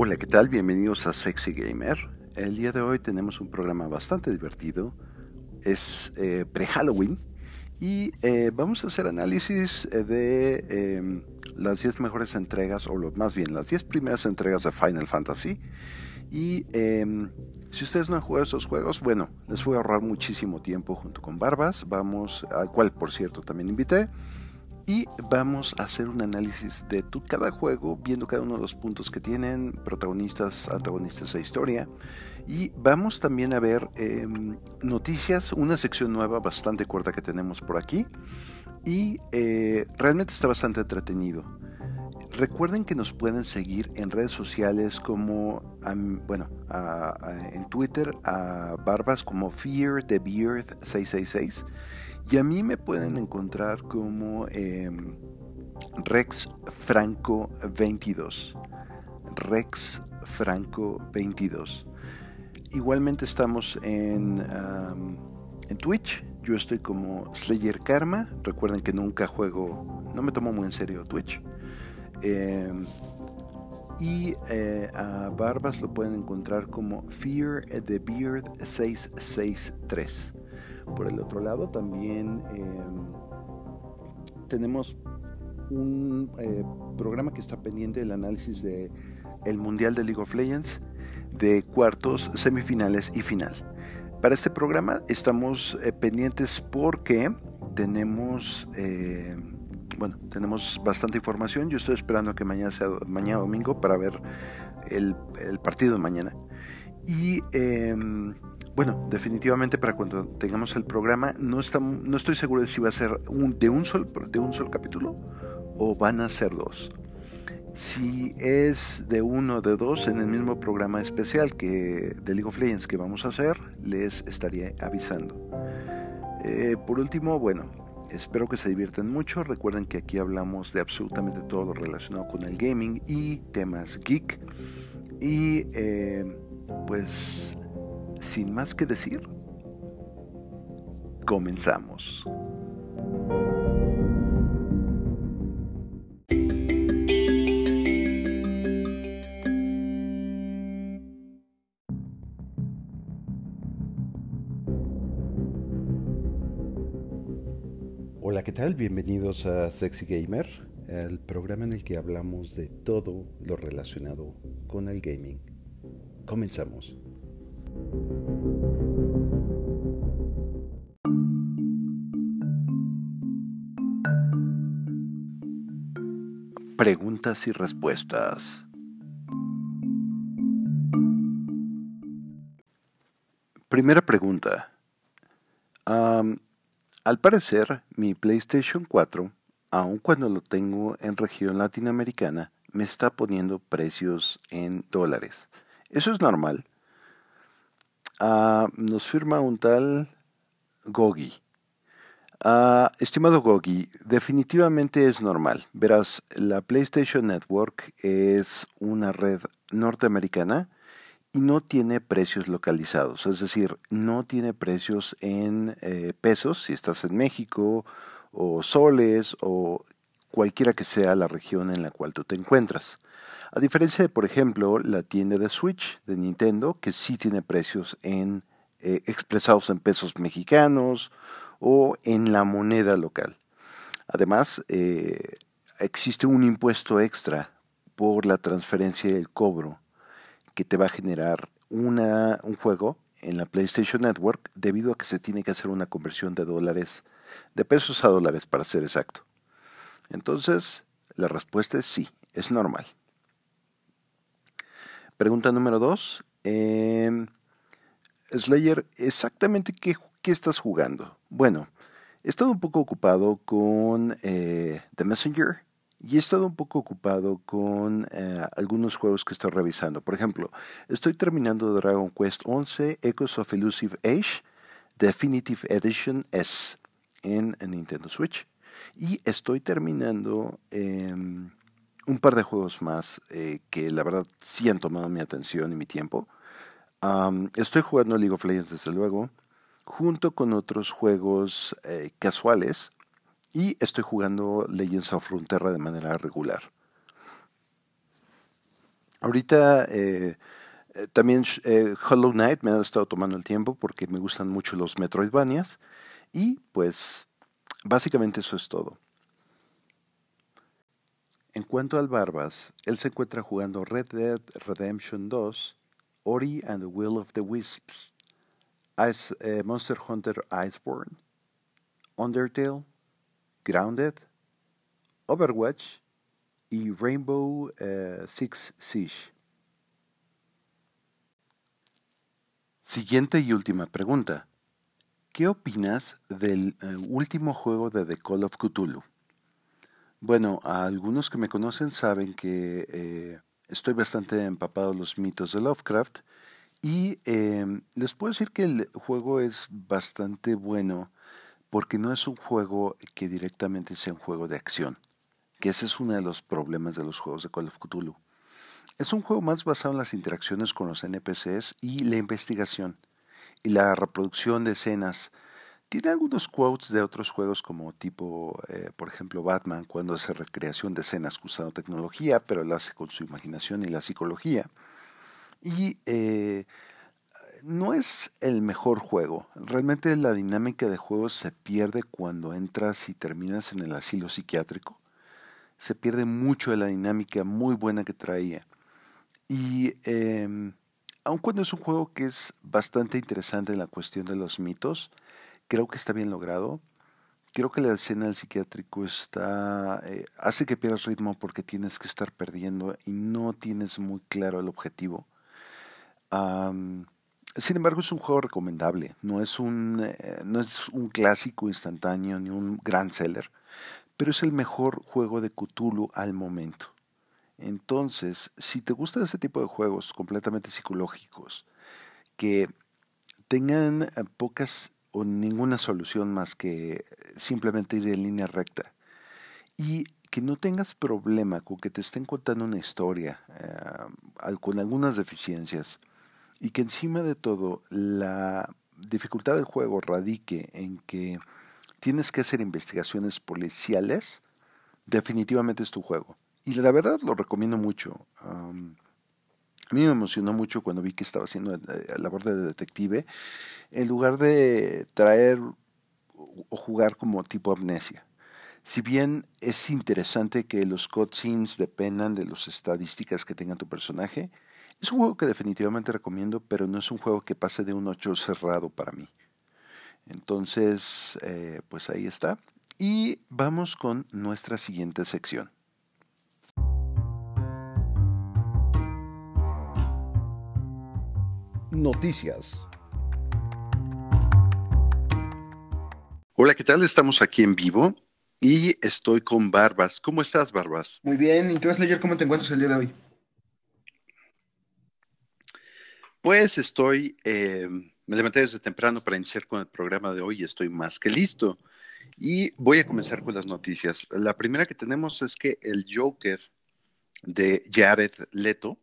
Hola, ¿qué tal? Bienvenidos a Sexy Gamer. El día de hoy tenemos un programa bastante divertido. Es eh, pre-Halloween y eh, vamos a hacer análisis eh, de em, las 10 mejores entregas, o lo, más bien las 10 primeras entregas de Final Fantasy. Y em, si ustedes no han jugado esos juegos, bueno, les voy a ahorrar muchísimo tiempo junto con Barbas. Vamos, al cual por cierto también invité y vamos a hacer un análisis de cada juego, viendo cada uno de los puntos que tienen, protagonistas, antagonistas e historia. Y vamos también a ver em, noticias, una sección nueva bastante corta que tenemos por aquí. Y eh, realmente está bastante entretenido. Recuerden que nos pueden seguir en redes sociales como, bueno, en Twitter a Barbas como Fear the Beard 666 y a mí me pueden encontrar como em, Rex Franco 22. Rex Franco 22. Igualmente estamos en, en Twitch. Yo estoy como Slayer Karma. Recuerden que nunca juego, no me tomo muy en serio Twitch. Em, y eh, a Barbas lo pueden encontrar como Fear the Beard 663. Por el otro lado, también em, tenemos un eh, programa que está pendiente del análisis de Mundial de League of Legends de cuartos, semifinales y final. Para este programa estamos eh, pendientes porque tenemos eh, bueno, tenemos bastante información. Yo estoy esperando que mañana sea mañana domingo para ver el, el partido de mañana. Y em, bueno, definitivamente para cuando tengamos el programa, no, no estoy seguro de si va a ser de, un sol, de un solo capítulo o van a ser dos. Si es de uno o de dos en el mismo programa especial que de League of Legends que vamos a hacer, les estaría avisando. Eh, por último, bueno, espero que se diviertan mucho. Recuerden que aquí hablamos de absolutamente todo lo relacionado con el gaming y temas geek. Y eh, pues sin más que decir, comenzamos. Hola, ¿qué tal? Bienvenidos a Sexy Gamer, el programa en el que hablamos de todo lo relacionado con el gaming. Comenzamos. Preguntas y respuestas. Primera pregunta. al parecer, mi PlayStation 4, aun cuando lo tengo en región latinoamericana, me está poniendo precios en dólares. ¿Eso es normal? Ah, nos firma un tal Gogi. Ah, estimado Gogi, definitivamente es normal. Verás, la PlayStation Network es una red norteamericana y no tiene precios localizados, es decir, no tiene precios en eh, pesos si estás en México o soles o cualquiera que sea la región en la cual tú te encuentras. A diferencia de, por ejemplo, la tienda de Switch de Nintendo, que sí tiene precios en, eh, expresados en pesos mexicanos o en la moneda local. Además, eh, existe un impuesto extra por la transferencia y el cobro que te va a generar una, un juego en la PlayStation Network debido a que se tiene que hacer una conversión de dólares, de pesos a dólares para ser exacto. Entonces, la respuesta es sí, es normal. Pregunta número dos. Em, Slayer, ¿exactamente qué, estás jugando? Bueno, he estado un poco ocupado con eh, The Messenger y he estado un poco ocupado con eh, algunos juegos que estoy revisando. Por ejemplo, estoy terminando Dragon Quest 11 Echoes of Elusive Age Definitive Edition S en, Nintendo Switch. Y estoy terminando em, un par de juegos más eh, que la verdad sí han tomado mi atención y mi tiempo. estoy jugando League of Legends desde luego, junto con otros juegos eh, casuales y estoy jugando Legends of Frontera de manera regular. Ahorita eh, también Hollow Knight me ha estado tomando el tiempo porque me gustan mucho los Metroidvanias. Y pues básicamente eso es todo. En cuanto al Barbas, él se encuentra jugando Red Dead Redemption 2, Ori and the Will of the Wisps, Ice, Monster Hunter Iceborne, Undertale, Grounded, Overwatch y Rainbow Six Siege. Siguiente y última pregunta. ¿Qué opinas del eh, último juego de The Call of Cthulhu? Bueno, algunos que me conocen saben que eh, estoy bastante empapado en los mitos de Lovecraft y em, les puedo decir que el juego es bastante bueno porque no es un juego que directamente sea un juego de acción, que ese es uno de los problemas de los juegos de Call of Cthulhu. Es un juego más basado en las interacciones con los NPCs y la investigación y la reproducción de escenas. Tiene algunos quotes de otros juegos como tipo, eh, por ejemplo, Batman, cuando hace recreación de escenas usando tecnología, pero lo hace con su imaginación y la psicología. Y eh, no es el mejor juego. Realmente la dinámica de juego se pierde cuando entras y terminas en el asilo psiquiátrico. Se pierde mucho de la dinámica muy buena que traía. Y eh, aun cuando es un juego que es bastante interesante en la cuestión de los mitos, creo que está bien logrado. Creo que la escena del psiquiátrico está eh, hace que pierdas ritmo porque tienes que estar perdiendo y no tienes muy claro el objetivo. sin embargo, es un juego recomendable. No es un, eh, no es un clásico instantáneo ni un gran seller, pero es el mejor juego de Cthulhu al momento. Entonces, si te gustan ese tipo de juegos completamente psicológicos, que tengan eh, pocas ninguna solución más que simplemente ir en línea recta, y que no tengas problema con que te estén contando una historia eh, con algunas deficiencias, y que encima de todo la dificultad del juego radique en que tienes que hacer investigaciones policiales, definitivamente es tu juego. Y la verdad lo recomiendo mucho. A mí me emocionó mucho cuando vi que estaba haciendo la eh, labor de detective, en lugar de traer o jugar como tipo amnesia. Si bien es interesante que los cutscenes dependan de las estadísticas que tenga tu personaje, es un juego que definitivamente recomiendo, pero no es un juego que pase de un 8 cerrado para mí. Entonces, eh, pues ahí está. Y vamos con nuestra siguiente sección. Noticias. Hola, ¿qué tal? Estamos aquí en vivo y estoy con Barbas. ¿Cómo estás, Barbas? Muy bien. ¿Y tú, Slayer, cómo te encuentras el día de hoy? Pues estoy, eh, me levanté desde temprano para iniciar con el programa de hoy y estoy más que listo. Y voy a comenzar con las noticias. La primera que tenemos es que el Joker de Jared Leto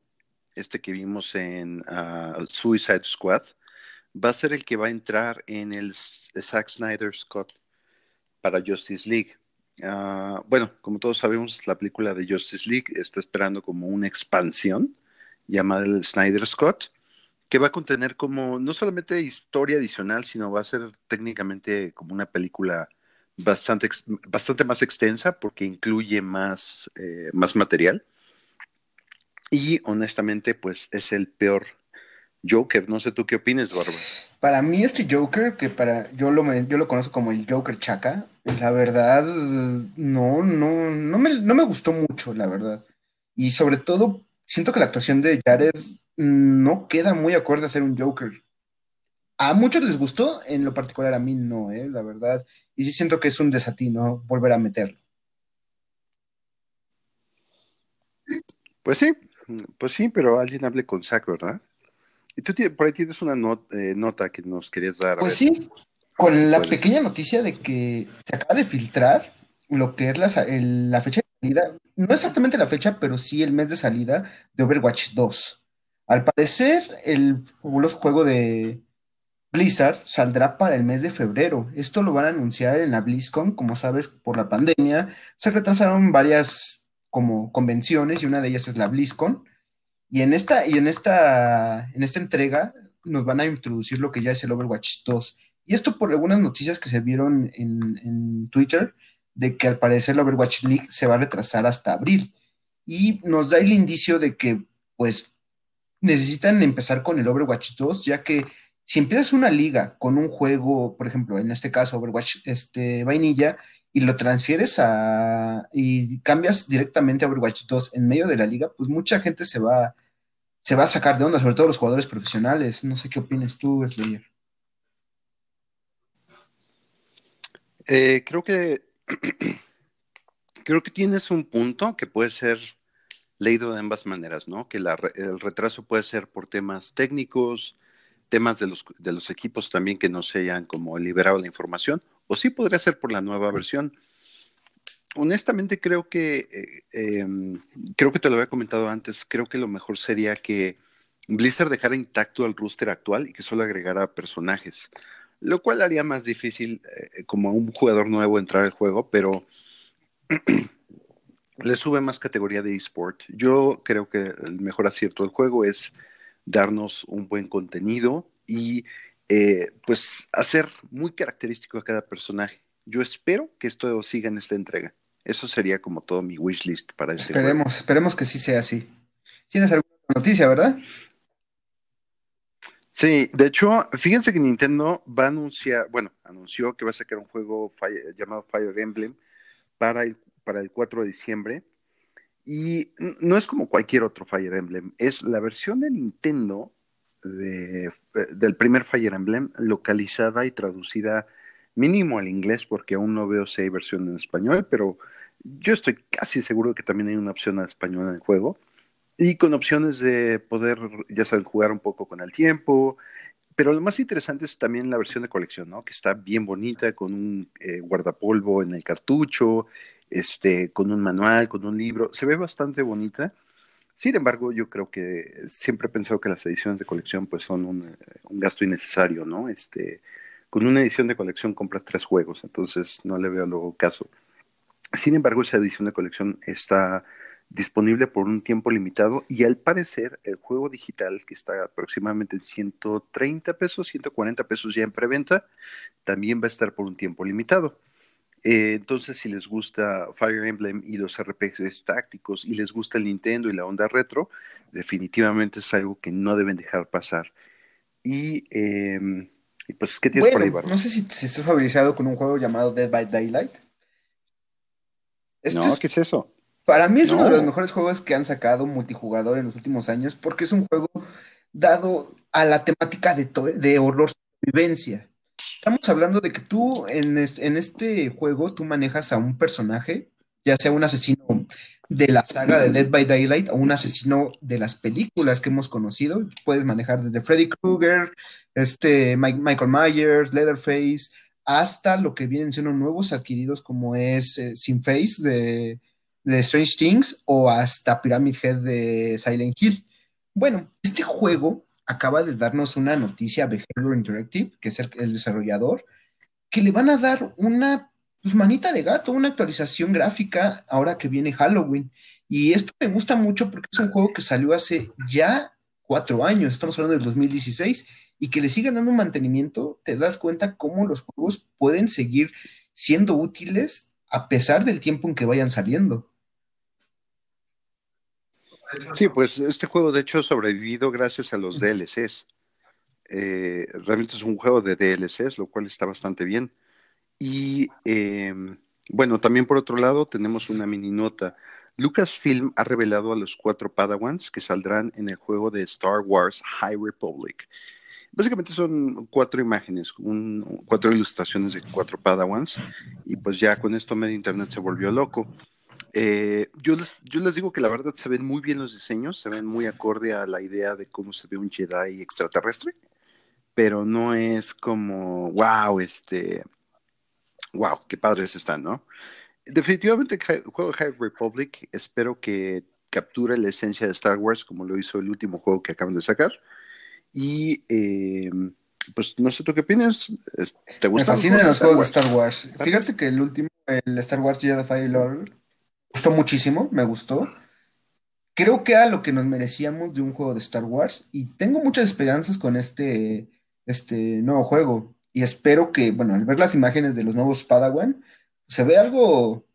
este que vimos en ah, Suicide Squad, va a ser el que va a entrar en el Zack Snyder Scott para Justice League. Ah, bueno, como todos sabemos, la película de Justice League está esperando como una expansión llamada el Snyder Scott, que va a contener como no solamente historia adicional, sino va a ser técnicamente como una película bastante, bastante más extensa porque incluye más, eh, más material. Y honestamente, pues es el peor Joker. No sé tú qué opinas, Bárbara. Para mí este Joker, que para yo lo, yo lo conozco como el Joker Chaka, la verdad, no, no, no me, no me gustó mucho, la verdad. Y sobre todo, siento que la actuación de Jared no queda muy acorde a ser un Joker. A muchos les gustó, en lo particular a mí no, eh, la verdad. Y sí siento que es un desatino volver a meterlo. Pues sí, pues sí, pero alguien hable con Zach, ¿verdad? Y tú por ahí tienes una eh, nota que nos querías dar. Pues sí, con la pequeña noticia de que se acaba de filtrar lo que es la, la fecha de salida, no exactamente la fecha, pero sí el mes de salida de Overwatch 2. Al parecer, el fabuloso juego de Blizzard saldrá para el mes de febrero. Esto lo van a anunciar en la BlizzCon, como sabes, por la pandemia. Se retrasaron varias como convenciones y una de ellas es la BlizzCon. Y en esta, y en esta, en esta entrega nos van a introducir lo que ya es el Overwatch 2. Y esto por algunas noticias que se vieron en, Twitter de que al parecer la Overwatch League se va a retrasar hasta abril. Y nos da el indicio de que, pues, necesitan empezar con el Overwatch 2, ya que si empiezas una liga con un juego, por ejemplo, en este caso Overwatch este, vainilla, y lo transfieres a y cambias directamente a Overwatch 2 en medio de la liga, pues mucha gente se va, se va a sacar de onda, sobre todo los jugadores profesionales. No sé qué opinas tú, Slayer. Eh, creo que creo que tienes un punto que puede ser leído de ambas maneras, ¿no? Que el retraso puede ser por temas técnicos, temas de los, de los equipos también que no se hayan como liberado la información, o sí podría ser por la nueva versión. Honestamente creo que, eh, em, creo que te lo había comentado antes, creo que lo mejor sería que Blizzard dejara intacto el roster actual y que solo agregara personajes, lo cual haría más difícil eh, como a un jugador nuevo entrar al juego, pero le sube más categoría de eSport. Yo creo que el mejor acierto del juego es darnos un buen contenido y eh, pues hacer muy característico a cada personaje. Yo espero que esto siga en esta entrega. Eso sería como todo mi wishlist para este Esperemos, esperemos que sí sea así. ¿Tienes alguna noticia, verdad? Sí, de hecho, fíjense que Nintendo va a anunciar, bueno, anunció que va a sacar un juego llamado Fire Emblem para el, para el 4 de diciembre. Y no es como cualquier otro Fire Emblem, es la versión de Nintendo de, del primer Fire Emblem localizada y traducida mínimo al inglés, porque aún no veo si hay versión en español, pero yo estoy casi seguro de que también hay una opción al español en el juego. Y con opciones de poder, ya saben, jugar un poco con el tiempo. Pero lo más interesante es también la versión de colección, ¿no? Que está bien bonita, con un eh, guardapolvo en el cartucho, este, con un manual, con un libro. Se ve bastante bonita. Sin embargo, yo creo que siempre he pensado que las ediciones de colección pues son un, eh, un, gasto innecesario, ¿no? Este, con una edición de colección compras tres juegos, entonces no le veo luego caso. Sin embargo, esa edición de colección está disponible por un tiempo limitado y al parecer el juego digital que está aproximadamente en 130 pesos, 140 pesos ya en preventa, también va a estar por un tiempo limitado. Eh, entonces, si les gusta Fire Emblem y los RPGs tácticos y les gusta el Nintendo y la onda retro, definitivamente es algo que no deben dejar pasar. Y, em, pues, ¿qué tienes por ahí, No sé si, si, estás familiarizado con un juego llamado Dead by Daylight. Este no, ¿qué es eso? Para mí es uno de los mejores juegos que han sacado multijugador en los últimos años porque es un juego dado a la temática de, de horror vivencia. Estamos hablando de que tú en, este juego tú manejas a un personaje, ya sea un asesino de la saga de Dead by Daylight o un asesino de las películas que hemos conocido. Puedes manejar desde Freddy Krueger, este, Michael Myers, Leatherface, hasta lo que vienen siendo nuevos adquiridos como es eh, Sin Face de, de Strange Things o hasta Pyramid Head de Silent Hill. Bueno, este juego acaba de darnos una noticia Behavior Interactive, que es el, desarrollador, que le van a dar una pues, manita de gato, una actualización gráfica ahora que viene Halloween. Y esto me gusta mucho porque es un juego que salió hace ya cuatro años, estamos hablando del 2016, y que le sigan dando mantenimiento, te das cuenta cómo los juegos pueden seguir siendo útiles a pesar del tiempo en que vayan saliendo. Sí, pues este juego de hecho ha sobrevivido gracias a los DLCs. Eh, realmente es un juego de DLCs, lo cual está bastante bien. Y em, bueno, también por otro lado tenemos una mini nota. Lucasfilm ha revelado a los cuatro Padawans que saldrán en el juego de Star Wars High Republic. Básicamente son cuatro imágenes, cuatro ilustraciones de cuatro Padawans, y pues ya con esto medio internet se volvió loco. Eh, yo, les, yo les digo que la verdad se ven muy bien los diseños, se ven muy acorde a la idea de cómo se ve un Jedi extraterrestre, pero no es como, wow, este, wow, qué padres están, ¿no? Definitivamente el juego High Republic espero que capture la esencia de Star Wars como lo hizo el último juego que acaban de sacar. Y eh, pues no sé tú qué opinas. ¿Te gusta? Me fascinan los juegos de Star Wars. Fíjate que el último, el Star Wars Jedi Fallen Order, gustó muchísimo, me gustó. creo que era lo que nos merecíamos de un juego de Star Wars y tengo muchas esperanzas con este, este nuevo juego y espero que, bueno, al ver las imágenes de los nuevos Padawan, se ve algo,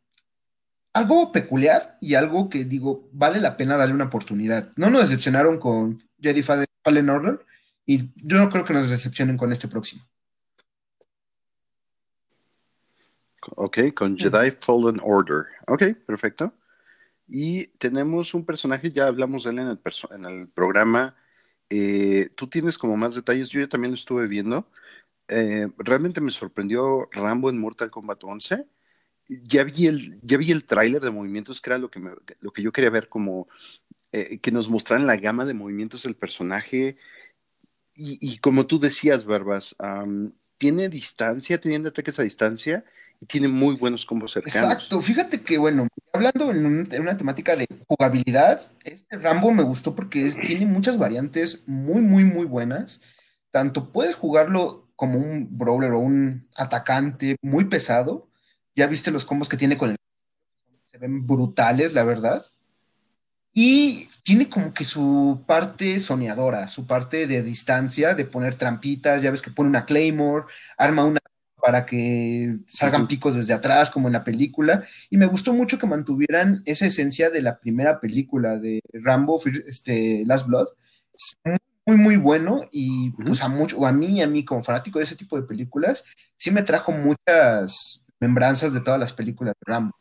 algo peculiar y algo que digo, vale la pena darle una oportunidad. No nos decepcionaron con Jedi Fallen Order y yo no creo que nos decepcionen con este próximo. Ok, con Jedi Fallen Order. Ok, perfecto. Y tenemos un personaje, ya hablamos de él en el, en el programa. Eh, tú tienes como más detalles, yo ya también lo estuve viendo. Eh, realmente me sorprendió Rambo en Mortal Kombat 11. Ya vi el, ya vi el tráiler de movimientos, que era lo que, lo que yo quería ver, como eh, que nos mostraran la gama de movimientos del personaje. Y, como tú decías, Barbas, tiene distancia, teniendo ataques a distancia, y tiene muy buenos combos cercanos. Exacto, fíjate que, bueno, hablando en, una temática de jugabilidad, este Rambo me gustó porque tiene muchas variantes muy, muy, muy buenas. Tanto puedes jugarlo como un brawler o un atacante muy pesado. Ya viste los combos que tiene con el... Se ven brutales, la verdad. Y tiene como que su parte soñadora, su parte de distancia, de poner trampitas, ya ves que pone una Claymore, arma una para que salgan picos desde atrás, como en la película. Y me gustó mucho que mantuvieran esa esencia de la primera película de Rambo, este, Last Blood. Es muy, muy bueno y pues a, mucho, a mí, a mí como fanático de ese tipo de películas, sí me trajo muchas membranzas de todas las películas de Rambo.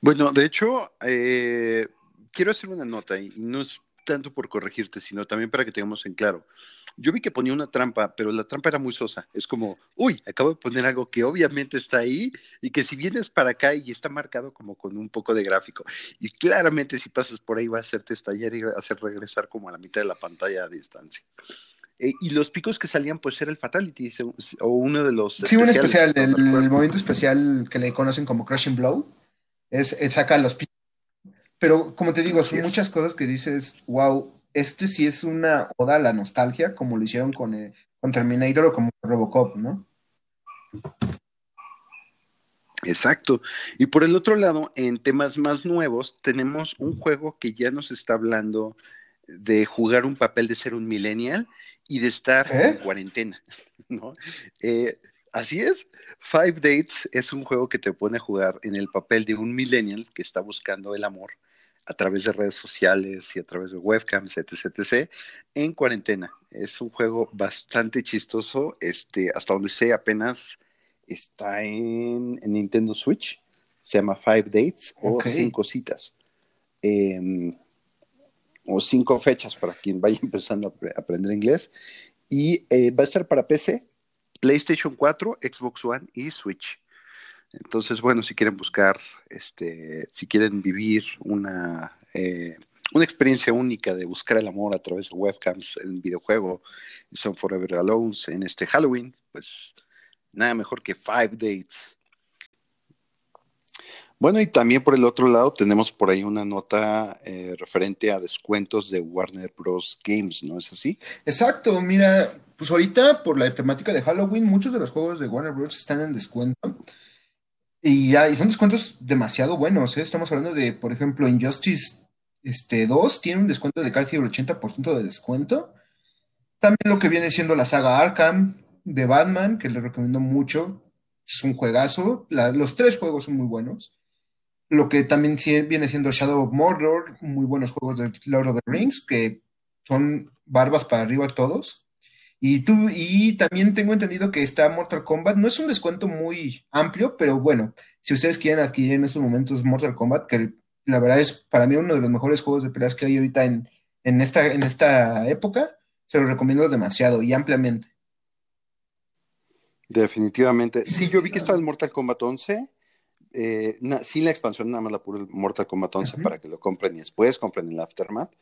Bueno, de hecho, eh, quiero hacer una nota y no es tanto por corregirte, sino también para que tengamos en claro. Yo vi que ponía una trampa, pero la trampa era muy sosa. Es como, uy, acabo de poner algo que obviamente está ahí y que si vienes para acá y está marcado como con un poco de gráfico. Y claramente si pasas por ahí va a hacerte estallar y va a hacer regresar como a la mitad de la pantalla a distancia. Eh, y los picos que salían, pues era el Fatality o uno de los. Sí, un especial, el, movimiento especial que le conocen como Crushing Blow. Es, saca los picos. Pero como te digo, son muchas cosas que dices, wow, este sí es una oda a la nostalgia, como lo hicieron con, eh, con Terminator o como Robocop, ¿no? Exacto. Y por el otro lado, en temas más nuevos, tenemos un juego que ya nos está hablando de jugar un papel de ser un millennial y de estar ¿Eh? en cuarentena, ¿no? Eh, así es. Five Dates es un juego que te pone a jugar en el papel de un millennial que está buscando el amor a través de redes sociales y a través de webcams, etc, etc, en cuarentena. Es un juego bastante chistoso, este, hasta donde sé apenas está en, Nintendo Switch, se llama Five Dates o Cinco Citas. Em, o cinco fechas para quien vaya empezando a aprender inglés. Y eh, va a estar para PC, PlayStation 4, Xbox One y Switch. Entonces, bueno, si quieren buscar, este, si quieren vivir una, eh, una experiencia única de buscar el amor a través de webcams en videojuego, son Forever Alone en este Halloween, pues nada mejor que Five Dates. Bueno, y también por el otro lado tenemos por ahí una nota eh, referente a descuentos de Warner Bros. Games, ¿no es así? Exacto, mira, pues ahorita por la temática de Halloween, muchos de los juegos de Warner Bros. están en descuento. Y, ya, y son descuentos demasiado buenos, ¿eh? Estamos hablando de, por ejemplo, Injustice este, 2 tiene un descuento de casi el 80% de descuento. También lo que viene siendo la saga Arkham de Batman, que le recomiendo mucho. Es un juegazo. los tres juegos son muy buenos. Lo que también viene siendo Shadow of Mordor, muy buenos juegos de Lord of the Rings, que son barbas para arriba todos. Y, tú, y también tengo entendido que está Mortal Kombat. No es un descuento muy amplio, pero bueno, si ustedes quieren adquirir en estos momentos Mortal Kombat, que la verdad es para mí uno de los mejores juegos de peleas que hay ahorita en, en, esta, en esta época, se los recomiendo demasiado y ampliamente. Definitivamente. Sí, yo vi que estaba el Mortal Kombat 11. Eh, sin la expansión, nada más la pura Mortal Kombat 11 para que lo compren y después compren el Aftermath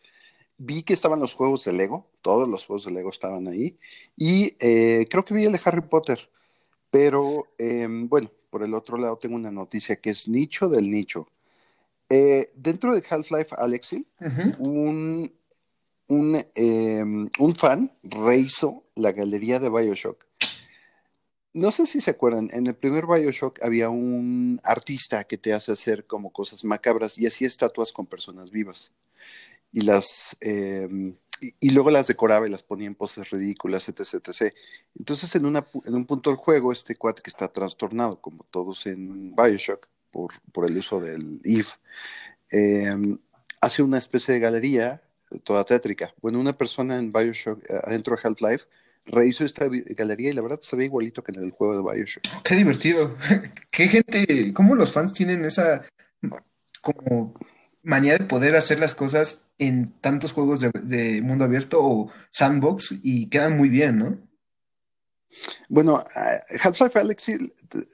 vi que estaban los juegos de Lego, todos los juegos de Lego estaban ahí, y eh, creo que vi el de Harry Potter, pero em, bueno, por el otro lado tengo una noticia que es nicho del nicho. Eh, dentro de Half-Life Alexi, un, un, em, un fan rehizo la galería de Bioshock. no sé si se acuerdan, en el primer Bioshock había un artista que te hace hacer como cosas macabras y hacía estatuas con personas vivas. Y las em, y, luego las decoraba y las ponía en poses ridículas, etc, etc. Entonces, en, una, en un punto del juego, este cuate que está trastornado, como todos en Bioshock, por, por el uso del EVE, em, hace una especie de galería toda tétrica. Bueno, una persona en Bioshock, eh, adentro de Half-Life, rehizo esta galería y la verdad se ve igualito que en el juego de Bioshock. Qué divertido. Qué gente, cómo los fans tienen esa como manía de poder hacer las cosas en tantos juegos de, mundo abierto o sandbox y quedan muy bien, ¿no? Bueno, eh, Half-Life Alyx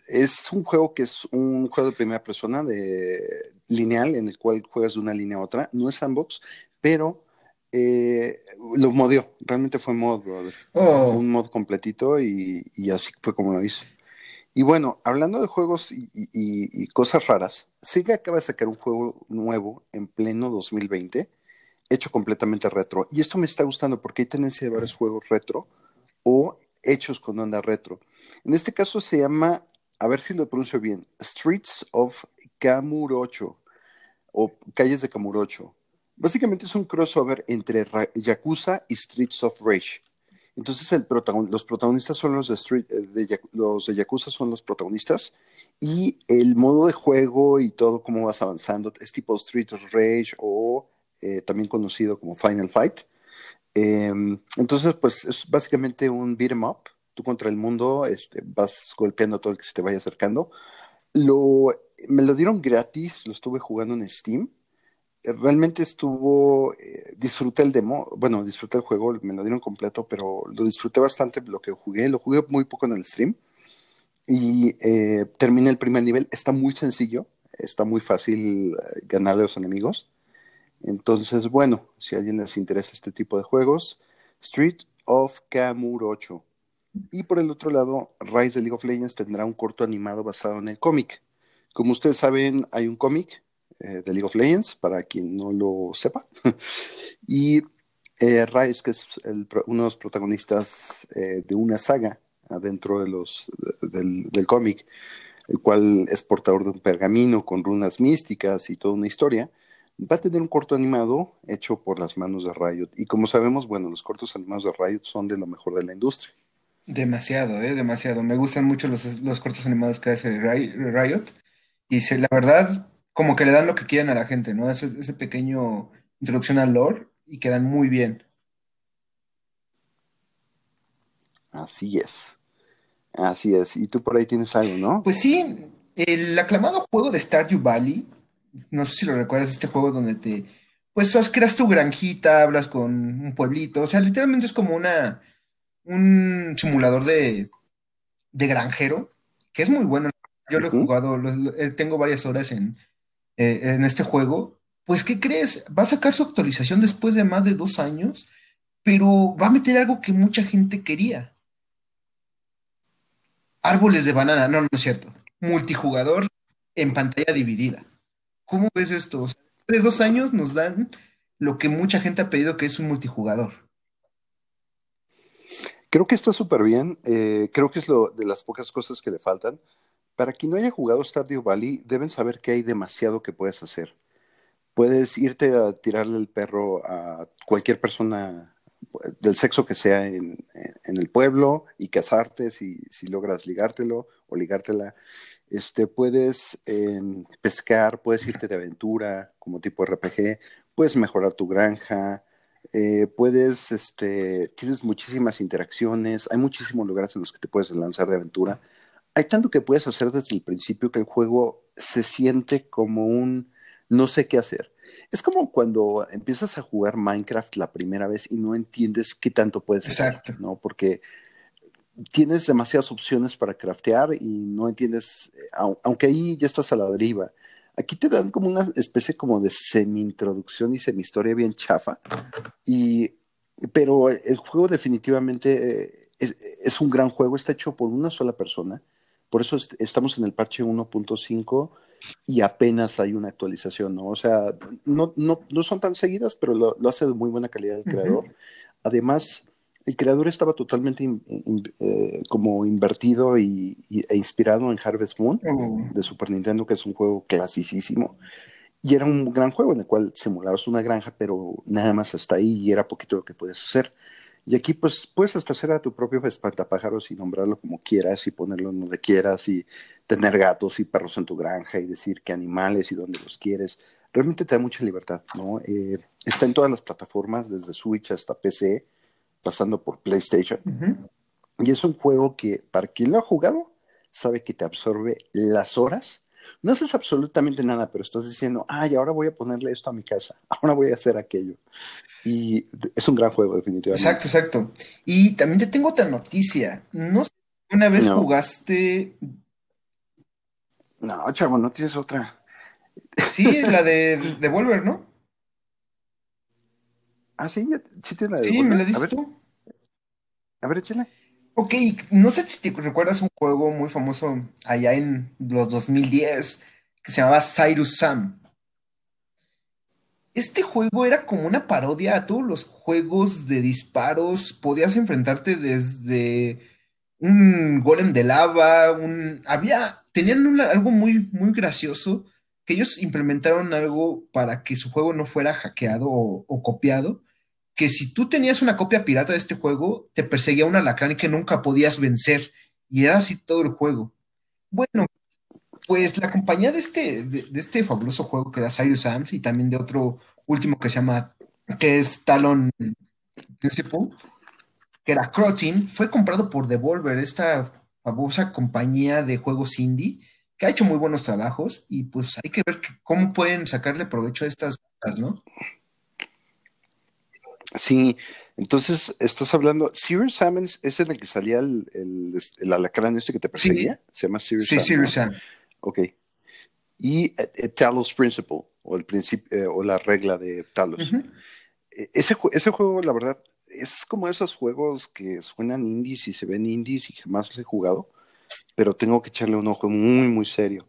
es un juego que es un juego de primera persona de lineal en el cual juegas de una línea a otra. No es sandbox, pero eh, lo modió. Realmente fue mod, brother. Oh. Un mod completito y, así fue como lo hice. Y bueno, hablando de juegos y, cosas raras, Sega acaba de sacar un juego nuevo en pleno 2020, hecho completamente retro. Y esto me está gustando porque hay tendencia de varios juegos retro o hechos con onda retro. En este caso se llama, a ver si lo pronuncio bien, Streets of Kamurocho o Calles de Kamurocho. Básicamente es un crossover entre Yakuza y Streets of Rage. Entonces los protagonistas son los de, Street, eh, los de Yakuza son los protagonistas y el modo de juego y todo cómo vas avanzando es tipo Street Rage o eh, también conocido como Final Fight. Em, entonces pues es básicamente un beat 'em up. Tú contra el mundo este, vas golpeando a todo el que se te vaya acercando. Lo, me lo dieron gratis, lo estuve jugando en Steam realmente estuvo, eh, disfruté el demo, bueno, disfruté el juego, me lo dieron completo, pero lo disfruté bastante lo que jugué, lo jugué muy poco en el stream y eh, terminé el primer nivel, está muy sencillo, está muy fácil eh, ganarle a los enemigos, entonces bueno, si a alguien les interesa este tipo de juegos, Street of Camur 8. Y por el otro lado, Rise de League of Legends tendrá un corto animado basado en el cómic. Como ustedes saben, hay un cómic eh, de League of Legends, para quien no lo sepa. y eh, Rice, que es uno de los protagonistas eh, de una saga dentro de los, del, cómic, el cual es portador de un pergamino con runas místicas y toda una historia, va a tener un corto animado hecho por las manos de Riot. Y como sabemos, bueno, los cortos animados de Riot son de lo mejor de la industria. Demasiado, eh, demasiado. Me gustan mucho los, los cortos animados que hace Riot. Y se, la verdad, como que le dan lo que quieren a la gente, ¿no? Ese, ese pequeño introducción al lore y quedan muy bien. Así es. Así es. Y tú por ahí tienes algo, ¿no? Pues sí, el aclamado juego de Stardew Valley, no sé si lo recuerdas, este juego donde te, pues creas tu granjita, hablas con un pueblito, o sea, literalmente es como una, un simulador de, de granjero, que es muy bueno. Yo lo he jugado, eh, tengo varias horas en, eh, en este juego, pues ¿qué crees? Va a sacar su actualización después de más de dos años, pero va a meter algo que mucha gente quería. Árboles de banana, no, no es cierto. Multijugador en pantalla dividida. ¿Cómo ves esto? de dos años nos dan lo que mucha gente ha pedido que es un multijugador. Creo que está súper bien. Eh, creo que es lo de las pocas cosas que le faltan. Para quien no haya jugado Stardew Valley, deben saber que hay demasiado que puedes hacer. Puedes irte a tirarle el perro a cualquier persona del sexo que sea en, el pueblo y casarte si, si, logras ligártelo o ligártela. Este, puedes em, pescar, puedes irte de aventura como tipo RPG, puedes mejorar tu granja, eh, puedes, este, tienes muchísimas interacciones, hay muchísimos lugares en los que te puedes lanzar de aventura hay tanto que puedes hacer desde el principio que el juego se siente como un no sé qué hacer. Es como cuando empiezas a jugar Minecraft la primera vez y no entiendes qué tanto puedes hacer, ¿no? Porque tienes demasiadas opciones para craftear y no entiendes, eh, aunque ahí ya estás a la deriva. Aquí te dan como una especie como de semi-introducción y semi-historia bien chafa. Y, pero el juego definitivamente eh, es, es, un gran juego, está hecho por una sola persona por eso estamos en el parche 1.5 y apenas hay una actualización, ¿no? O sea, no, no, no son tan seguidas, pero lo, hace de muy buena calidad el creador. Además, el creador estaba totalmente eh, como invertido y, e inspirado en Harvest Moon de Super Nintendo, que es un juego clasicísimo. Y era un gran juego en el cual simulabas una granja, pero nada más hasta ahí y era poquito lo que puedes hacer. Y aquí pues puedes hasta hacer a tu propio espantapájaros y nombrarlo como quieras y ponerlo donde quieras y tener gatos y perros en tu granja y decir qué animales y dónde los quieres. Realmente te da mucha libertad, ¿no? Eh, está en todas las plataformas, desde Switch hasta PC, pasando por PlayStation. Y es un juego que, para quien lo ha jugado, sabe que te absorbe las horas. No haces absolutamente nada, pero estás diciendo, ay, ahora voy a ponerle esto a mi casa, ahora voy a hacer aquello. Y es un gran juego, definitivamente. Exacto, exacto. Y también te tengo otra noticia. No sé si una vez No. jugaste, No, chavo, no tienes otra. sí, es la de Devolver, ¿no? Ah, sí, sí tienes la de Sí, me la? A diste ver, tú. a ver, échale. Ok, no sé si te recuerdas un juego muy famoso allá en los 2010 que se llamaba Cyrus Sam. Este juego era como una parodia a todos los juegos de disparos. Podías enfrentarte desde un golem de lava, un... Había... Tenían algo muy, muy gracioso, que ellos implementaron algo para que su juego no fuera hackeado o copiado, que si tú tenías una copia pirata de este juego, te perseguía un alacrán que nunca podías vencer, y era así todo el juego. Bueno, pues la compañía de este, de, este fabuloso juego que era Cyrus Arms y también de otro último que se llama, que es Talon Principle, que era Crotin, fue comprado por Devolver, esta famosa compañía de juegos indie, que ha hecho muy buenos trabajos y pues hay que ver cómo pueden sacarle provecho a estas cosas, ¿no? Sí, entonces estás hablando. Serious Sam es en el que salía el, el, el alacrán este que te Sí, perseguía. Se llama Serious sí, Sam, Cyrus ¿no? Sam. Ok. Y eh, eh, Talos Principle, o el principio, eh, o la regla de Talos. Ujú. Eh, Ese, jue- ese juego, la verdad, es como esos juegos que suenan indies y se ven indies y jamás los he jugado, pero tengo que echarle un ojo muy, muy serio.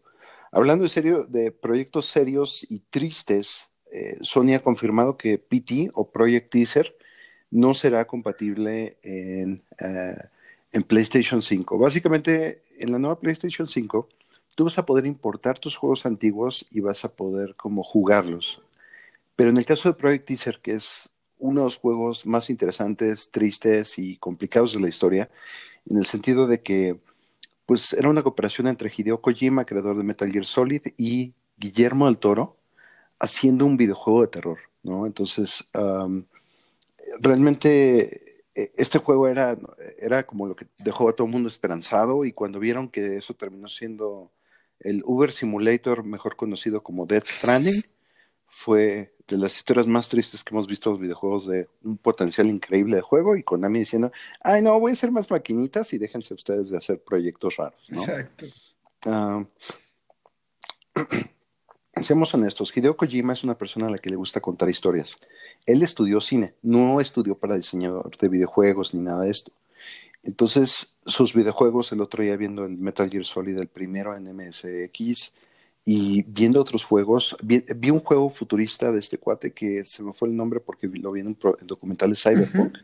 Hablando en serio de proyectos serios y tristes, eh, Sony ha confirmado que PT o Project Teaser no será compatible en, eh, PlayStation 5. Básicamente, en la nueva PlayStation 5, tú vas a poder importar tus juegos antiguos y vas a poder como jugarlos. Pero en el caso de Project Teaser, que es uno de los juegos más interesantes, tristes y complicados de la historia, en el sentido de que pues era una cooperación entre Hideo Kojima, creador de Metal Gear Solid, y Guillermo del Toro, haciendo un videojuego de terror, ¿no? Entonces, um, realmente eh, este juego era, era como lo que dejó a todo el mundo esperanzado y cuando vieron que eso terminó siendo el Uber Simulator, mejor conocido como Death Stranding, fue de las historias más tristes que hemos visto en los videojuegos de un potencial increíble de juego y Konami diciendo, ay no, voy a hacer más maquinitas y déjense ustedes de hacer proyectos raros, ¿no? Exacto. Ah, seamos honestos, Hideo Kojima es una persona a la que le gusta contar historias. Él estudió cine, no estudió para diseñador de videojuegos ni nada de esto. Entonces, sus videojuegos, el otro día viendo el Metal Gear Solid, el primero en MSX, y viendo otros juegos, vi, vi un juego futurista de este cuate que se me fue el nombre porque lo vi en un pro- documental de Cyberpunk.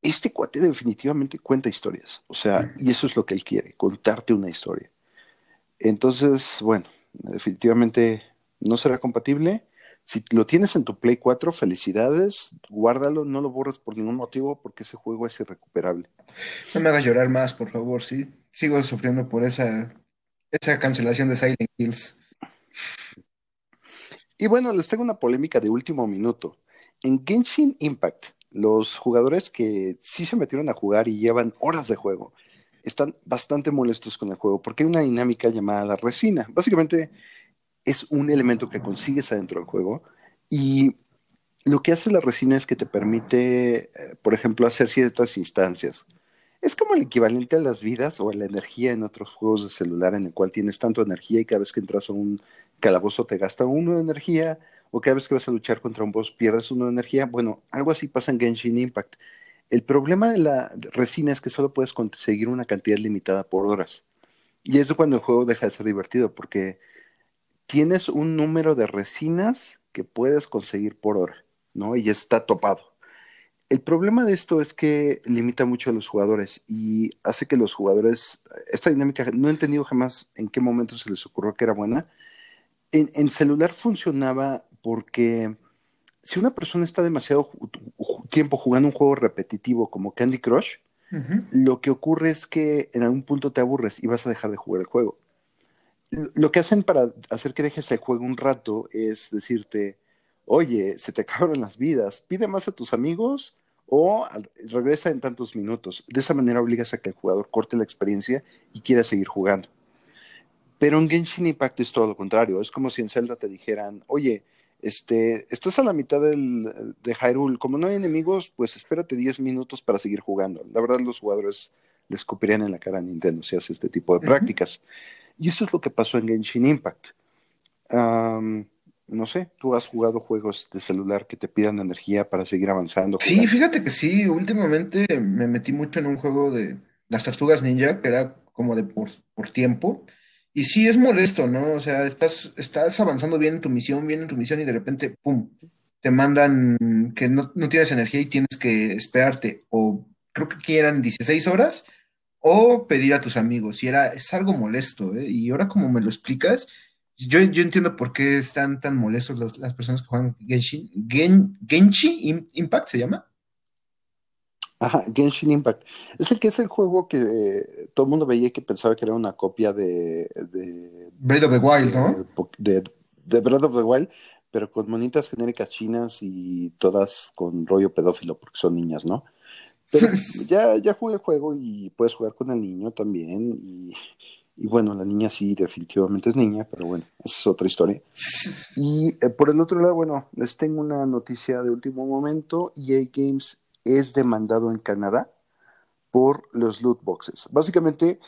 Este cuate definitivamente cuenta historias, o sea, y eso es lo que él quiere, contarte una historia. Entonces, bueno, definitivamente no será compatible. Si lo tienes en tu Play 4, felicidades, guárdalo, no lo borres por ningún motivo porque ese juego es irrecuperable. No me hagas llorar más, por favor, sí. Sigo sufriendo por esa, esa cancelación de Silent Hills. Y bueno, les tengo una polémica de último minuto. En Genshin Impact, los jugadores que sí se metieron a jugar y llevan horas de juego están bastante molestos con el juego porque hay una dinámica llamada la resina. Básicamente es un elemento que consigues adentro del juego y lo que hace la resina es que te permite, eh, por ejemplo, hacer ciertas instancias. Es como el equivalente a las vidas o a la energía en otros juegos de celular en el cual tienes tanto energía y cada vez que entras a un calabozo te gasta uno de energía o cada vez que vas a luchar contra un boss pierdes uno de energía. Bueno, algo así pasa en Genshin Impact. El problema de la resina es que solo puedes conseguir una cantidad limitada por horas. Y es cuando el juego deja de ser divertido porque tienes un número de resinas que puedes conseguir por hora, ¿no? Y está topado. El problema de esto es que limita mucho a los jugadores y hace que los jugadores, esta dinámica, no he entendido jamás en qué momento se les ocurrió que era buena. En, celular funcionaba porque si una persona está demasiado tiempo jugando un juego repetitivo como Candy Crush, lo que ocurre es que en algún punto te aburres y vas a dejar de jugar el juego. Lo que hacen para hacer que dejes el juego un rato es decirte, oye, se te acabaron las vidas, pide más a tus amigos o regresa en tantos minutos. De esa manera obligas a que el jugador corte la experiencia y quiera seguir jugando. Pero en Genshin Impact es todo lo contrario. Es como si en Zelda te dijeran, oye, este, estás a la mitad del, de Hyrule, como no hay enemigos, pues espérate 10 minutos para seguir jugando. La verdad, los jugadores les copiarían en la cara a Nintendo si hace este tipo de prácticas. Y eso es lo que pasó en Genshin Impact no sé, tú has jugado juegos de celular que te pidan energía para seguir avanzando. Sí, fíjate que sí, últimamente me metí mucho en un juego de las tortugas ninja, que era como de por, tiempo. Y sí es molesto, ¿no? O sea, estás, estás avanzando bien en tu misión, bien en tu misión y de repente, ¡pum!, te mandan que no, tienes energía y tienes que esperarte. O creo que aquí eran 16 horas o pedir a tus amigos. Y era, es algo molesto, ¿eh? Y ahora como me lo explicas, yo, yo entiendo por qué están tan molestos las personas que juegan Genshin. Gen, Genshin Impact se llama. Ajá, Genshin Impact. Es el que es el juego que eh, todo el mundo veía que pensaba que era una copia de. de Breath of the Wild, ¿no? De, de, Breath of the Wild, pero con monitas genéricas chinas y todas con rollo pedófilo, porque son niñas, ¿no? Pero ya, ya jugué el juego y puedes jugar con el niño también. Y y bueno, la niña sí, definitivamente es niña, pero bueno, esa es otra historia. Y eh, por el otro lado, bueno, les tengo una noticia de último momento. EA Games es demandado en Canadá por los loot boxes. Básicamente,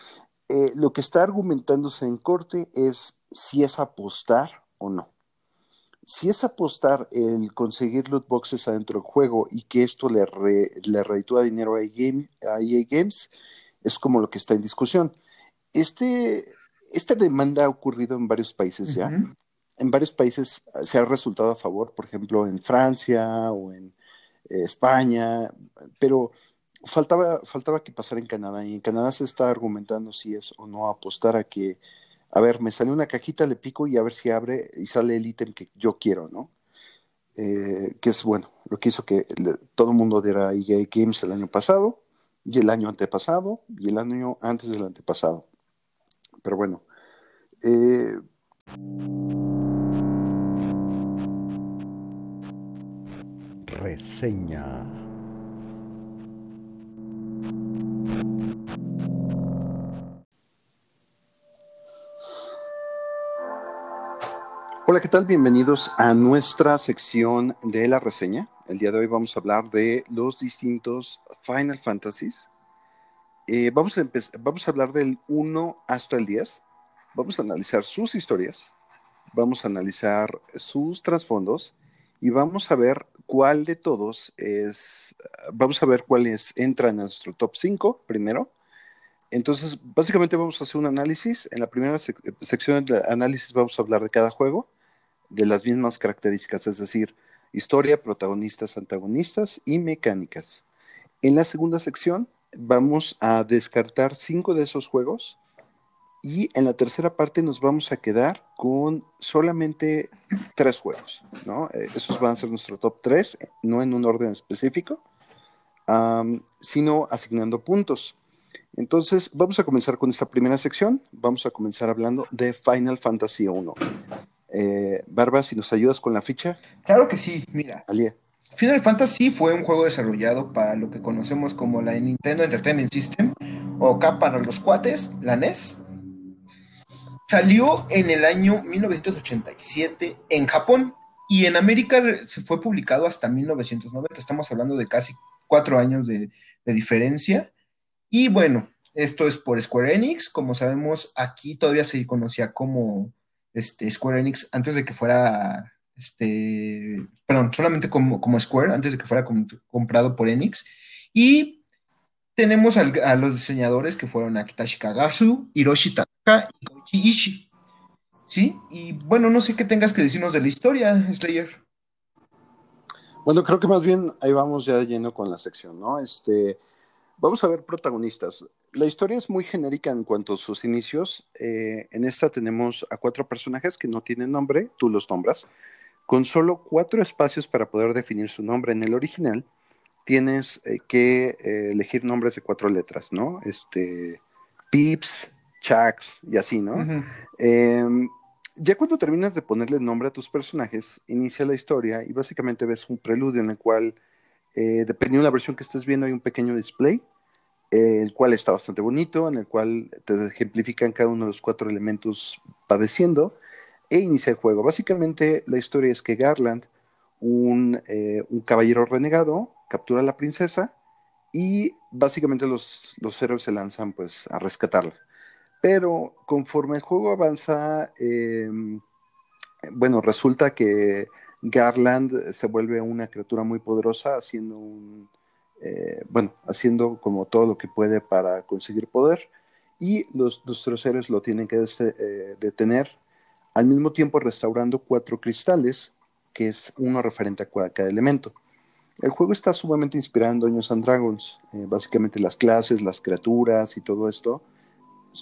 eh, lo que está argumentándose en corte es si es apostar o no. Si es apostar el conseguir loot boxes adentro del juego y que esto le, re, le dinero a EA Games, es como lo que está en discusión este, esta demanda ha ocurrido en varios países ya. En varios países se ha resultado a favor, por ejemplo, en Francia o en eh, España, pero faltaba, faltaba que pasara en Canadá. Y en Canadá se está argumentando si es o no apostar a que, a ver, me sale una cajita, le pico y a ver si abre y sale el ítem que yo quiero, ¿no? Eh, que es bueno, lo que hizo que todo el mundo diera EA Games el año pasado, y el año antepasado, y el año antes del antepasado. Pero bueno. Eh, reseña. Hola, ¿qué tal? Bienvenidos a nuestra sección de la reseña. El día de hoy vamos a hablar de los distintos Final Fantasies eh, vamos, a vamos a hablar del 1 hasta el 10. Vamos a analizar sus historias, vamos a analizar sus trasfondos y vamos a ver cuál de todos es, vamos a ver cuáles entran en nuestro top 5 primero. Entonces, básicamente vamos a hacer un análisis. En la primera sección de análisis vamos a hablar de cada juego, de las mismas características, es decir, historia, protagonistas, antagonistas y mecánicas. En la segunda sección vamos a descartar cinco de esos juegos y en la tercera parte nos vamos a quedar con solamente tres juegos, ¿no? Eh, esos van a ser nuestro top tres, no en un orden específico, sino asignando puntos. Entonces, vamos a comenzar con esta primera sección. Vamos a comenzar hablando de Final Fantasy 1. Eh, Barba, si nos ayudas con la ficha. Claro que sí, mira. Alía. Final Fantasy fue un juego desarrollado para lo que conocemos como la Nintendo Entertainment System, o acá para los cuates, la NES. Salió en el año 1987 en Japón y en América se fue publicado hasta 1990. Estamos hablando de casi cuatro años de, diferencia. Y bueno, esto es por Square Enix. Como sabemos, aquí todavía se conocía como este, Square Enix antes de que fuera este, perdón, solamente como, como Square, antes de que fuera comprado por Enix. Y tenemos a los diseñadores que fueron Akitashi Kagasu, Hiroshi Tanaka y Koichi Ishii. ¿Sí? Y bueno, no sé qué tengas que decirnos de la historia, Slayer. Bueno, creo que más bien ahí vamos ya lleno con la sección, ¿no? Este, vamos a ver protagonistas. La historia es muy genérica en cuanto a sus inicios. Eh, en esta tenemos a cuatro personajes que no tienen nombre, tú los nombras, con solo cuatro espacios para poder definir su nombre. En el original tienes eh, que eh, elegir nombres de cuatro letras, ¿no? Este, Pips, Chucks y así, ¿no? ya cuando terminas de ponerle nombre a tus personajes, inicia la historia y básicamente ves un preludio en el cual, eh, dependiendo de la versión que estés viendo, hay un pequeño display, el cual está bastante bonito, en el cual te ejemplifican cada uno de los cuatro elementos padeciendo, e inicia el juego. Básicamente la historia es que Garland, un, eh, un caballero renegado, captura a la princesa y básicamente los, los héroes se lanzan pues a rescatarla. Pero conforme el juego avanza, em, bueno, resulta que Garland se vuelve una criatura muy poderosa, haciendo un, eh, bueno, haciendo como todo lo que puede para conseguir poder, y los, nuestros héroes lo tienen que eh, detener, al mismo tiempo restaurando cuatro cristales, que es uno referente a cada elemento. El juego está sumamente inspirado en Dungeons and Dragons, eh, básicamente las clases, las criaturas y todo esto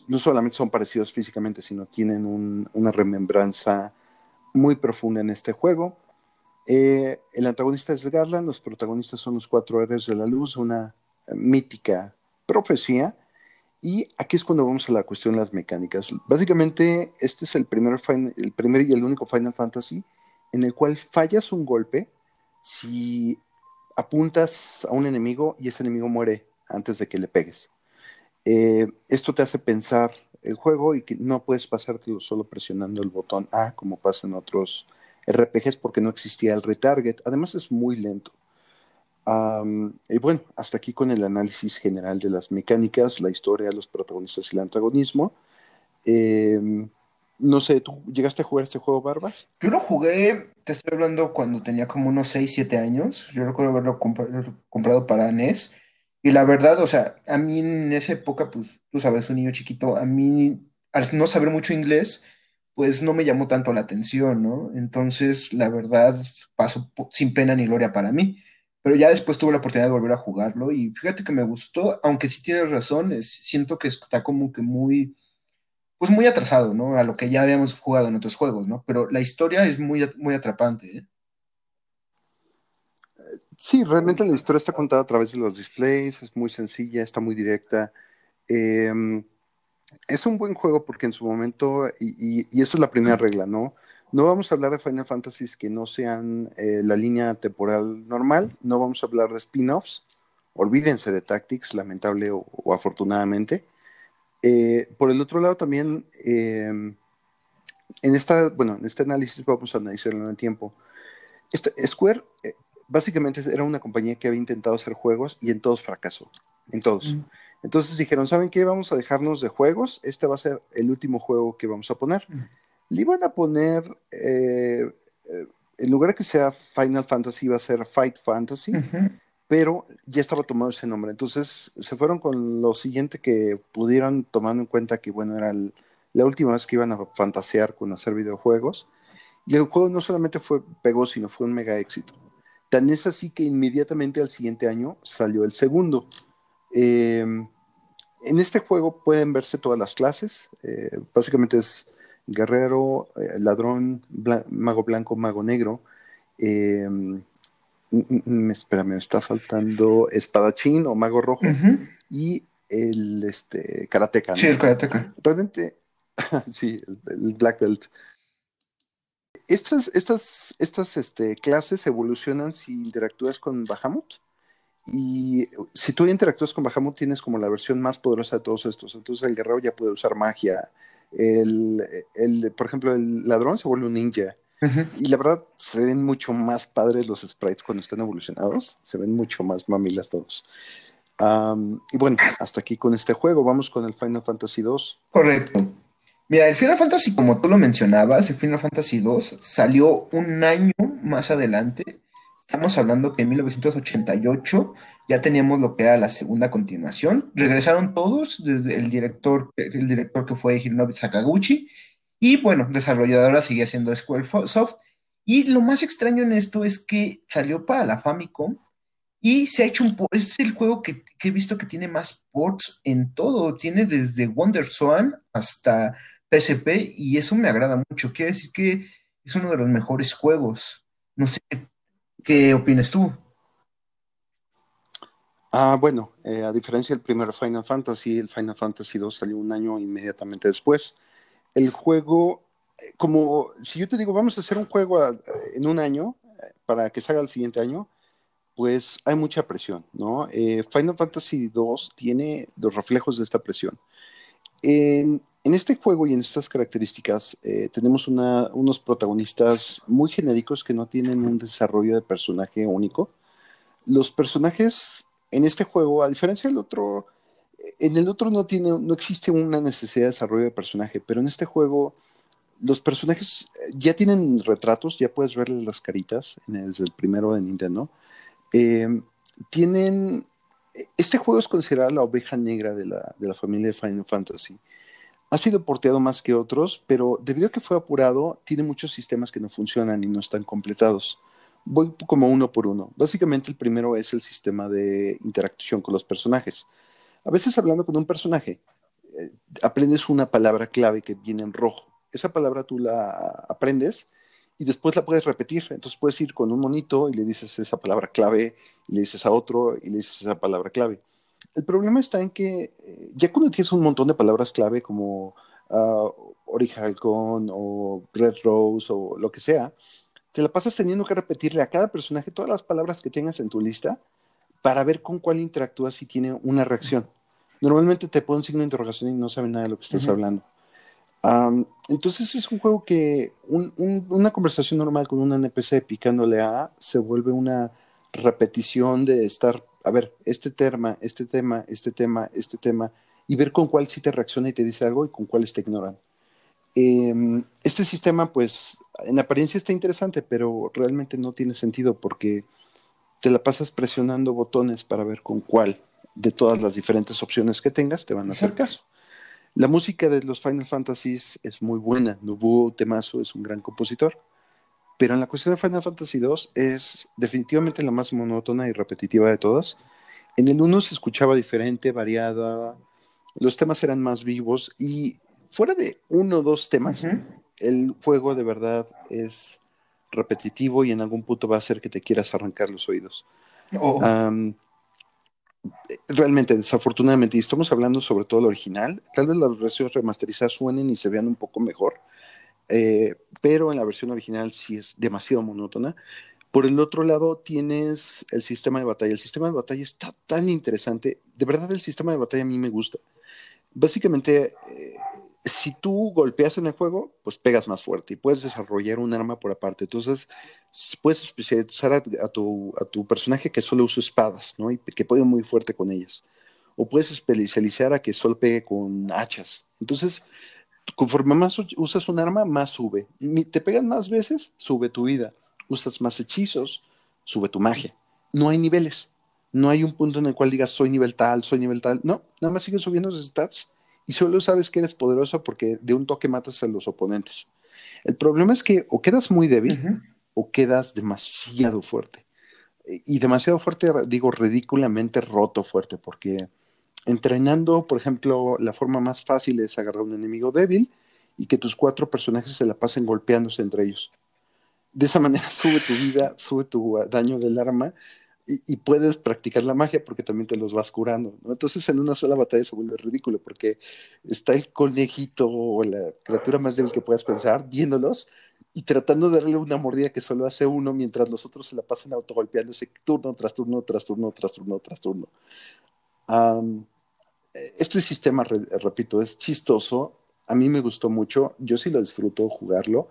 no solamente son parecidos físicamente, sino tienen una remembranza muy profunda en este juego. Eh, el antagonista es Garland, los protagonistas son los cuatro héroes de la luz, una mítica profecía. Y aquí es cuando vamos a la cuestión de las mecánicas. Básicamente, este es el primer, el primer y el único Final Fantasy en el cual fallas un golpe si apuntas a un enemigo y ese enemigo muere antes de que le pegues. Eh, esto te hace pensar el juego y que no puedes pasártelo solo presionando el botón A como pasa en otros RPGs porque no existía el retarget. Además es muy lento. y bueno, hasta aquí con el análisis general de las mecánicas, la historia, los protagonistas y el antagonismo. Em, no sé, ¿tú llegaste a jugar este juego, Barbas? Yo lo jugué, te estoy hablando cuando tenía como unos 6, 7 años. Yo recuerdo haberlo comprado para NES. Y la verdad, o sea, a mí en esa época, pues tú sabes, un niño chiquito, a mí, al no saber mucho inglés, pues no me llamó tanto la atención, ¿no? Entonces, la verdad, pasó sin pena ni gloria para mí. Pero ya después tuve la oportunidad de volver a jugarlo y fíjate que me gustó, aunque sí tienes razón, siento que está como que muy, pues muy atrasado, ¿no? A lo que ya habíamos jugado en otros juegos, ¿no? Pero la historia es muy, muy atrapante, ¿eh? Sí, realmente la historia está contada a través de los displays, es muy sencilla, está muy directa. Em, es un buen juego porque en su momento, y, y, esta es la primera regla, ¿no? No vamos a hablar de Final Fantasy que no sean eh, la línea temporal normal, no vamos a hablar de spin-offs, olvídense de Tactics, lamentable o, afortunadamente. Eh, por el otro lado también, em, en, esta, bueno, en este análisis vamos a analizarlo en el tiempo. Este, Square eh, básicamente era una compañía que había intentado hacer juegos y en todos fracasó, en todos. Mm. Entonces dijeron, ¿saben qué? Vamos a dejarnos de juegos, este va a ser el último juego que vamos a poner. Mm. Le iban a poner, eh, eh, en lugar de que sea Final Fantasy, iba a ser Fight Fantasy, pero ya estaba tomado ese nombre. Entonces se fueron con lo siguiente que pudieron, tomando en cuenta que, bueno, era la última vez que iban a fantasear con hacer videojuegos. Y el juego no solamente fue pegó, sino fue un mega éxito. Tan es así que inmediatamente al siguiente año salió el segundo. Em, en este juego pueden verse todas las clases. Eh, básicamente es guerrero, eh, ladrón, mago blanco, mago negro. Em, espera, me está faltando espadachín o mago rojo y el este, karateca. Sí, el karateca. Realmente, sí, el black belt. Estas, estas, estas este, clases evolucionan si interactúas con Bahamut. Y si tú interactúas con Bahamut, tienes como la versión más poderosa de todos estos. Entonces el guerrero ya puede usar magia. El, el por ejemplo, el ladrón se vuelve un ninja. Y la verdad, se ven mucho más padres los sprites cuando están evolucionados. Se ven mucho más mamilas todos. y bueno, hasta aquí con este juego. Vamos con el Final Fantasy 2. Correcto. Mira, el Final Fantasy, como tú lo mencionabas, el Final Fantasy 2 salió un año más adelante. Estamos hablando que en 1988 ya teníamos lo que era la segunda continuación. Regresaron todos, desde el director, el director que fue Hironobu Sakaguchi, y bueno, desarrolladora seguía siendo Squaresoft. Y lo más extraño en esto es que salió para la Famicom y se ha hecho un... Es el juego que, he visto que tiene más ports en todo. Tiene desde Wonder Swan hasta PSP y eso me agrada mucho. Quiere decir que es uno de los mejores juegos. No sé qué opinas tú. Ah, bueno, eh, a diferencia del primer Final Fantasy, el Final Fantasy II salió un año inmediatamente después. El juego, eh, como si yo te digo, vamos a hacer un juego en un año eh, para que salga el siguiente año, pues hay mucha presión, ¿no? Eh, Final Fantasy II tiene los reflejos de esta presión. En, este juego y en estas características tenemos unos protagonistas muy genéricos que no tienen un desarrollo de personaje único. Los personajes en este juego, a diferencia del otro, en el otro no, tiene, no existe una necesidad de desarrollo de personaje, pero en este juego los personajes eh, ya tienen retratos, ya puedes verles las caritas desde el primero de Nintendo. Em, tienen. Este juego es considerado la oveja negra de la, de la familia de Final Fantasy. Ha sido porteado más que otros, pero debido a que fue apurado, tiene muchos sistemas que no funcionan y no están completados. Voy como uno por uno. Básicamente el primero es el sistema de interacción con los personajes. A veces hablando con un personaje, eh, aprendes una palabra clave que viene en rojo. Esa palabra tú la aprendes y después la puedes repetir. Entonces puedes ir con un monito y le dices esa palabra clave, le dices a otro y le dices esa palabra clave. El problema está en que eh, ya cuando tienes un montón de palabras clave como uh, o Red Rose o lo que sea, te la pasas teniendo que repetirle a cada personaje todas las palabras que tengas en tu lista para ver con cuál interactúas y tiene una reacción. Normalmente te pone un signo de interrogación y no sabe nada de lo que estás hablando entonces es un juego que una conversación normal con un NPC picándole a se vuelve una repetición de estar, a ver, este tema, este tema, este tema, este tema, y ver con cuál sí te reacciona y te dice algo y con cuáles te ignoran. Em, este sistema, pues, en apariencia está interesante, pero realmente no tiene sentido porque te la pasas presionando botones para ver con cuál de todas las diferentes opciones que tengas te van a hacer caso. La música de los Final Fantasies es muy buena. Nobuo Temazo es un gran compositor. Pero en la cuestión de Final Fantasy II es definitivamente la más monótona y repetitiva de todas. En el 1 se escuchaba diferente, variada, los temas eran más vivos y fuera de uno o dos temas, el juego de verdad es repetitivo y en algún punto va a hacer que te quieras arrancar los oídos. Oh realmente, desafortunadamente, y estamos hablando sobre todo el original, tal vez las versiones remasterizadas suenen y se vean un poco mejor, eh, pero en la versión original sí es demasiado monótona. Por el otro lado, tienes el sistema de batalla. El sistema de batalla está tan interesante. De verdad, el sistema de batalla a mí me gusta. Básicamente, eh, si tú golpeas en el juego, pues pegas más fuerte y puedes desarrollar un arma por aparte. Entonces, puedes especializar a, tu, a tu, personaje que solo usa espadas, ¿no? Y que puede muy fuerte con ellas. O puedes especializar a que solo pegue con hachas. Entonces, conforme más usas un arma, más sube. Te pegan más veces, sube tu vida. Usas más hechizos, sube tu magia. No hay niveles. No hay un punto en el cual digas soy nivel tal, soy nivel tal. No, nada más siguen subiendo los stats y solo sabes que eres poderoso porque de un toque matas a los oponentes. El problema es que o quedas muy débil o quedas demasiado fuerte. Y demasiado fuerte, digo, ridículamente roto fuerte, porque entrenando, por ejemplo, la forma más fácil es agarrar a un enemigo débil y que tus cuatro personajes se la pasen golpeándose entre ellos. De esa manera sube tu vida, sube tu daño del arma y, puedes practicar la magia porque también te los vas curando. Entonces en una sola batalla se vuelve ridículo porque está el conejito o la criatura más débil que puedas pensar viéndolos y tratando de darle una mordida que solo hace uno mientras los otros se la pasan autogolpeándose turno tras turno, tras turno, tras turno, tras turno. este sistema, repito, es chistoso. A mí me gustó mucho. Yo sí lo disfruto jugarlo,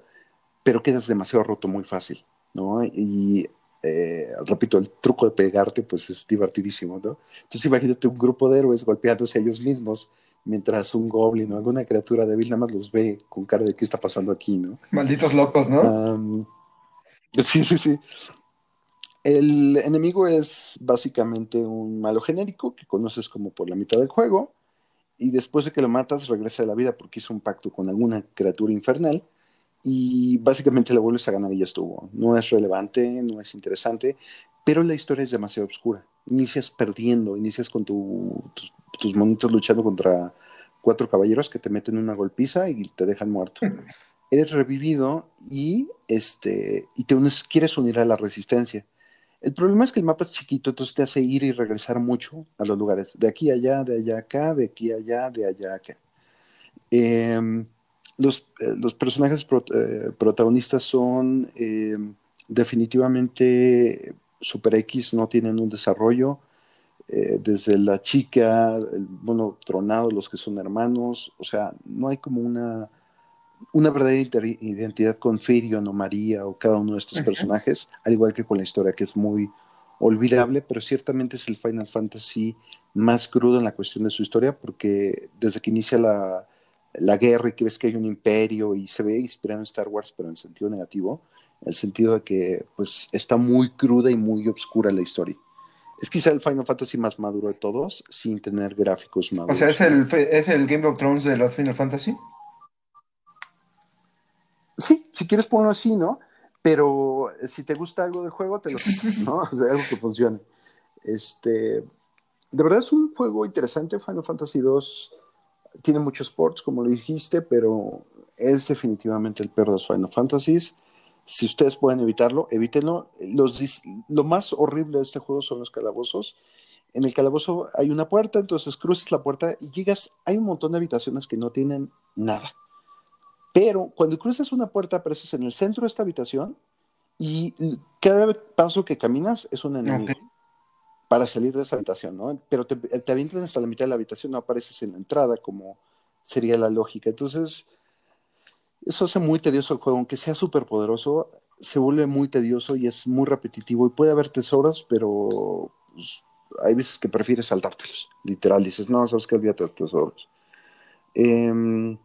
pero quedas demasiado roto muy fácil. ¿no? Y eh, repito, el truco de pegarte, pues es divertidísimo, ¿no? Entonces imagínate un grupo de héroes golpeándose a ellos mismos, mientras un goblin o alguna criatura débil nada más los ve con cara de qué está pasando aquí, ¿no? Malditos locos, ¿no? sí, sí, sí. El enemigo es básicamente un malo genérico que conoces como por la mitad del juego y después de que lo matas regresa a la vida porque hizo un pacto con alguna criatura infernal y básicamente la vuelves a ganar y ya estuvo. No es relevante, no es interesante, pero la historia es demasiado oscura. Inicias perdiendo, inicias con tus, tus monitos luchando contra cuatro caballeros que te meten una golpiza y te dejan muerto. Eres revivido y, este, y te quieres unir a la resistencia. El problema es que el mapa es chiquito, entonces te hace ir y regresar mucho a los lugares. De aquí a allá, de allá acá, de aquí a allá, de allá acá. Em, los, eh, los, personajes eh, protagonistas son em, definitivamente Super X, no tienen un desarrollo. Eh, desde la chica, el mono tronado, los que son hermanos, o sea, no hay como una, una verdadera identidad con Firion o María o cada uno de estos personajes, al igual que con la historia, que es muy olvidable, pero ciertamente es el Final Fantasy más crudo en la cuestión de su historia, porque desde que inicia la, la guerra y que ves que hay un imperio y se ve inspirado en Star Wars, pero en sentido negativo, en el sentido de que pues está muy cruda y muy oscura la historia. Es quizá el Final Fantasy más maduro de todos, sin tener gráficos maduros. O sea, ¿es el, ¿es el Game of Thrones de los Final Fantasy? Sí, si quieres ponerlo así, ¿no? Pero si te gusta algo del juego, te lo ¿no? O sea, algo que funcione. Este, de verdad es un juego interesante. Final Fantasy 2 tiene muchos ports, como lo dijiste, pero es definitivamente el peor de los Final Fantasies. Si ustedes pueden evitarlo, evítenlo. Los, lo más horrible de este juego son los calabozos. En el calabozo hay una puerta, entonces cruzas la puerta y llegas. Hay un montón de habitaciones que no tienen nada. Pero cuando cruzas una puerta, apareces en el centro de esta habitación y cada paso que caminas es un enemigo para salir de esa habitación, ¿no? Pero te, te avientan hasta la mitad de la habitación, no apareces en la entrada, como sería la lógica. Entonces, eso hace muy tedioso el juego, aunque sea súper poderoso, se vuelve muy tedioso y es muy repetitivo y puede haber tesoros, pero pues, hay veces que prefieres saltártelos, literal, dices, no, sabes que olvídate de los tesoros. Em,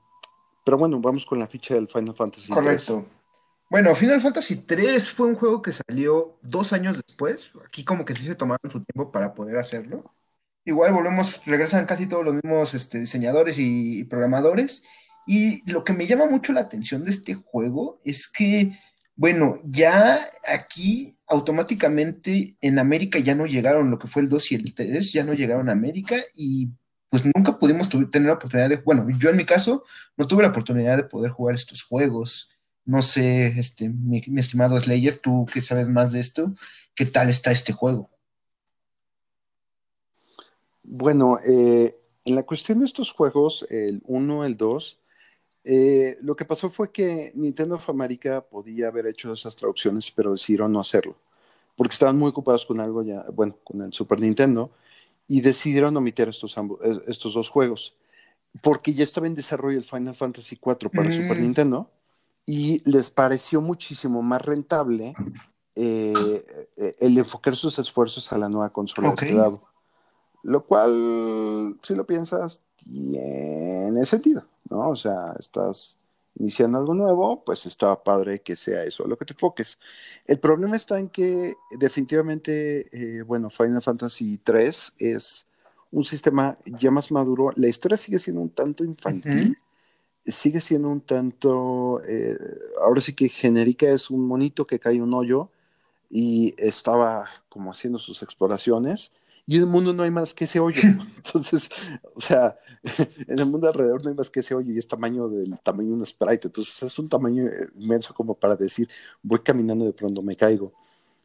pero bueno, vamos con la ficha del Final Fantasy. Correcto. Bueno, Final Fantasy 3 fue un juego que salió dos años después. Aquí como que sí se tomaron su tiempo para poder hacerlo. Igual volvemos, regresan casi todos los mismos este, diseñadores y programadores. Y lo que me llama mucho la atención de este juego es que, bueno, ya aquí automáticamente en América ya no llegaron, lo que fue el 2 y el 3, ya no llegaron a América y pues nunca pudimos tener la oportunidad de, bueno, yo en mi caso no tuve la oportunidad de poder jugar estos juegos. No sé, este, mi, estimado Slayer, tú que sabes más de esto, ¿qué tal está este juego? Bueno, eh, en la cuestión de estos juegos, el 1, el 2, eh, lo que pasó fue que Nintendo of America podía haber hecho esas traducciones, pero decidieron no hacerlo, porque estaban muy ocupados con algo ya, bueno, con el Super Nintendo, y decidieron omitir estos, eh, estos dos juegos, porque ya estaba en desarrollo el Final Fantasy IV para Super mm. Nintendo, y les pareció muchísimo más rentable eh, el enfocar sus esfuerzos a la nueva consola de este. Lo cual, si lo piensas, tiene sentido. ¿no? O sea, estás iniciando algo nuevo, pues está padre que sea eso a lo que te enfoques. El problema está en que definitivamente, eh, bueno, Final Fantasy 3 es un sistema ya más maduro. La historia sigue siendo un tanto infantil, sigue siendo un tanto, eh, ahora sí que genérica, es un monito que cae un hoyo y estaba como haciendo sus exploraciones y en el mundo no hay más que ese hoyo. Entonces, o sea, en el mundo alrededor no hay más que ese hoyo y es tamaño del tamaño de un sprite. Entonces, es un tamaño inmenso como para decir, voy caminando y de pronto me caigo.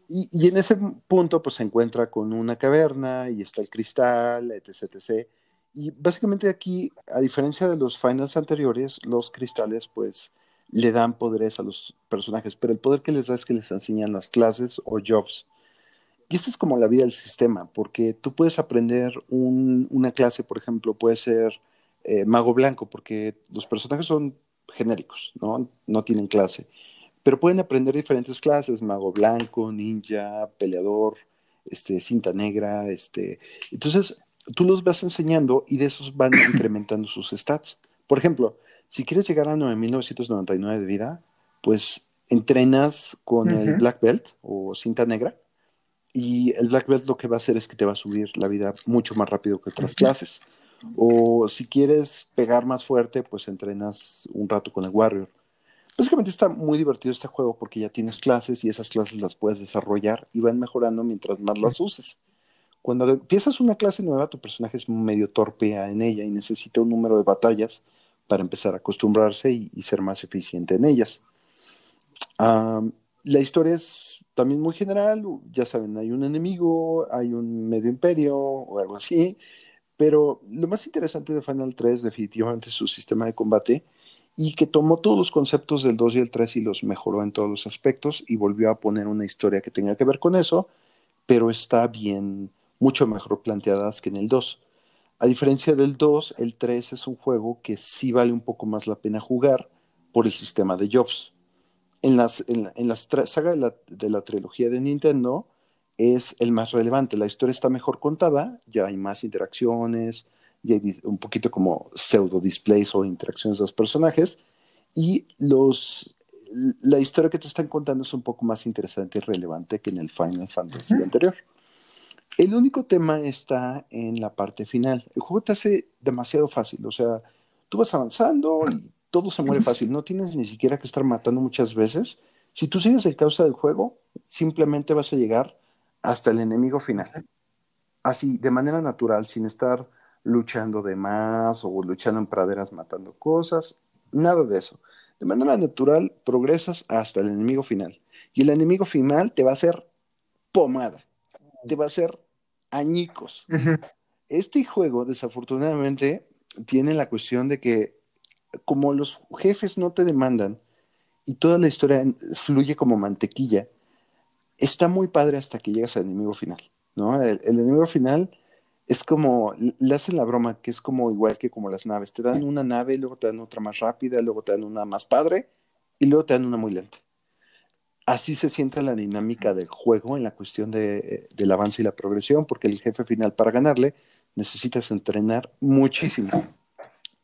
Y, y, en ese punto, pues se encuentra con una caverna y está el cristal, etc, etc. Y básicamente aquí, a diferencia de los finals anteriores, los cristales, pues, le dan poderes a los personajes, pero el poder que les da es que les enseñan las clases o jobs. Y esto es como la vida del sistema, porque tú puedes aprender una clase, por ejemplo, puede ser eh, mago blanco, porque los personajes son genéricos, ¿no? No tienen clase. Pero pueden aprender diferentes clases, mago blanco, ninja, peleador, este, cinta negra, este. Entonces, tú los vas enseñando y de esos van incrementando sus stats. Por ejemplo, si quieres llegar a 9.999 de vida, pues entrenas con el Black Belt o cinta negra y el Black Belt lo que va a hacer es que te va a subir la vida mucho más rápido que otras clases. O si quieres pegar más fuerte, pues entrenas un rato con el Warrior. Básicamente está muy divertido este juego porque ya tienes clases y esas clases las puedes desarrollar y van mejorando mientras más las uses. Cuando empiezas una clase nueva, tu personaje es medio torpe en ella y necesita un número de batallas para empezar a acostumbrarse y, ser más eficiente en ellas. la historia es también muy general, ya saben, hay un enemigo, hay un medio imperio o algo así, pero lo más interesante de Final 3 definitivamente es su sistema de combate y que tomó todos los conceptos del 2 y el 3 y los mejoró en todos los aspectos y volvió a poner una historia que tenga que ver con eso, pero está bien, mucho mejor planteadas que en el 2. A diferencia del 2, el 3 es un juego que sí vale un poco más la pena jugar por el sistema de Jobs. En las, en, en las saga de la, de la trilogía de Nintendo, es el más relevante. La historia está mejor contada, ya hay más interacciones, ya hay un poquito como pseudo displays o interacciones de los personajes y los la historia que te están contando es un poco más interesante y relevante que en el Final Fantasy anterior. El único tema está en la parte final. El juego te hace demasiado fácil, o sea, tú vas avanzando y todo se muere fácil, no tienes ni siquiera que estar matando muchas veces. Si tú sigues el causa del juego, simplemente vas a llegar hasta el enemigo final. Así, de manera natural, sin estar luchando de más o luchando en praderas matando cosas, nada de eso. De manera natural, progresas hasta el enemigo final. Y el enemigo final te va a hacer pomada, te va a hacer añicos. Este juego, desafortunadamente, tiene la cuestión de que como los jefes no te demandan y toda la historia fluye como mantequilla, está muy padre hasta que llegas al enemigo final, ¿no? El, enemigo final es como, le hacen la broma, que es como igual que como las naves. Te dan una nave, luego te dan otra más rápida, luego te dan una más padre y luego te dan una muy lenta. Así se siente la dinámica del juego en la cuestión de, del avance y la progresión, porque el jefe final para ganarle necesitas entrenar muchísimo.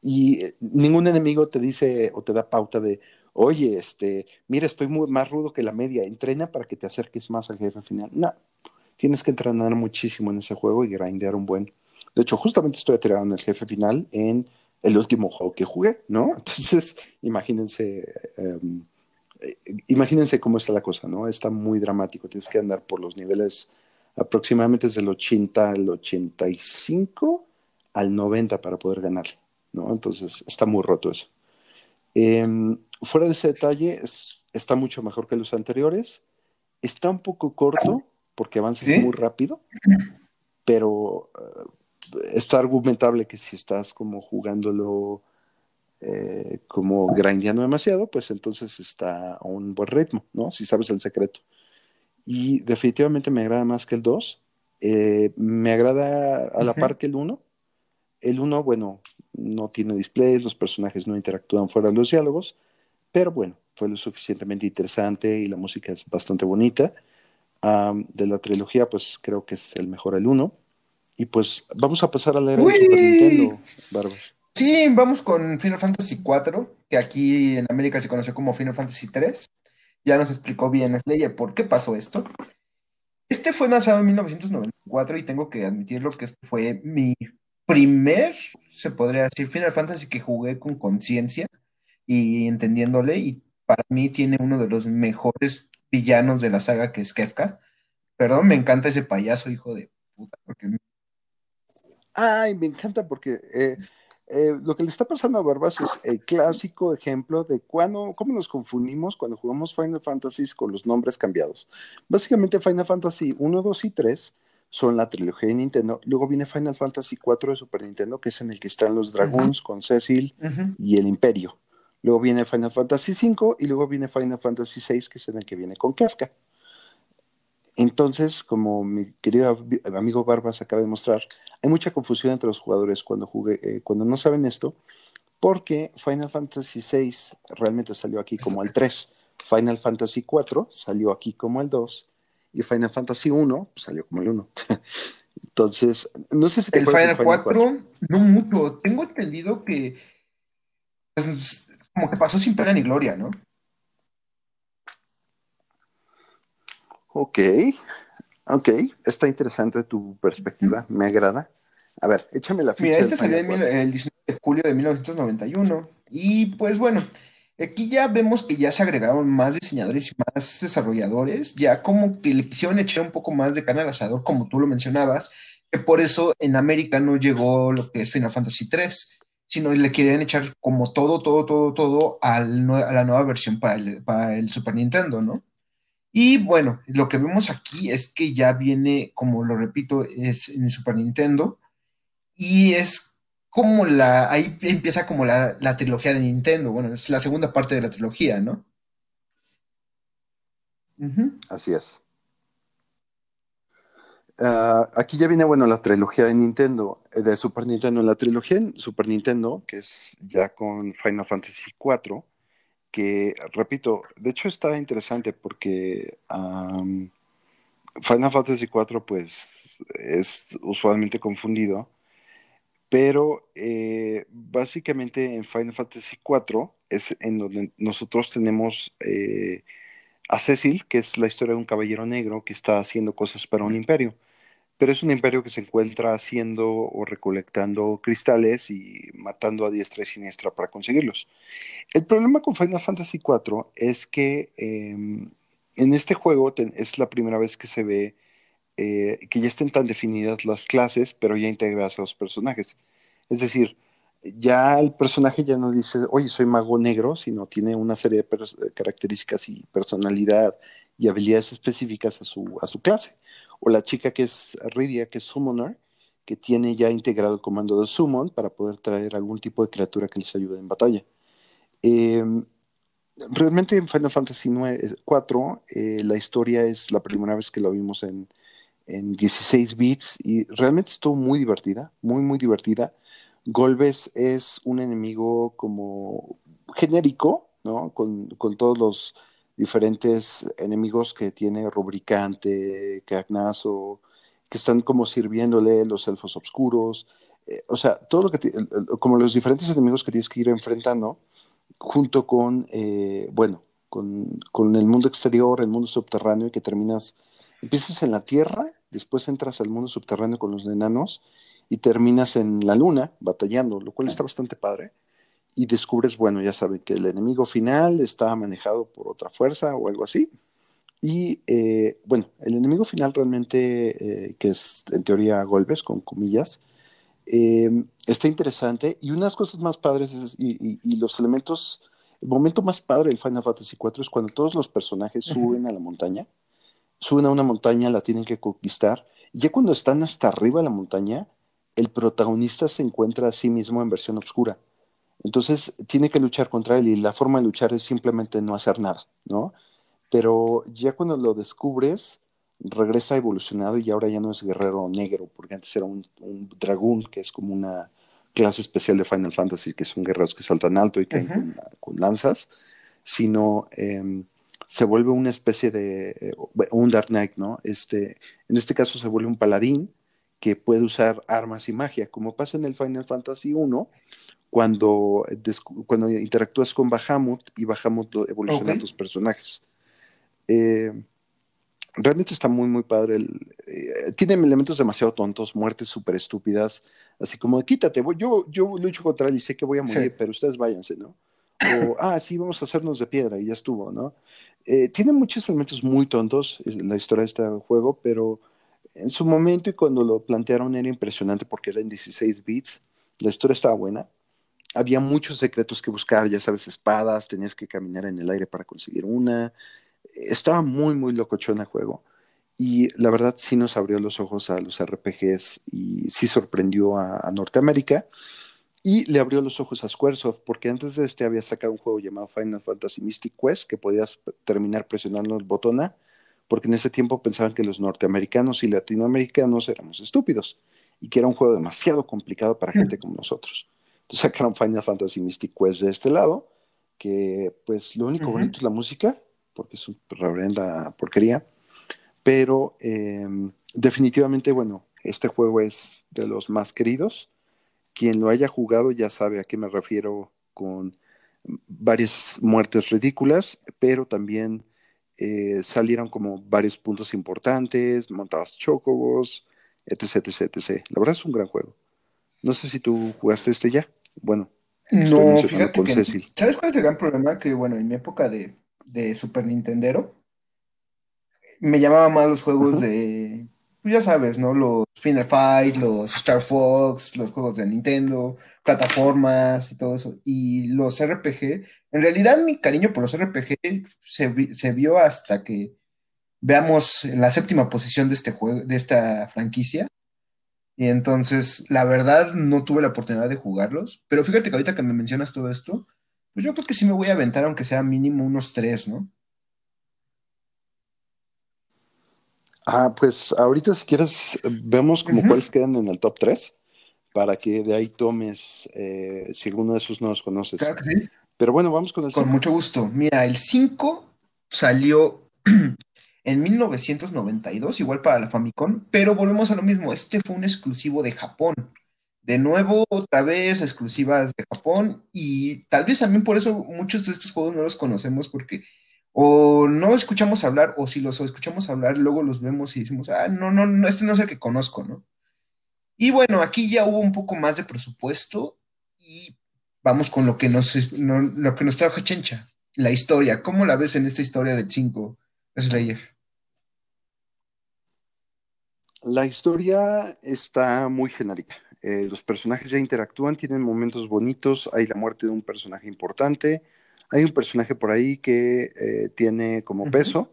Y eh, ningún enemigo te dice o te da pauta de, oye, este, mira, estoy muy, más rudo que la media, entrena para que te acerques más al jefe final. No, tienes que entrenar muchísimo en ese juego y grindear un buen. De hecho, justamente estoy aterrado en el jefe final en el último juego que jugué, ¿no? Entonces, imagínense, em, eh, imagínense cómo está la cosa, ¿no? Está muy dramático, tienes que andar por los niveles aproximadamente desde el 80 al 85 al 90 para poder ganar, ¿no? Entonces, está muy roto eso. Em, fuera de ese detalle, está mucho mejor que los anteriores. Está un poco corto porque avanza muy rápido, pero eh, está argumentable que si estás como jugándolo eh, como grindeando demasiado, pues entonces está a un buen ritmo, ¿no? Si sabes el secreto. Y definitivamente me agrada más que el 2. Eh, me agrada a la par que el 1. El 1, bueno, no tiene displays, los personajes no interactúan fuera de los diálogos, pero bueno, fue lo suficientemente interesante y la música es bastante bonita. de la trilogía, pues creo que es el mejor el 1. Y pues vamos a pasar a leer el Super Nintendo, Barbas. Sí, vamos con Final Fantasy IV, que aquí en América se conoció como Final Fantasy III. Ya nos explicó bien Slayer por qué pasó esto. Este fue lanzado en 1994 y tengo que admitirlo que este fue mi primer, se podría decir, Final Fantasy que jugué con conciencia y entendiéndole, y para mí tiene uno de los mejores villanos de la saga que es Kefka. Perdón, me encanta ese payaso, hijo de puta, porque... Ay, me encanta porque eh, eh, lo que le está pasando a Barbas es el clásico ejemplo de cuando, cómo nos confundimos cuando jugamos Final Fantasy con los nombres cambiados. Básicamente Final Fantasy 1, 2 y 3 son la trilogía de Nintendo. Luego viene Final Fantasy 4 de Super Nintendo, que es en el que están los Dragoons con Cecil y el Imperio. Luego viene Final Fantasy V y luego viene Final Fantasy VI, que es en el que viene con Kafka. Entonces, como mi querido amigo Barbas acaba de mostrar, hay mucha confusión entre los jugadores cuando, jugué, eh, cuando no saben esto, porque Final Fantasy VI realmente salió aquí como el 3, Final Fantasy IV salió aquí como el 2 y Final Fantasy 1 pues, salió como el 1. Entonces, no sé si te El Final, 4, no mucho. Tengo entendido que pues, como que pasó sin pena ni gloria, ¿no? Ok, ok, está interesante tu perspectiva, me agrada. A ver, échame la ficha. Mira, este salió el 19 de julio de 1991 y pues bueno, Aquí ya vemos que ya se agregaron más diseñadores y más desarrolladores, ya como que le quisieron echar un poco más de carne al asador, como tú lo mencionabas, que por eso en América no llegó lo que es Final Fantasy 3, sino le querían echar como todo, todo, todo, todo al a la nueva versión para el, para el Super Nintendo, ¿no? Y bueno, lo que vemos aquí es que ya viene, como lo repito, es en Super Nintendo y es como la, ahí empieza como la, la trilogía de Nintendo, bueno, es la segunda parte de la trilogía, ¿no? Así es. Ah, aquí ya viene, bueno, la trilogía de Nintendo, eh, de Super Nintendo. La trilogía en Super Nintendo, que es ya con Final Fantasy IV, que, repito, de hecho está interesante porque am, Final Fantasy IV, pues, es usualmente confundido, pero eh, básicamente en Final Fantasy IV es en donde nosotros tenemos eh, a Cecil, que es la historia de un caballero negro que está haciendo cosas para un imperio pero es un imperio que se encuentra haciendo o recolectando cristales y matando a diestra y siniestra para conseguirlos. El problema con Final Fantasy IV es que eh, en este juego es la primera vez que se ve eh, que ya estén tan definidas las clases, pero ya integradas a los personajes. Es decir, ya el personaje ya no dice, oye, soy mago negro, sino tiene una serie de de características y personalidad y habilidades específicas a su clase. O la chica que es Rydia, que es Summoner, que tiene ya integrado el comando de Summon para poder traer algún tipo de criatura que les ayude en batalla. Eh, realmente en Final Fantasy IX, 4, eh, la historia es la primera vez que lo vimos en, en 16 bits y realmente estuvo muy divertida, muy, muy divertida. Golbez es un enemigo como genérico, ¿no? Con, con todos los diferentes enemigos que tiene Rubricante, Cagnazo, que están como sirviéndole los elfos oscuros. Eh, o sea, todo lo que, como los diferentes enemigos que tienes que ir enfrentando, junto con, eh, bueno, con, con el mundo exterior, el mundo subterráneo, y que terminas, empiezas en la Tierra, después entras al mundo subterráneo con los enanos y terminas en la Luna batallando, lo cual está bastante padre. Y descubres, bueno, ya saben que el enemigo final está manejado por otra fuerza o algo así. Y eh, bueno, el enemigo final realmente, eh, que es en teoría Golbes, con comillas, eh, está interesante y unas cosas más padres es- y, y- y los elementos, el momento más padre del Final Fantasy IV es cuando todos los personajes suben a la montaña, suben a una montaña, la tienen que conquistar, y ya cuando están hasta arriba de la montaña, el protagonista se encuentra a sí mismo en versión oscura. Entonces tiene que luchar contra él y la forma de luchar es simplemente no hacer nada, ¿no? Pero ya cuando lo descubres, regresa evolucionado y ahora ya no es guerrero negro, porque antes era un, un dragón, que es como una clase especial de Final Fantasy, que son guerreros que saltan alto y caen con lanzas, sino eh, se vuelve una especie de eh, un Dark Knight, ¿no? Este, en este caso se vuelve un paladín que puede usar armas y magia, como pasa en el Final Fantasy 1, cuando, descu- cuando interactúas con Bahamut y Bahamut evoluciona Ok. tus personajes. Eh, realmente está muy, muy padre. el- eh, tiene elementos demasiado tontos, muertes súper estúpidas, así como quítate, voy- yo, yo lucho contra él y sé que voy a morir, Sí. pero ustedes váyanse, ¿no? O, ah, sí, vamos a hacernos de piedra y ya estuvo, ¿no? Eh, tiene muchos elementos muy tontos eh, la historia de este juego, pero en su momento y cuando lo plantearon era impresionante porque era en 16 bits, la historia estaba buena. Había muchos secretos que buscar, ya sabes, espadas, tenías que caminar en el aire para conseguir una. Estaba muy, muy locochón el juego. Y la verdad sí nos abrió los ojos a los RPGs y sí sorprendió a, a Norteamérica. Y le abrió los ojos a Squaresoft, porque antes de este había sacado un juego llamado Final Fantasy Mystic Quest, que podías terminar presionando el botón A, porque en ese tiempo pensaban que los norteamericanos y latinoamericanos éramos estúpidos y que era un juego demasiado complicado para gente como nosotros. Sacaron Final Fantasy Mystic Quest de este lado, que pues lo único bonito es la música, porque es una reverenda porquería, pero eh, definitivamente, bueno, este juego es de los más queridos. Quien lo haya jugado ya sabe a qué me refiero con varias muertes ridículas, pero también eh, salieron como varios puntos importantes, montados chocobos, etc, etc, etc. La verdad es un gran juego. No sé si tú jugaste este ya. Bueno, No, fíjate que. ¿Sabes cuál es el gran problema? Que, bueno, en mi época de, Super Nintendo, me llamaba más los juegos de. Pues ya sabes, ¿no? Los Final Fight, los Star Fox, los juegos de Nintendo, plataformas y todo eso. Y los RPG. En realidad, mi cariño por los RPG se, se vio hasta que veamos la séptima posición de este juego, de esta franquicia. Y entonces, la verdad, no tuve la oportunidad de jugarlos. Pero fíjate que ahorita que me mencionas todo esto, pues yo creo que sí me voy a aventar, aunque sea mínimo unos tres, ¿no? Ah, pues ahorita si quieres, vemos como cuáles quedan en el top 3, para que de ahí tomes eh, si alguno de esos no los conoces. Claro que sí. Pero bueno, vamos con el Con mucho gusto. Mira, el 5 salió en 1992, igual para la Famicom, pero volvemos a lo mismo, este fue un exclusivo de Japón. De nuevo, otra vez, exclusivas de Japón, y tal vez también por eso muchos de estos juegos no los conocemos, porque o no escuchamos hablar, o si los escuchamos hablar, luego los vemos y decimos, ah, no, no, no, este no es el que conozco, ¿no? Y bueno, aquí ya hubo un poco más de presupuesto y vamos con lo que nos, lo que nos trajo Chencha, la historia. ¿Cómo la ves en esta historia de 5 Slayer? La historia está muy genérica. Eh, los personajes ya interactúan, tienen momentos bonitos, hay la muerte de un personaje importante, hay un personaje por ahí que eh, tiene como peso,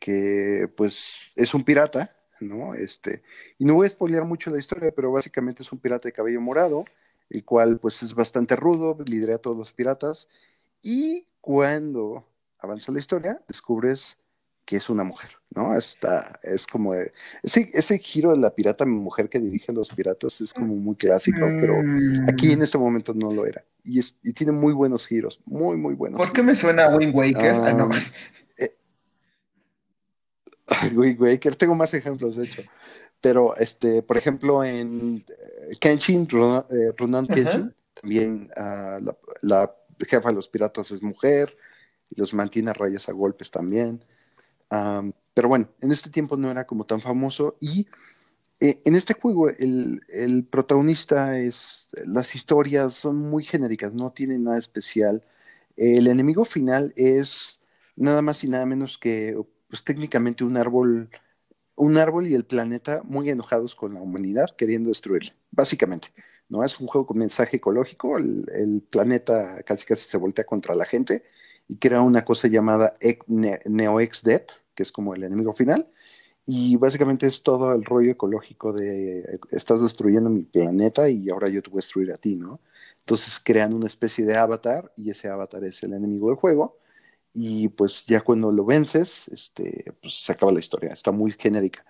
que pues es un pirata, ¿no? Este, y no voy a spoilear mucho la historia, pero básicamente es un pirata de cabello morado, el cual pues es bastante rudo, lidera a todos los piratas, y cuando avanza la historia, descubres que es una mujer, ¿no? Está, es como ese, ese giro de la pirata mujer que dirige a los piratas es como muy clásico, pero aquí en mm. este momento no lo era. Y, es, y tiene muy buenos giros, muy, muy buenos. ¿Por qué me suena a Wind Waker? Ah, no. Eh, Wind Waker, tengo más ejemplos, de hecho. Pero, este, por ejemplo, en eh, Kenshin, Runan, eh, Kenshin, también ah, la, la jefa de los piratas es mujer y los mantiene a rayas a golpes también pero bueno, en este tiempo no era como tan famoso y eh, en este juego el, protagonista es, las historias son muy genéricas, no tienen nada especial. El enemigo final es nada más y nada menos que pues técnicamente un árbol, un árbol y el planeta muy enojados con la humanidad queriendo destruirla, básicamente. ¿no? Es un juego con mensaje ecológico, el, el planeta casi casi se voltea contra la gente y crea una cosa llamada NeoXDead, que es como el enemigo final. Y básicamente es todo el rollo ecológico de estás destruyendo mi planeta y ahora yo te voy a destruir a ti, ¿no? Entonces crean una especie de avatar y ese avatar es el enemigo del juego. Y pues ya cuando lo vences, este, pues se acaba la historia. Está muy genérica.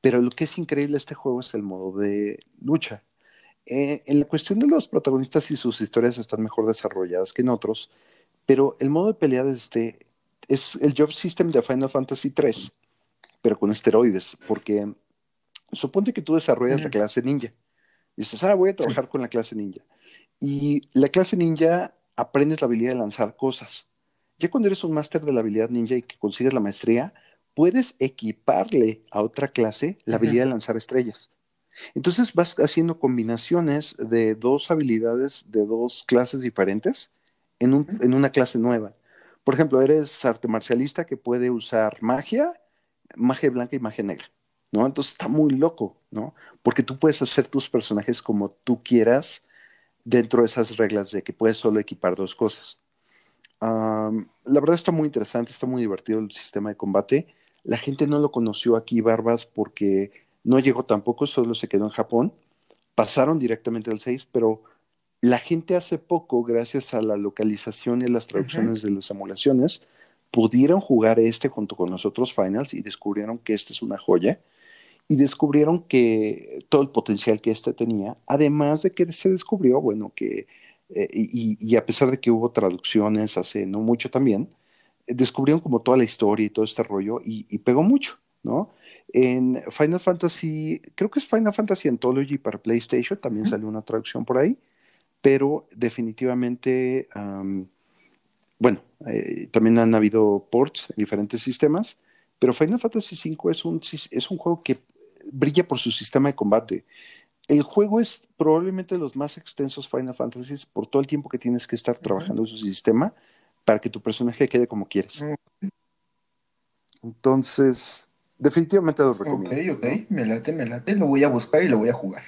Pero lo que es increíble de este juego es el modo de lucha. Eh, en la cuestión de los protagonistas y sus historias están mejor desarrolladas que en otros, pero el modo de pelea de este es el Job System de Final Fantasy 3, pero con esteroides, porque suponte que tú desarrollas la clase ninja. Dices, ah, voy a trabajar con la clase ninja. Y la clase ninja aprendes la habilidad de lanzar cosas. Ya cuando eres un máster de la habilidad ninja y que consigues la maestría, puedes equiparle a otra clase la habilidad de lanzar estrellas. Entonces vas haciendo combinaciones de dos habilidades de dos clases diferentes en, una clase nueva. Por ejemplo, eres arte marcialista que puede usar magia, magia blanca y magia negra, ¿no? Entonces está muy loco, ¿no? Porque tú puedes hacer tus personajes como tú quieras dentro de esas reglas de que puedes solo equipar dos cosas. la verdad está muy interesante, está muy divertido el sistema de combate. La gente no lo conoció aquí, Barbas, porque no llegó tampoco, solo se quedó en Japón. Pasaron directamente al 6, pero la gente hace poco, gracias a la localización y las traducciones de las emulaciones, pudieron jugar este junto con los otros finals y descubrieron que este es una joya y descubrieron que todo el potencial que este tenía, además de que se descubrió, bueno, que, eh, y, a pesar de que hubo traducciones hace no mucho también, descubrieron como toda la historia y todo este rollo y, pegó mucho, ¿no? En Final Fantasy, creo que es Final Fantasy Anthology para PlayStation, también salió una traducción por ahí pero definitivamente, bueno, eh, también han habido ports en diferentes sistemas, pero Final Fantasy V es un, es un juego que brilla por su sistema de combate. el juego es probablemente de los más extensos Final Fantasy por todo el tiempo que tienes que estar trabajando en su sistema para que tu personaje quede como quieres. Entonces, definitivamente lo recomiendo. Ok, ok, me late, me late, lo voy a buscar y lo voy a jugar.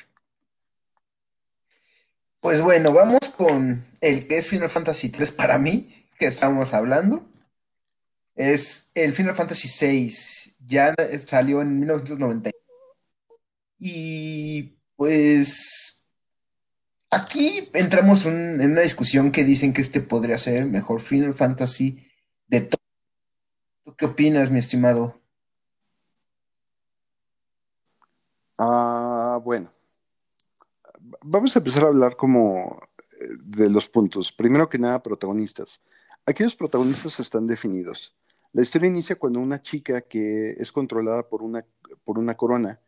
Pues bueno, vamos con el que es Final Fantasy 3 para mí, que estamos hablando. Es el Final Fantasy VI, ya salió en 1990. Y pues aquí entramos en una discusión que dicen que este podría ser el mejor Final Fantasy de todo. ¿Tú qué opinas, mi estimado? Ah, bueno. Vamos a empezar a hablar como eh, de los puntos. Primero que nada, protagonistas. Aquellos protagonistas están definidos. La historia inicia cuando una chica que es controlada por una, por una corona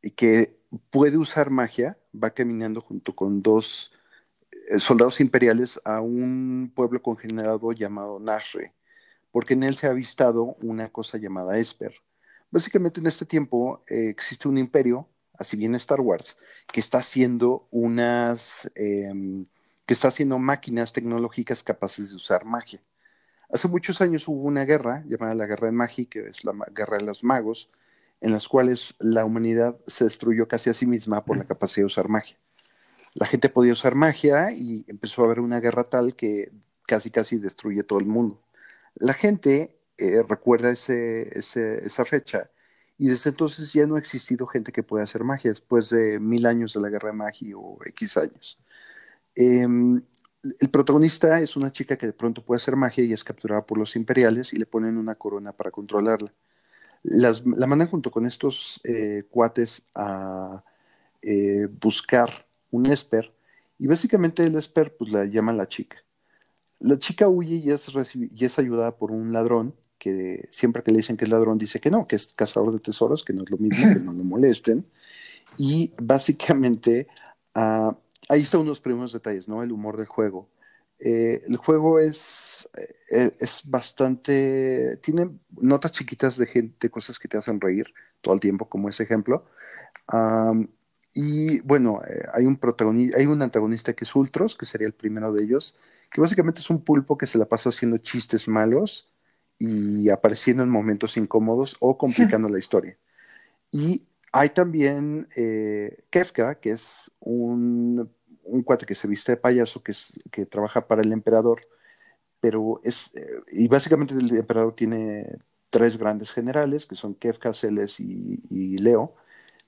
y que puede usar magia, va caminando junto con dos eh, soldados imperiales a un pueblo congenerado llamado Nashre, porque en él se ha avistado una cosa llamada Esper. Básicamente en este tiempo eh, existe un imperio, así bien Star Wars, que está haciendo unas, em, que está haciendo máquinas tecnológicas capaces de usar magia. Hace muchos años hubo una guerra llamada la Guerra de Magia, que es la guerra de los magos, en las cuales la humanidad se destruyó casi a sí misma por la capacidad de usar magia. La gente podía usar magia y empezó a haber una guerra tal que casi casi destruye todo el mundo. La gente eh, recuerda esa fecha y desde entonces ya no ha existido gente que pueda hacer magia después de mil años de la guerra de magia o X años. Em, el protagonista es una chica que de pronto puede hacer magia y es capturada por los imperiales y le ponen una corona para controlarla la mandan junto con estos eh, cuates a eh, buscar un Esper y básicamente el Esper pues la llama la chica. La chica huye y es, y es ayudada por un ladrón que siempre que le dicen que es ladrón dice que no, que es cazador de tesoros, que no es lo mismo, que no lo molesten. Y básicamente ah, ahí están unos primeros detalles, ¿no? El humor del juego. Eh, el juego es, eh, es bastante, tiene notas chiquitas de gente, cosas que te hacen reír todo el tiempo, como ese ejemplo. y bueno, eh, hay, un protagonista, hay un antagonista que es Ultros, que sería el primero de ellos, que básicamente es un pulpo que se la pasa haciendo chistes malos y apareciendo en momentos incómodos o complicando la historia. Y hay también Kefka, que es un un cuate que se viste de payaso, que, es, que trabaja para el emperador, pero es, eh, y básicamente el emperador tiene tres grandes generales, que son Kefka, Celes y, Leo,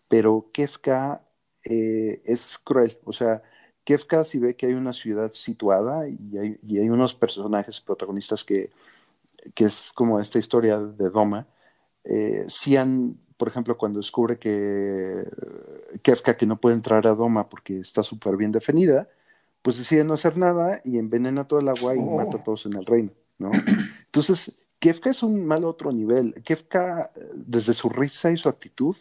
pero Kefka eh, es cruel, o sea, Kefka si ve que hay una ciudad situada y hay, y hay unos personajes protagonistas que, que, es como esta historia de Doma, eh, si han por ejemplo, cuando descubre que Kefka que no puede entrar a Doma porque está súper bien definida, pues decide no hacer nada y envenena todo el agua y oh. mata a todos en el reino, ¿no? Entonces, Kefka es un mal otro nivel. Kefka, desde su risa y su actitud,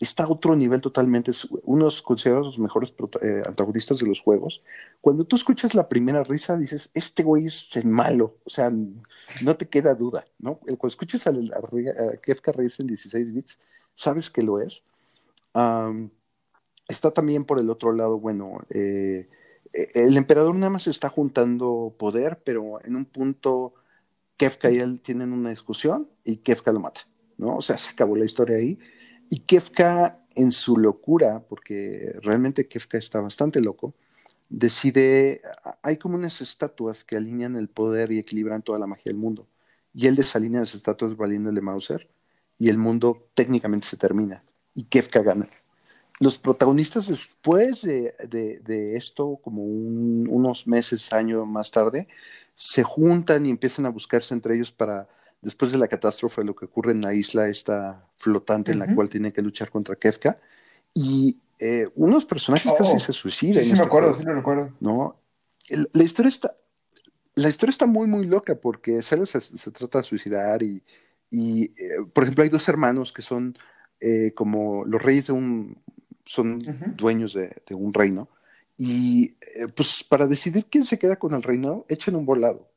está a otro nivel totalmente. Es uno considerados los mejores eh, antagonistas de los juegos. Cuando tú escuchas la primera risa, dices, este güey es malo. O sea, no te queda duda, ¿no? Cuando escuchas a, Kefka reírse en 16 bits, sabes que lo es. está también por el otro lado, bueno, eh, el emperador nada más está juntando poder, pero en un punto Kefka y él tienen una discusión y Kefka lo mata, ¿no? O sea, se acabó la historia ahí. Y Kefka, en su locura, porque realmente Kefka está bastante loco, decide, hay como unas estatuas que alinean el poder y equilibran toda la magia del mundo. Y él desalinea las estatuas valiéndole Mauser y el mundo técnicamente se termina. Y Kefka gana. Los protagonistas después de, esto, como unos meses, años más tarde, se juntan y empiezan a buscarse entre ellos para después de la catástrofe, lo que ocurre en la isla esta flotante en la cual tiene que luchar contra Kefka, y eh, unos personajes casi oh, se suicidan. Sí, sí me acuerdo, sí me recuerdo. ¿no? la historia está, la historia está muy, muy loca porque se, se trata de suicidar y, y eh, por ejemplo, hay dos hermanos que son eh, como los reyes de un, son dueños de, de, un reino y pues para decidir quién se queda con el reinado, echan un volado.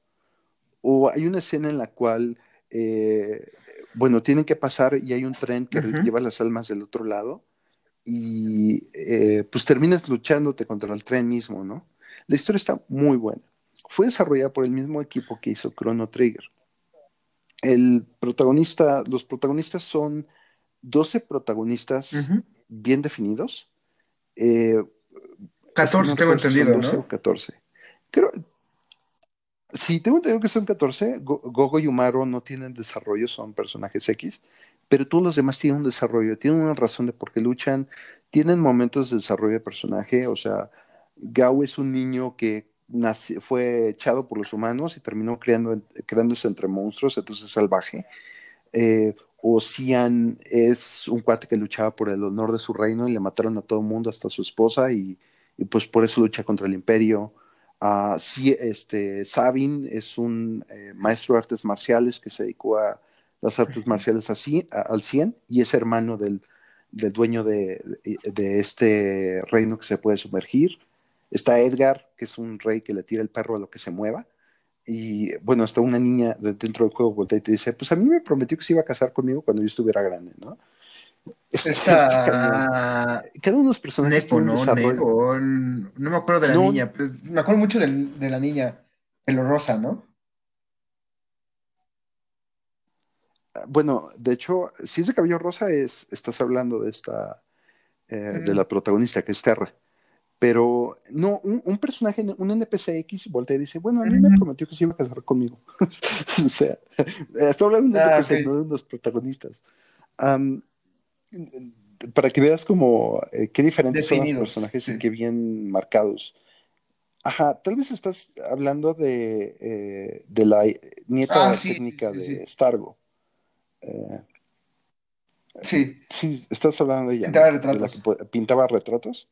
O hay una escena en la cual eh, bueno, tienen que pasar y hay un tren que lleva las almas del otro lado y eh, pues terminas luchándote contra el tren mismo, ¿no? La historia está muy buena. Fue desarrollada por el mismo equipo que hizo Chrono Trigger. El protagonista, los protagonistas son 12 protagonistas bien definidos. 14, eh, tengo entendido, ¿no? 14. Creo, sí, tengo entendido que son 14. Gogo y Umaro no tienen desarrollo, son personajes X, pero todos los demás tienen un desarrollo, tienen una razón de por qué luchan, tienen momentos de desarrollo de personaje, o sea, Gao es un niño que fue echado por los humanos y terminó creando, creándose entre monstruos, entonces salvaje. Eh, o Cian es un cuate que luchaba por el honor de su reino y le mataron a todo el mundo, hasta a su esposa, y, pues por eso lucha contra el imperio. Uh, este, Sabin es un eh, maestro de artes marciales que se dedicó a las artes marciales así, al 100 y es hermano del, dueño de, este reino que se puede sumergir. Está Edgar, que es un rey que le tira el perro a lo que se mueva. Y bueno, hasta una niña dentro del juego voltea y te dice, pues a mí me prometió que se iba a casar conmigo cuando yo estuviera grande, ¿no? Está... Cada uno de los personajes ¿no? no me acuerdo de la niña, me acuerdo mucho de, de la niña, pelo rosa, ¿no? Bueno, de hecho, si es de cabello rosa, es, estás hablando de esta, eh, de la protagonista, que es Terra. Pero no, un, personaje, un NPC X voltea y dice, bueno, a mí me prometió que se iba a casar conmigo. o sea, estoy hablando de un ah, NPC, no de los protagonistas. Para que veas como eh, qué diferentes son los personajes y qué bien marcados. Ajá, tal vez estás hablando de, eh, de la nieta ah, técnica de Stargo. Eh, sí. Sí, estás hablando de ella. Pintaba retratos. pintaba retratos.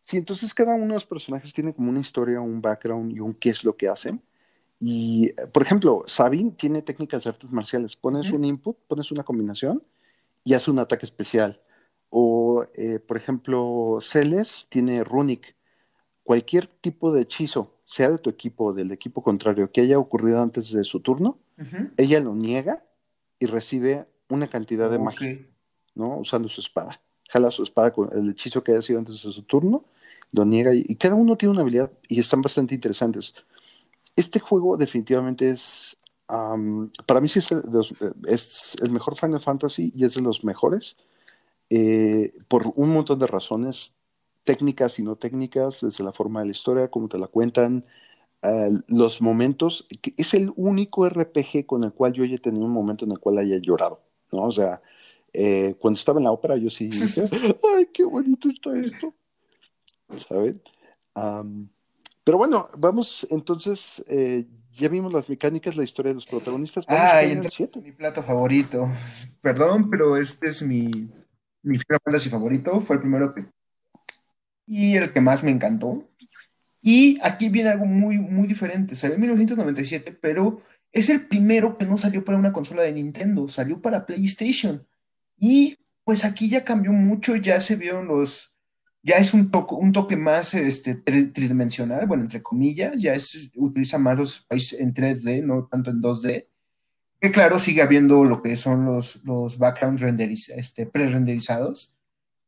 Sí, entonces cada uno de los personajes tiene como una historia, un background y un qué es lo que hacen. Y, por ejemplo, Sabine tiene técnicas de artes marciales. Pones un input, pones una combinación y hace un ataque especial. O, eh, por ejemplo, Celes tiene Runic. Cualquier tipo de hechizo, sea de tu equipo o del equipo contrario, que haya ocurrido antes de su turno, ella lo niega y recibe una cantidad de magia, ¿no? Usando su espada. Jala su espada con el hechizo que haya sido antes de su turno, lo niega y, cada uno tiene una habilidad y están bastante interesantes. Este juego definitivamente es, para mí sí es el, es el, mejor Final Fantasy y es de los mejores eh, por un montón de razones técnicas y no técnicas, desde la forma de la historia, cómo te la cuentan, los momentos, es el único RPG con el cual yo haya tenido un momento en el cual haya llorado, ¿no? O sea, eh, cuando estaba en la ópera yo sí dije, ay, qué bonito está esto, ¿sabes? Pero bueno, vamos, entonces, eh, ya vimos las mecánicas, la historia de los protagonistas. Ah, y mi plato favorito. Perdón, pero este es mi, mi favorito, fue el primero que... Y el que más me encantó, y aquí viene algo muy, muy diferente. Salió en 1997, pero es el primero que no salió para una consola de Nintendo, salió para PlayStation. Y pues aquí ya cambió mucho, ya se vieron los, ya es un, toque, un toque más este, tridimensional, bueno, entre comillas, ya es, utiliza más los países en 3D, no tanto en 2D. Que claro, sigue habiendo lo que son los, los backgrounds este, pre-renderizados.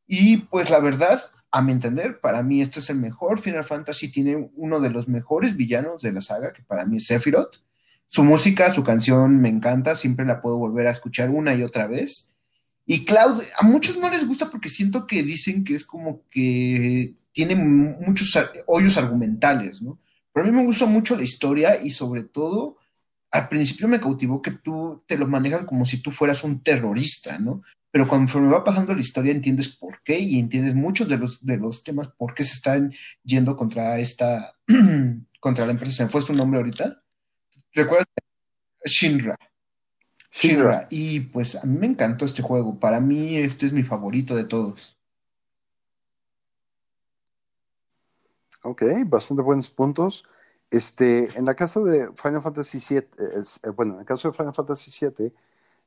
Y pues la verdad, a mi entender, para mí este es el mejor. Final Fantasy tiene uno de los mejores villanos de la saga, que para mí es Sephiroth. Su música, su canción me encanta, siempre la puedo volver a escuchar una y otra vez. Y Cloud, a muchos no les gusta porque siento que dicen que es como que tiene muchos hoyos argumentales, ¿no? Pero a mí me gusta mucho la historia y sobre todo, al principio me cautivó que tú te lo manejan como si tú fueras un terrorista, ¿no? pero conforme va pasando la historia entiendes por qué y entiendes muchos de los, de los temas por qué se están yendo contra esta, contra la empresa. ¿Se me fue su nombre ahorita? ¿Recuerdas? Shinra. Shinra. Y pues a mí me encantó este juego. Para mí este es mi favorito de todos. Ok, bastante buenos puntos. Este, en el caso de Final Fantasy VII, eh, bueno, en el caso de Final Fantasy VII,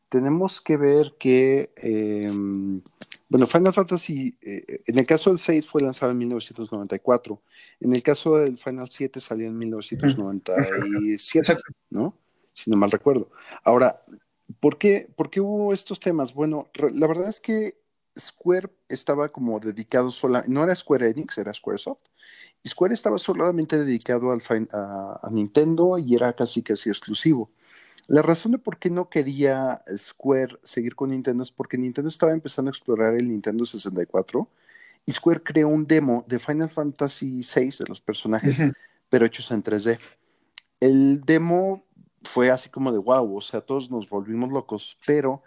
tenemos que ver que, em, bueno, Final Fantasy, eh, en el caso del 6 fue lanzado en 1994, en el caso del Final 7 salió en 1997, ¿no? Si no mal recuerdo. Ahora, ¿por qué, ¿por qué hubo estos temas? Bueno, la verdad es que Square estaba como dedicado sola, no era Square Enix, era Squaresoft. Y Square estaba solamente dedicado al, a, a, Nintendo y era casi casi exclusivo. La razón de por qué no quería Square seguir con Nintendo es porque Nintendo estaba empezando a explorar el Nintendo 64 y Square creó un demo de Final Fantasy VI de los personajes, pero hechos en 3D. El demo fue así como de wow, o sea, todos nos volvimos locos, pero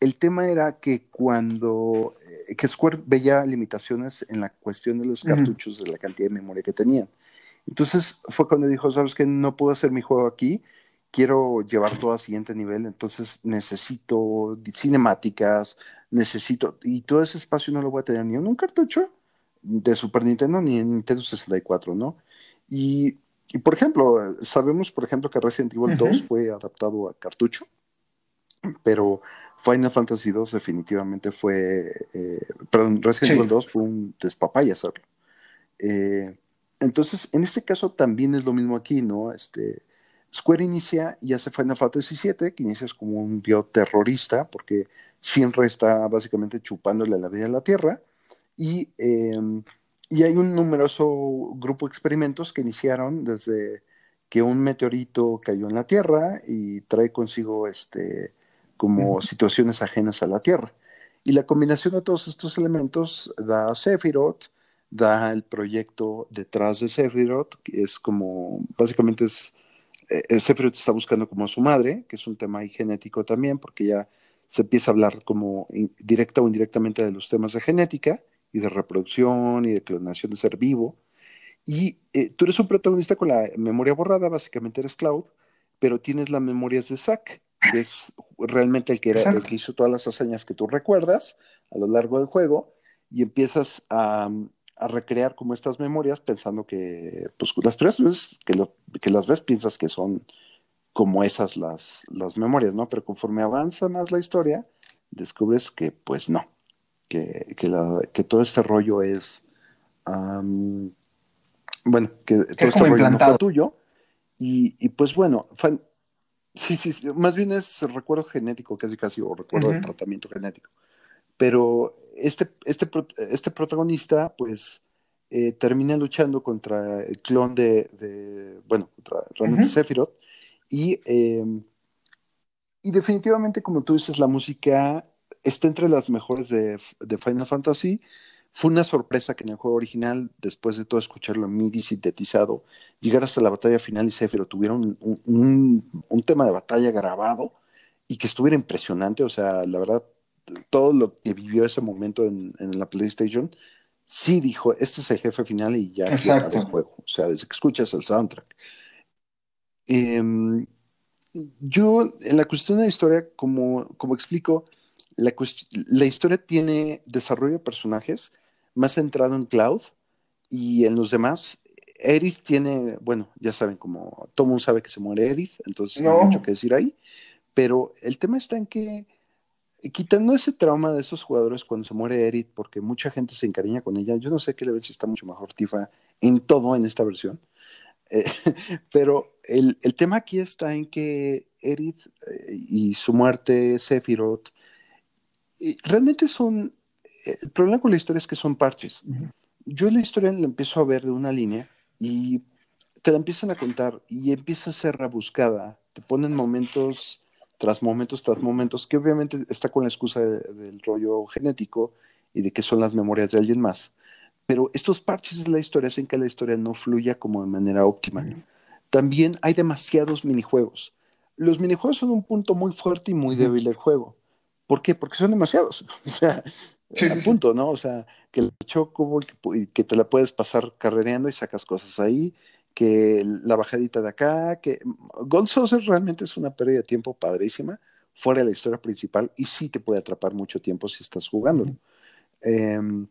el tema era que cuando eh, que Square veía limitaciones en la cuestión de los cartuchos, de la cantidad de memoria que tenían. Entonces fue cuando dijo, sabes que no puedo hacer mi juego aquí, quiero llevar todo al siguiente nivel, entonces necesito cinemáticas, necesito, y todo ese espacio no lo voy a tener ni en un cartucho de Super Nintendo ni en Nintendo 64, ¿no? Y, y por ejemplo, sabemos, por ejemplo, que Resident Evil 2 fue adaptado a cartucho, pero Final Fantasy 2 definitivamente fue, eh, perdón, Resident Evil 2 fue un despapaya hacerlo. Eh, entonces, en este caso también es lo mismo aquí, ¿no? Este, Square inicia y hace Final Fantasy VII, que inicia como un bioterrorista, porque Shinra está básicamente chupándole la vida a la Tierra, y, em, y hay un numeroso grupo de experimentos que iniciaron desde que un meteorito cayó en la Tierra y trae consigo este, como situaciones ajenas a la Tierra. Y la combinación de todos estos elementos da a Sephiroth, da el proyecto detrás de Sephiroth, que es como, básicamente es eh, Sephiroth está buscando como a su madre, que es un tema genético también, porque ya se empieza a hablar como directa o indirectamente de los temas de genética y de reproducción y de clonación de ser vivo. Y eh, tú eres un protagonista con la memoria borrada, básicamente eres Cloud, pero tienes las memorias de Zack, que es realmente el que, era, el que hizo todas las hazañas que tú recuerdas a lo largo del juego, y empiezas a, a recrear como estas memorias pensando que, pues las primeras veces que, lo, que las ves piensas que son como esas las, las memorias, ¿no? Pero conforme avanza más la historia, descubres que pues no, que, que, la, que todo este rollo es, bueno, que todo es este rollo no fue tuyo. Y, y pues bueno, sí, sí, sí, más bien es recuerdo genético casi casi, o recuerdo uh -huh. de tratamiento genético. Pero este, este, este protagonista, pues, eh, termina luchando contra el clon de, de bueno, contra realmente uh -huh. Sephiroth. Y, eh, y definitivamente, como tú dices, la música está entre las mejores de, de, Final Fantasy. Fue una sorpresa que en el juego original, después de todo escucharlo en MIDI sintetizado, llegar hasta la batalla final y Sephiroth tuviera un, un, un tema de batalla grabado y que estuviera impresionante. O sea, la verdad, todo lo que vivió ese momento en, en, la PlayStation, sí dijo, este es el jefe final y ya Exacto. el juego. O sea, desde que escuchas el soundtrack. Eh, yo, en la cuestión de la historia, como, como explico, la, la, historia tiene desarrollo de personajes más centrado en Cloud y en los demás. Edith tiene, bueno, ya saben, como todo mundo sabe que se muere Edith, entonces no, no hay mucho que decir ahí. Pero el tema está en que quitando ese trauma de esos jugadores cuando se muere Edith, porque mucha gente se encariña con ella, yo no sé qué le ven si está mucho mejor Tifa en todo en esta versión. Eh, pero el, el, tema aquí está en que Edith eh, y su muerte, Sephiroth, realmente son. El problema con la historia es que son parches. Uh -huh. Yo la historia la empiezo a ver de una línea y te la empiezan a contar y empieza a ser rebuscada. Te ponen momentos tras momentos tras momentos, que obviamente está con la excusa de, del rollo genético y de que son las memorias de alguien más. Pero estos parches de la historia hacen que la historia no fluya como de manera óptima. También hay demasiados minijuegos. Los minijuegos son un punto muy fuerte y muy débil del juego. ¿Por qué? Porque son demasiados. O sea, sí, sí, punto, sí. ¿no? O sea, que el choco y que te la puedes pasar carrereando y sacas cosas ahí, que la bajadita de acá, que Gold Saucer realmente es una pérdida de tiempo padrísima, fuera de la historia principal, y sí te puede atrapar mucho tiempo si estás jugando. Uh -huh. eh,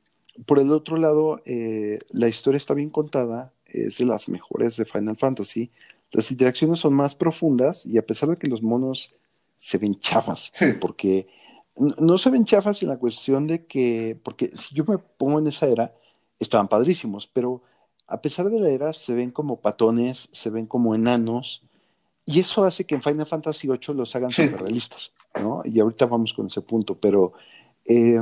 por el otro lado, eh, la historia está bien contada, es de las mejores de Final Fantasy, las interacciones son más profundas, y a pesar de que los monos se ven chafas, sí. porque no se ven chafas en la cuestión de que, porque si yo me pongo en esa era, estaban padrísimos, pero a pesar de la era, se ven como patones, se ven como enanos, y eso hace que en Final Fantasy VIII los hagan sí. realistas, ¿no? Y ahorita vamos con ese punto, pero eh,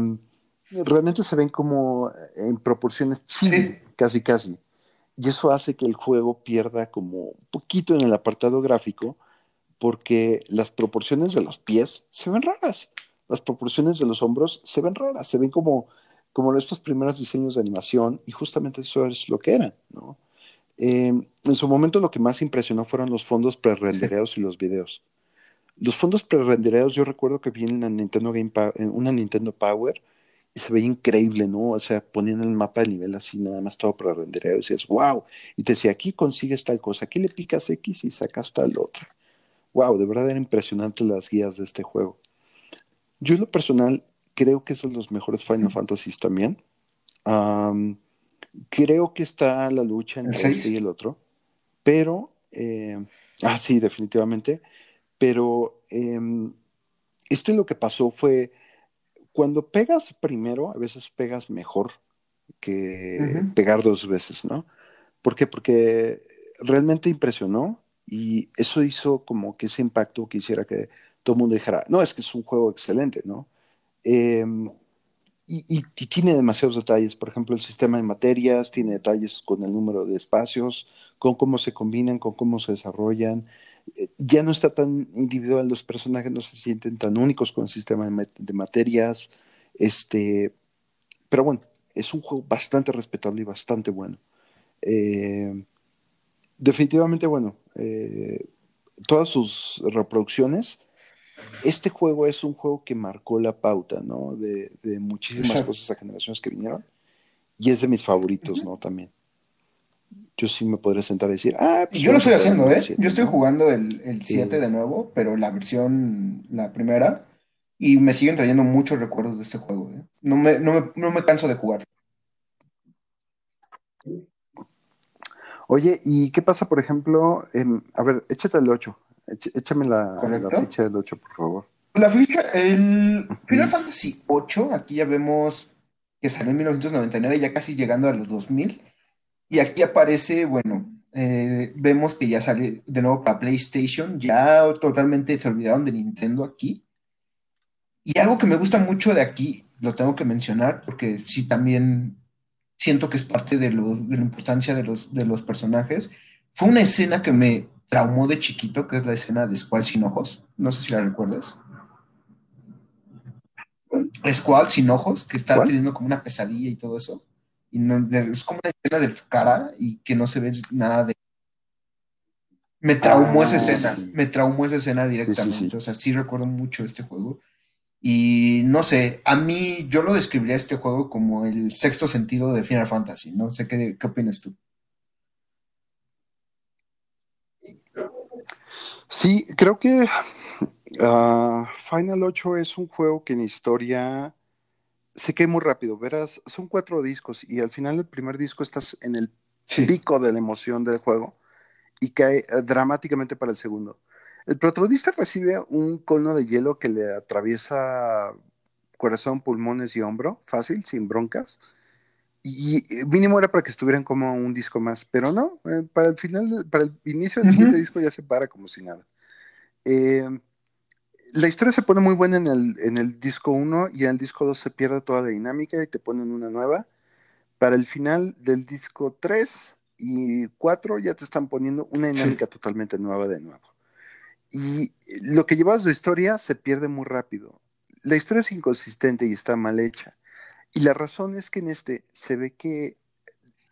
realmente se ven como en proporciones chibi, casi casi. Y eso hace que el juego pierda como un poquito en el apartado gráfico, porque las proporciones de los pies se ven raras, las proporciones de los hombros se ven raras, se ven como, como estos primeros diseños de animación, y justamente eso es lo que eran, ¿no? Em, en su momento lo que más impresionó fueron los fondos pre-rendereados y los videos. Los fondos pre-rendereados yo recuerdo que vi en Nintendo Game una Nintendo Power y se veía increíble, ¿no? O sea, ponían el mapa de nivel así, nada más todo pre-rendereado y decías, wow. Y te decía, aquí consigues tal cosa, aquí le picas X y sacas tal otra. Wow, de verdad era impresionante las guías de este juego. Yo en lo personal creo que es de los mejores Final Fantasy también. Creo que está la lucha entre este y el otro, pero, eh, ah, sí, definitivamente, pero eh, esto lo que pasó fue, cuando pegas primero, a veces pegas mejor que pegar dos veces, ¿no? ¿Por qué? Porque realmente impresionó y eso hizo como que ese impacto que hiciera que todo el mundo dijera, no, es que es un juego excelente, ¿no? Eh, y, tiene demasiados detalles. Por ejemplo, el sistema de materias tiene detalles con el número de espacios, con cómo se combinan, con cómo se desarrollan. Eh, ya no está tan individual, los personajes no se sienten tan únicos con el sistema de, materias. Este, pero bueno, es un juego bastante respetable y bastante bueno. Eh, definitivamente, bueno, eh, todas sus reproducciones este juego es un juego que marcó la pauta, ¿no? De, muchísimas cosas a generaciones que vinieron. Y es de mis favoritos, ¿no? También. Yo sí me podría sentar a decir, ah, pues yo lo estoy haciendo, ¿eh? yo estoy jugando el 7 de nuevo, pero la versión, la primera, y me siguen trayendo muchos recuerdos de este juego, ¿eh? No me, no me, canso de jugar. Oye, ¿y qué pasa, por ejemplo? a ver, échate el 8. Échame la, ficha del 8, por favor. La ficha, el Final Fantasy 8, aquí ya vemos que salió en 1999, ya casi llegando a los 2000. Y aquí aparece, bueno, eh, vemos que ya sale de nuevo para PlayStation, ya totalmente se olvidaron de Nintendo aquí. Y algo que me gusta mucho de aquí, lo tengo que mencionar, porque sí también siento que es parte de, de la importancia de los, de los personajes, fue una escena que me traumó de chiquito, que es la escena de Squall sin ojos. No sé si la recuerdas. Squall sin ojos, que está teniendo como una pesadilla y todo eso. Y no, es como una escena de cara y que no se ve nada de. Me traumó esa ah, escena, me traumó esa escena directamente. o sea, sí recuerdo mucho este juego. Y no sé, a mí yo lo describiría este juego como el sexto sentido de Final Fantasy. No sé qué, qué opinas tú. Sí, creo que ah, Final 8 es un juego que en historia se cae muy rápido. Verás, son cuatro discos y al final del primer disco estás en el pico de la emoción del juego y cae eh, dramáticamente para el segundo. El protagonista recibe un cono de hielo que le atraviesa corazón, pulmones y hombro, fácil, sin broncas. Y mínimo era para que estuvieran como un disco más, pero no, eh, para el final, para el inicio del siguiente disco ya se para como si nada. Eh, la historia se pone muy buena en el, en el disco 1 y en el disco 2 se pierde toda la dinámica y te ponen una nueva. Para el final del disco 3 y 4 ya te están poniendo una dinámica totalmente nueva de nuevo. Y lo que llevas de historia se pierde muy rápido. La historia es inconsistente y está mal hecha. Y la razón es que en este se ve que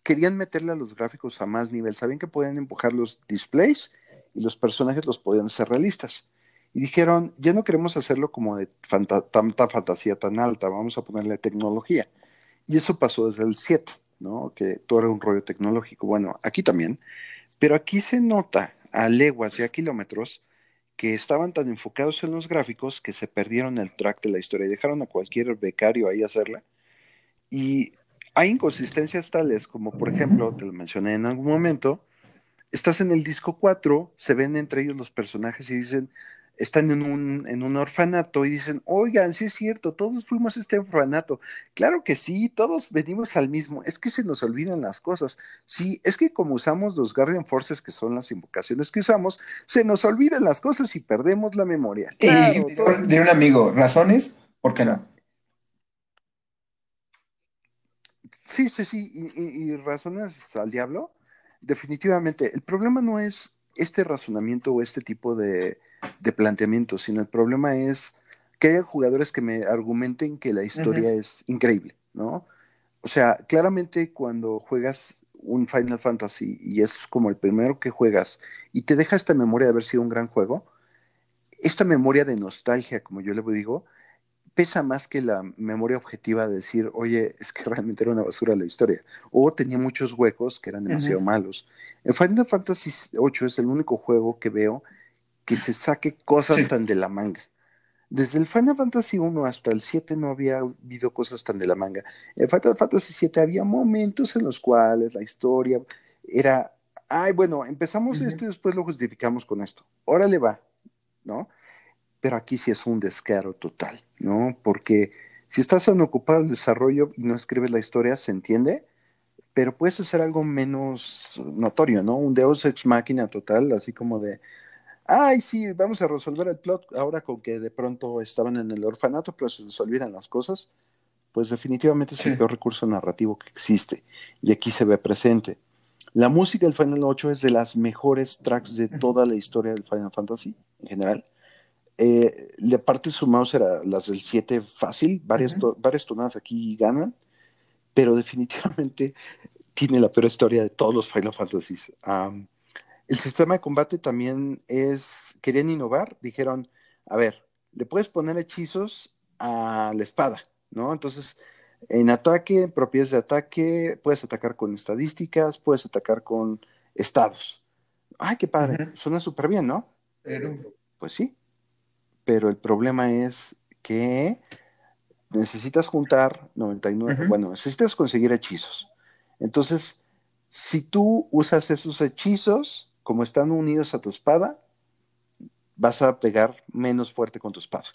querían meterle a los gráficos a más nivel. Sabían que podían empujar los displays y los personajes los podían hacer realistas. Y dijeron, ya no queremos hacerlo como de tanta fantasía tan alta, vamos a ponerle tecnología. Y eso pasó desde el 7, ¿no? Que todo era un rollo tecnológico. Bueno, aquí también. Pero aquí se nota a leguas y a kilómetros que estaban tan enfocados en los gráficos que se perdieron el track de la historia y dejaron a cualquier becario ahí hacerla y hay inconsistencias tales como, por ejemplo, te lo mencioné en algún momento, estás en el disco 4, se ven entre ellos los personajes y dicen, están en un, en un orfanato y dicen, oigan, sí es cierto, todos fuimos a este orfanato. Claro que sí, todos venimos al mismo. Es que se nos olvidan las cosas. Sí, es que como usamos los Guardian Forces, que son las invocaciones que usamos, se nos olvidan las cosas y perdemos la memoria. de un amigo, ¿razones? ¿Por qué no? Sí, sí, sí, y, razonas al diablo, definitivamente. El problema no es este razonamiento o este tipo de, planteamiento, sino el problema es que haya jugadores que me argumenten que la historia es increíble, ¿no? O sea, claramente cuando juegas un Final Fantasy y es como el primero que juegas y te deja esta memoria de haber sido un gran juego, esta memoria de nostalgia, como yo le digo, pesa más que la memoria objetiva de decir, oye, es que realmente era una basura la historia. O tenía muchos huecos que eran demasiado malos. En Final Fantasy VIII es el único juego que veo que se saque cosas tan de la manga. Desde el Final Fantasy 1 hasta el 7 no había habido cosas tan de la manga. En Final Fantasy 7 había momentos en los cuales la historia era, ay, bueno, empezamos esto y después lo justificamos con esto. Órale va, ¿no? Pero aquí sí es un descaro total, ¿no? Porque si estás tan ocupado el desarrollo y no escribes la historia, se entiende, pero puedes hacer algo menos notorio, ¿no? Un Deus Ex Máquina total, así como de, ay, sí, vamos a resolver el plot ahora con que de pronto estaban en el orfanato, pero se les olvidan las cosas, pues definitivamente es el peor recurso narrativo que existe, y aquí se ve presente. La música del Final 8 es de las mejores tracks de toda la historia del Final Fantasy en general. Eh, le parte su mouse era las del 7 fácil, varias, varias tonadas aquí ganan, pero definitivamente tiene la peor historia de todos los Final Fantasies. el sistema de combate también es, querían innovar, dijeron, a ver, le puedes poner hechizos a la espada, ¿no? Entonces, en ataque, en propiedades de ataque, puedes atacar con estadísticas, puedes atacar con estados. Ay, qué padre, suena súper bien, ¿no? Pero... Pues sí, pero el problema es que necesitas juntar 99, bueno, necesitas conseguir hechizos. Entonces, si tú usas esos hechizos, como están unidos a tu espada, vas a pegar menos fuerte con tu espada.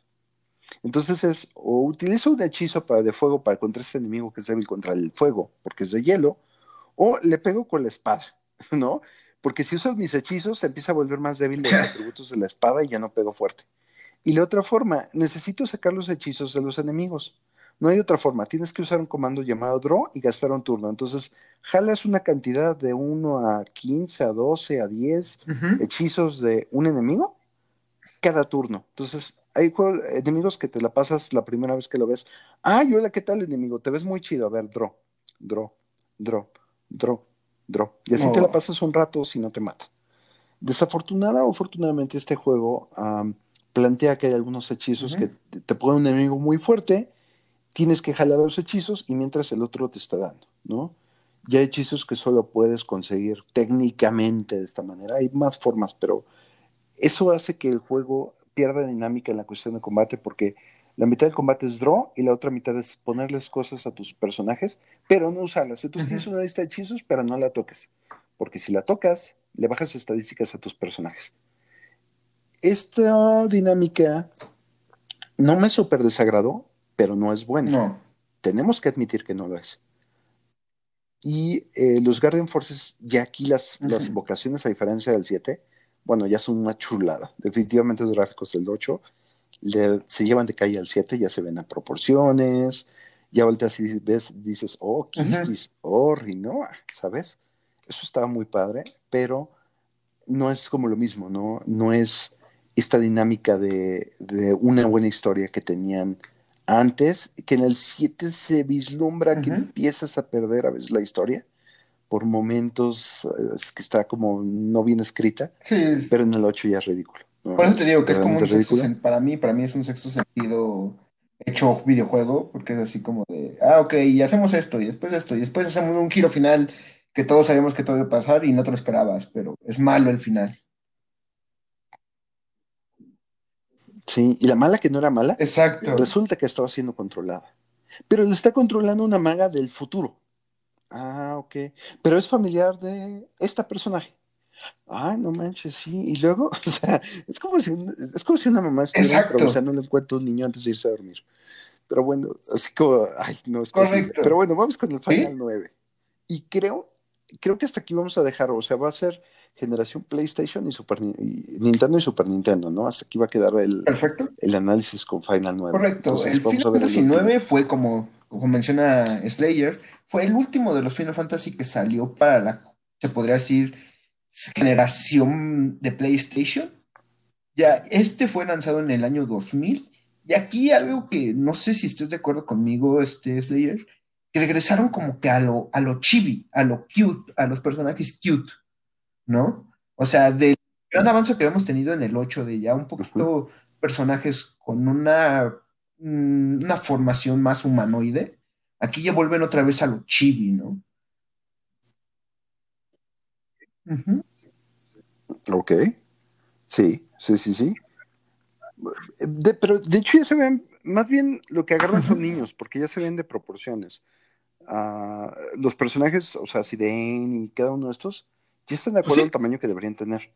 Entonces es, o utilizo un hechizo para, de fuego para contra este enemigo que es débil contra el fuego, porque es de hielo, o le pego con la espada, ¿no? Porque si uso mis hechizos, se empieza a volver más débil los atributos de la espada y ya no pego fuerte. Y la otra forma, necesito sacar los hechizos de los enemigos. No hay otra forma, tienes que usar un comando llamado draw y gastar un turno. Entonces, jalas una cantidad de 1 a 15, a 12, a 10 hechizos de un enemigo cada turno. Entonces, hay enemigos que te la pasas la primera vez que lo ves. Ah, hola, ¿qué tal enemigo? Te ves muy chido. A ver, draw, draw, draw, draw, draw. Y así te la pasas un rato si no te mata. Desafortunada o afortunadamente este juego plantea que hay algunos hechizos que te ponen un enemigo muy fuerte, tienes que jalar los hechizos y mientras el otro te está dando, ¿no? Ya hay hechizos que solo puedes conseguir técnicamente de esta manera, hay más formas, pero eso hace que el juego pierda dinámica en la cuestión de combate porque la mitad del combate es draw y la otra mitad es ponerles cosas a tus personajes, pero no usarlas. Entonces tienes una lista de hechizos, pero no la toques, porque si la tocas, le bajas estadísticas a tus personajes esta dinámica no me súper desagradó, pero no es buena. No. Tenemos que admitir que no lo es. Y eh, los Guardian Forces, ya aquí las, las invocaciones, a diferencia del 7, bueno, ya son una chulada. Definitivamente los gráficos del 8 se llevan de calle al 7, ya se ven a proporciones, ya volteas y ves, dices, oh, Kistis, oh, Rinoa, ¿sabes? Eso estaba muy padre, pero no es como lo mismo, ¿no? No es esta dinámica de, una buena historia que tenían antes, que en el 7 se vislumbra que empiezas a perder a veces la historia por momentos que está como no bien escrita, pero en el 8 ya es ridículo. Por eso te digo que es como un sexto para mí, para mí es un sexto sentido hecho videojuego, porque es así como de, ah, ok, y hacemos esto, y después esto, y después hacemos un giro final que todos sabemos que todo iba a pasar y no te lo esperabas, pero es malo el final. Sí, y la mala que no era mala, Exacto. resulta que estaba siendo controlada. Pero le está controlando una maga del futuro. Ah, ok. Pero es familiar de esta personaje. Ah, no manches, sí. Y luego, o sea, es como si, es como si una mamá estuviera no le encuentra un niño antes de irse a dormir. Pero bueno, así como, ay, no es Correcto. Pero bueno, vamos con el Final 9. Y creo, creo que hasta aquí vamos a dejar, o sea, va a ser generación PlayStation y Super Nintendo y Super Nintendo, ¿no? Hasta aquí va a quedar el, el análisis con Final 9. Correcto. el Final Fantasy 9 fue como, como menciona Slayer, fue el último de los Final Fantasy que salió para la, se podría decir, generación de PlayStation. Ya, este fue lanzado en el año 2000. Y aquí algo que no sé si estés de acuerdo conmigo, este Slayer, que regresaron como que a lo, a lo chibi, a lo cute, a los personajes cute, ¿no? O sea, del gran avance que habíamos tenido en el 8, de ya un poquito personajes con una, mm, una formación más humanoide, aquí ya vuelven otra vez a lo chibi, ¿no? Ok. Sí, sí, sí, sí. pero de hecho ya se ven, más bien lo que agarran son niños, porque ya se ven de proporciones. Ah, los personajes, o sea, Sirene y cada uno de estos, ya están de pues acuerdo al tamaño que deberían tener.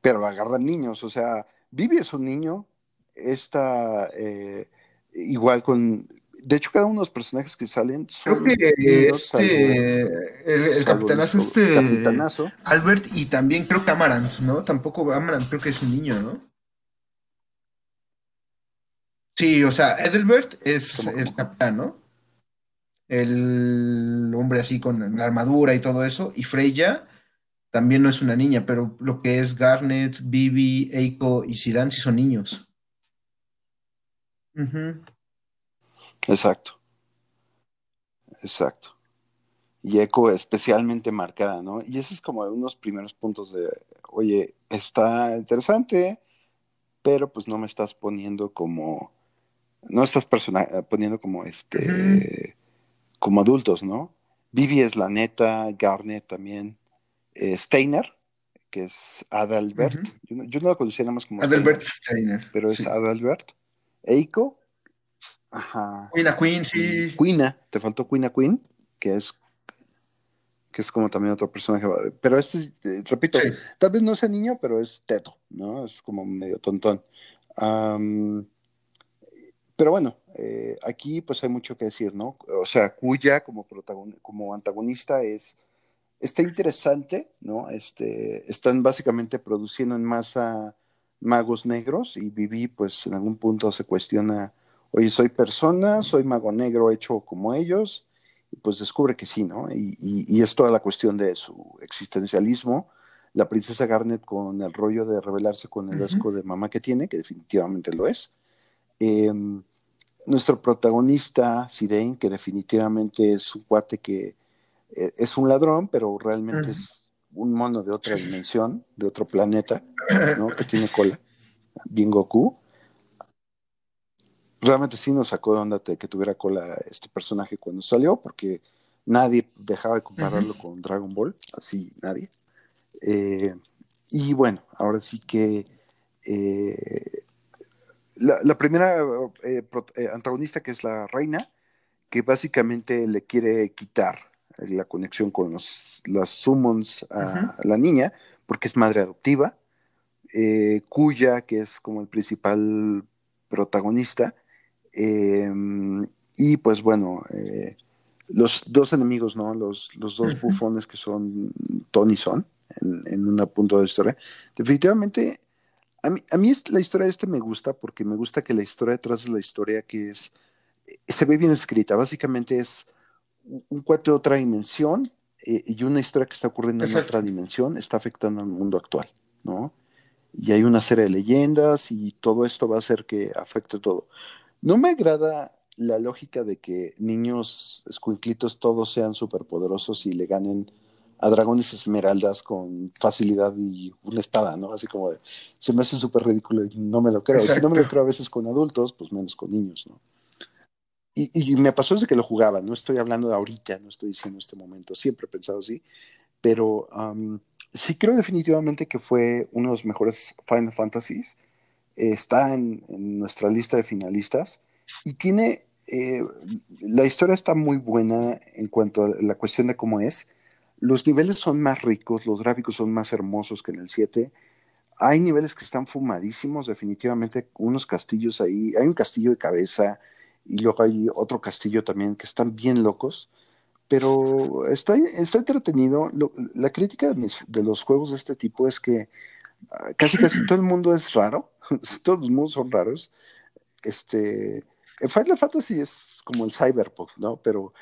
Pero agarran niños, o sea, Vivi es un niño, está eh, igual con, de hecho, cada uno de los personajes que salen son. Creo que este. el, capitanazo, este. Capitanazo. Albert y también creo que Amarant, ¿no? Tampoco Amarant creo que es un niño, ¿no? Sí, o sea, Edelbert es el capitán, ¿no? El hombre así con la armadura y todo eso. Y Freya también no es una niña, pero lo que es Garnet, Bibi, Eiko y Zidane sí son niños. Exacto. Exacto. Y Eco especialmente marcada, ¿no? Y ese es como unos primeros puntos de, oye, está interesante, pero pues no me estás poniendo como, no estás poniendo como este, como adultos, ¿no? Vivi es la neta, Garnet también, eh, Steiner, que es Adalbert, yo, no, lo conocía nada más como Adalbert Steiner, pero es Adalbert, Eiko, Ajá. Queen Queen, sí. Queena, te faltó Queen Queen, que es que es como también otro personaje. Pero este, eh, repito, tal vez no sea niño, pero es teto, ¿no? Es como medio tontón. pero bueno, eh, aquí pues hay mucho que decir, ¿no? O sea, Cuya como, como antagonista es, está interesante, ¿no? Este, están básicamente produciendo en masa magos negros y Vivi pues en algún punto se cuestiona oye, soy persona, soy mago negro hecho como ellos, y pues descubre que sí, ¿no? Y, es toda la cuestión de su existencialismo. La princesa Garnet con el rollo de rebelarse con el asco de mamá que tiene, que definitivamente lo es. Em, nuestro protagonista, Sidain, que definitivamente es un cuate que eh, es un ladrón, pero realmente es un mono de otra dimensión, de otro planeta, ¿no? Que tiene cola, bien Goku. Realmente sí nos sacó de onda que tuviera cola este personaje cuando salió, porque nadie dejaba de compararlo con Dragon Ball, así nadie. Eh, y bueno, ahora sí que eh, la, primera eh, antagonista, que es la reina, que básicamente le quiere quitar la conexión con los, las summons a, la niña, porque es madre adoptiva, cuya, que es como el principal protagonista, Em, y pues bueno, eh, los dos enemigos, ¿no? Los, los dos bufones que son Tony Son en, en un punto de historia. Definitivamente, a mí, a mí la historia de este me gusta porque me gusta que la historia detrás de la historia que es, eh, se ve bien escrita. Básicamente es un cuate de otra dimensión eh, y una historia que está ocurriendo en otra dimensión está afectando al mundo actual, ¿no? Y hay una serie de leyendas y todo esto va a hacer que afecte todo. No me agrada la lógica de que niños escuinclitos todos sean superpoderosos y le ganen a dragones esmeraldas con facilidad y una espada, ¿no? Así como de, se me hace súper ridículo y no me lo creo. Si no me lo creo a veces con adultos, pues menos con niños, ¿no? Y, me pasó desde que lo jugaba, no estoy hablando de ahorita, no estoy diciendo este momento, siempre he pensado así, pero sí creo definitivamente que fue uno de los mejores Final Fantasies está en, nuestra lista de finalistas y tiene, eh, la historia está muy buena en cuanto a la cuestión de cómo es. Los niveles son más ricos, los gráficos son más hermosos que en el 7. Hay niveles que están fumadísimos, definitivamente, unos castillos ahí. Hay un castillo de cabeza y luego hay otro castillo también que están bien locos pero está, está entretenido. la crítica de, los juegos de este tipo es que ah, casi casi todo el mundo es raro todos los mundos son raros. Este, Final Fantasy es como el cyberpunk, ¿no? Pero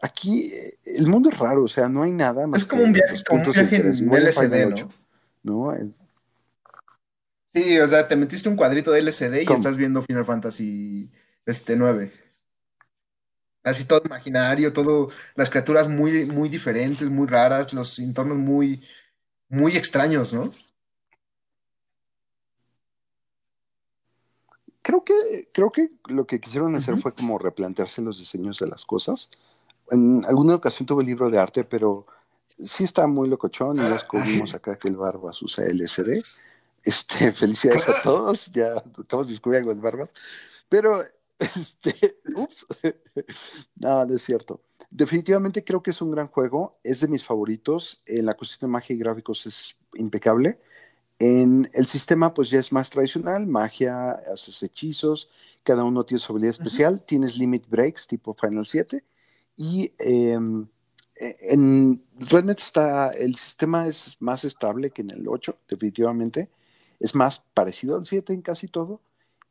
aquí eh, el mundo es raro, o sea, no hay nada más. Es como un viaje, como un viaje en LSD, ¿no? ¿no? Sí, o sea, te metiste un cuadrito de LCD y estás viendo Final Fantasy este, 9. Así todo imaginario, todo, las criaturas muy, muy diferentes, muy raras, los entornos muy, muy extraños, ¿no? Creo que, creo que lo que quisieron hacer fue como replantearse los diseños de las cosas. En alguna ocasión tuve libro de arte, pero sí está muy locochón y ya descubrimos acá que el Barbas usa LCD. Este, felicidades a todos, ya acabamos de descubrir algo de Barbas, pero, este, ups, no, no es cierto. Definitivamente creo que es un gran juego, es de mis favoritos, en la cuestión de magia y gráficos es impecable. En el sistema, pues ya es más tradicional, magia, haces hechizos, cada uno tiene su habilidad especial, tienes limit breaks tipo Final 7 y em, e, en, realmente está, el sistema es más estable que en el 8, definitivamente es más parecido al 7 en casi todo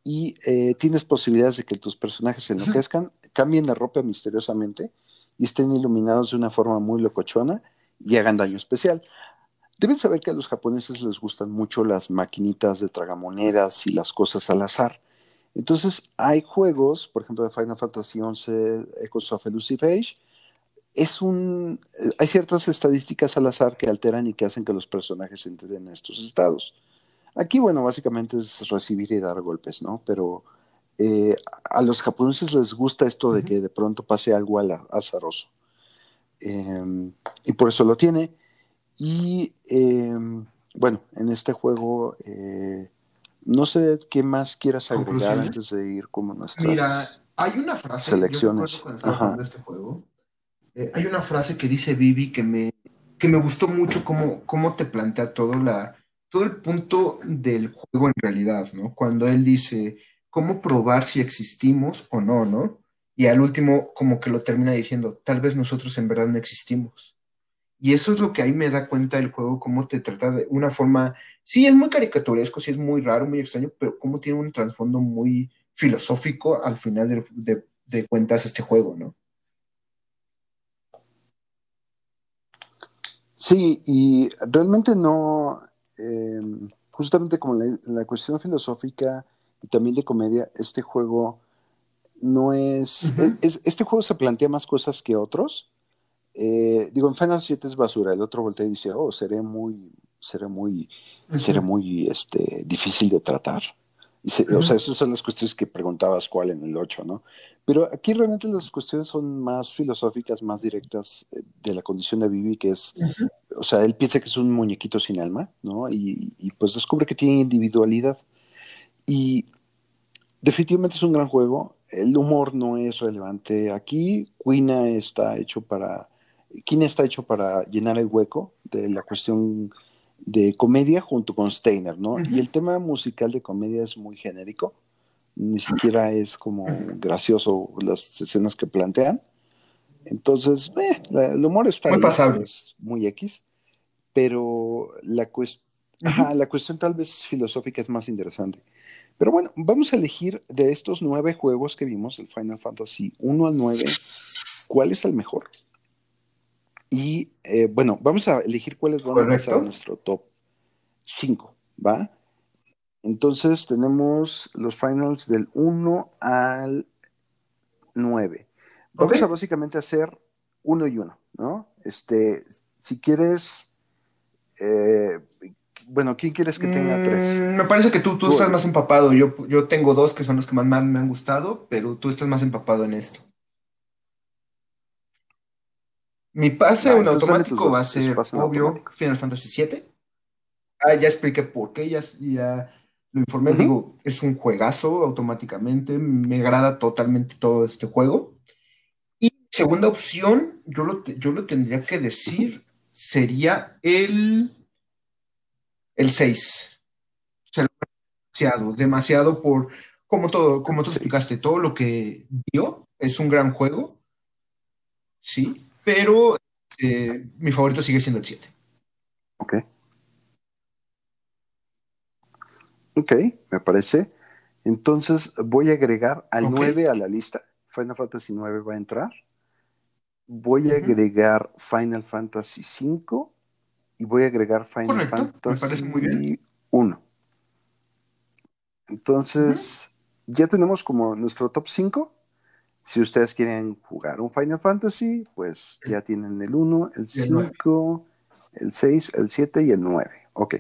y eh, tienes posibilidades de que tus personajes se enloquezcan, cambien de ropa misteriosamente y estén iluminados de una forma muy locochona y hagan daño especial. Deben saber que a los japoneses les gustan mucho las maquinitas de tragamonedas y las cosas al azar. Entonces, hay juegos, por ejemplo, de Final Fantasy XI, Echoes of Elusive Age, es un, eh, hay ciertas estadísticas al azar que alteran y que hacen que los personajes entren en estos estados. Aquí, bueno, básicamente es recibir y dar golpes, ¿no? Pero eh, a los japoneses les gusta esto de que de pronto pase algo azaroso. Em, y por eso lo tiene. Y em, bueno, en este juego, eh, no sé qué más quieras agregar antes de ir como nuestras Mira, hay una frase, selecciones. este juego, eh, hay una frase que dice Vivi que me, que me gustó mucho cómo, cómo te plantea todo la todo el punto del juego en realidad, ¿no? Cuando él dice, ¿cómo probar si existimos o no, ¿no? Y al último como que lo termina diciendo, tal vez nosotros en verdad no existimos. Y eso es lo que ahí me da cuenta del juego, cómo te trata de una forma, sí es muy caricaturesco, sí es muy raro, muy extraño, pero cómo tiene un trasfondo muy filosófico al final de, de cuentas este juego, ¿no? Sí, y realmente no, Em, justamente como la, la, cuestión filosófica y también de comedia, este juego no es, Este juego se plantea más cosas que otros. Eh, digo, en Final 7 es basura. El otro voltea y dice, oh, seré muy, seré muy, seré muy este, difícil de tratar. O sea, esas son las cuestiones que preguntabas cuál en el 8, ¿no? Pero aquí realmente las cuestiones son más filosóficas, más directas eh, de la condición de Vivi, que es, o sea, él piensa que es un muñequito sin alma, ¿no? Y, pues descubre que tiene individualidad. Y definitivamente es un gran juego. El humor no es relevante aquí. Quina está hecho para, Quina está hecho para llenar el hueco de la cuestión de comedia junto con Steiner, ¿no? Y el tema musical de comedia es muy genérico, ni siquiera es como gracioso las escenas que plantean. Entonces, eh, el humor está muy pasable. Es muy X, pero la, la cuestión tal vez filosófica es más interesante. Pero bueno, vamos a elegir de estos nueve juegos que vimos, el Final Fantasy 1 al 9, ¿cuál es el mejor? Y eh, bueno, vamos a elegir cuáles van a ser nuestro top 5, ¿va? Entonces tenemos los finals del 1 al 9. Vamos a básicamente hacer uno y uno, ¿no? Este, si quieres, eh, bueno, ¿quién quieres que tenga tres? Mm, me parece que tú, tú estás más empapado. Yo, yo tengo dos que son los que más me han gustado, pero tú estás más empapado en esto. Mi pase en automático va a ser, obvio, Final Fantasy VII. Ah, ya expliqué por qué, ya, ya lo informé. Digo, es un juegazo automáticamente. Me agrada totalmente todo este juego. Y segunda opción, yo lo, yo lo tendría que decir, sería el, el 6. O sea, demasiado, demasiado por, como todo, como tú explicaste, todo lo que dio, es un gran juego. Sí, pero eh, mi favorito sigue siendo el 7. Ok. Ok, me parece. Entonces voy a agregar al 9 a la lista. Final Fantasy 9 va a entrar. Voy a agregar Final Fantasy 5 y voy a agregar Final Fantasy 1. Entonces, ya tenemos como nuestro top 5. Si ustedes quieren jugar un Final Fantasy, pues ya tienen el 1, el 5, el 6, el 7 y el 9. Ok.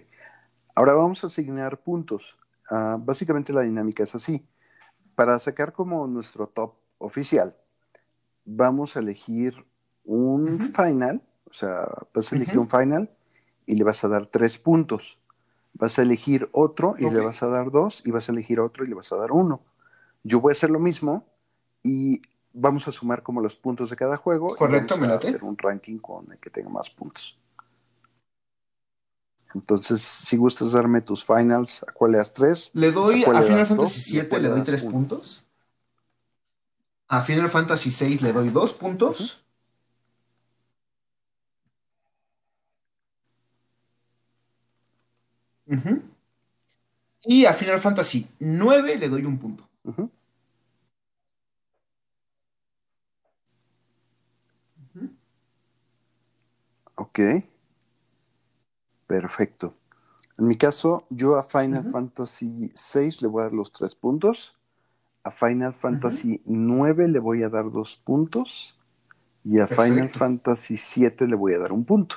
Ahora vamos a asignar puntos. Ah, básicamente la dinámica es así. Para sacar como nuestro top oficial, vamos a elegir un final, o sea, vas a elegir un final y le vas a dar tres puntos. Vas a elegir otro y le vas a dar dos, y vas a elegir otro y le vas a dar uno. Yo voy a hacer lo mismo y vamos a sumar como los puntos de cada juego. Correcto, y vamos a hacer un ranking con el que tenga más puntos. Entonces, si gustas darme tus finals, ¿a cuál le das tres? Le doy a, Final Fantasy VII, le doy tres puntos. A Final Fantasy VI le doy dos puntos. Y a Final Fantasy IX le doy un punto. Ok. Perfecto. En mi caso, yo a Final Fantasy VI le voy a dar los tres puntos. A Final Fantasy IX le voy a dar dos puntos. Y a Final Fantasy VII le voy a dar un punto.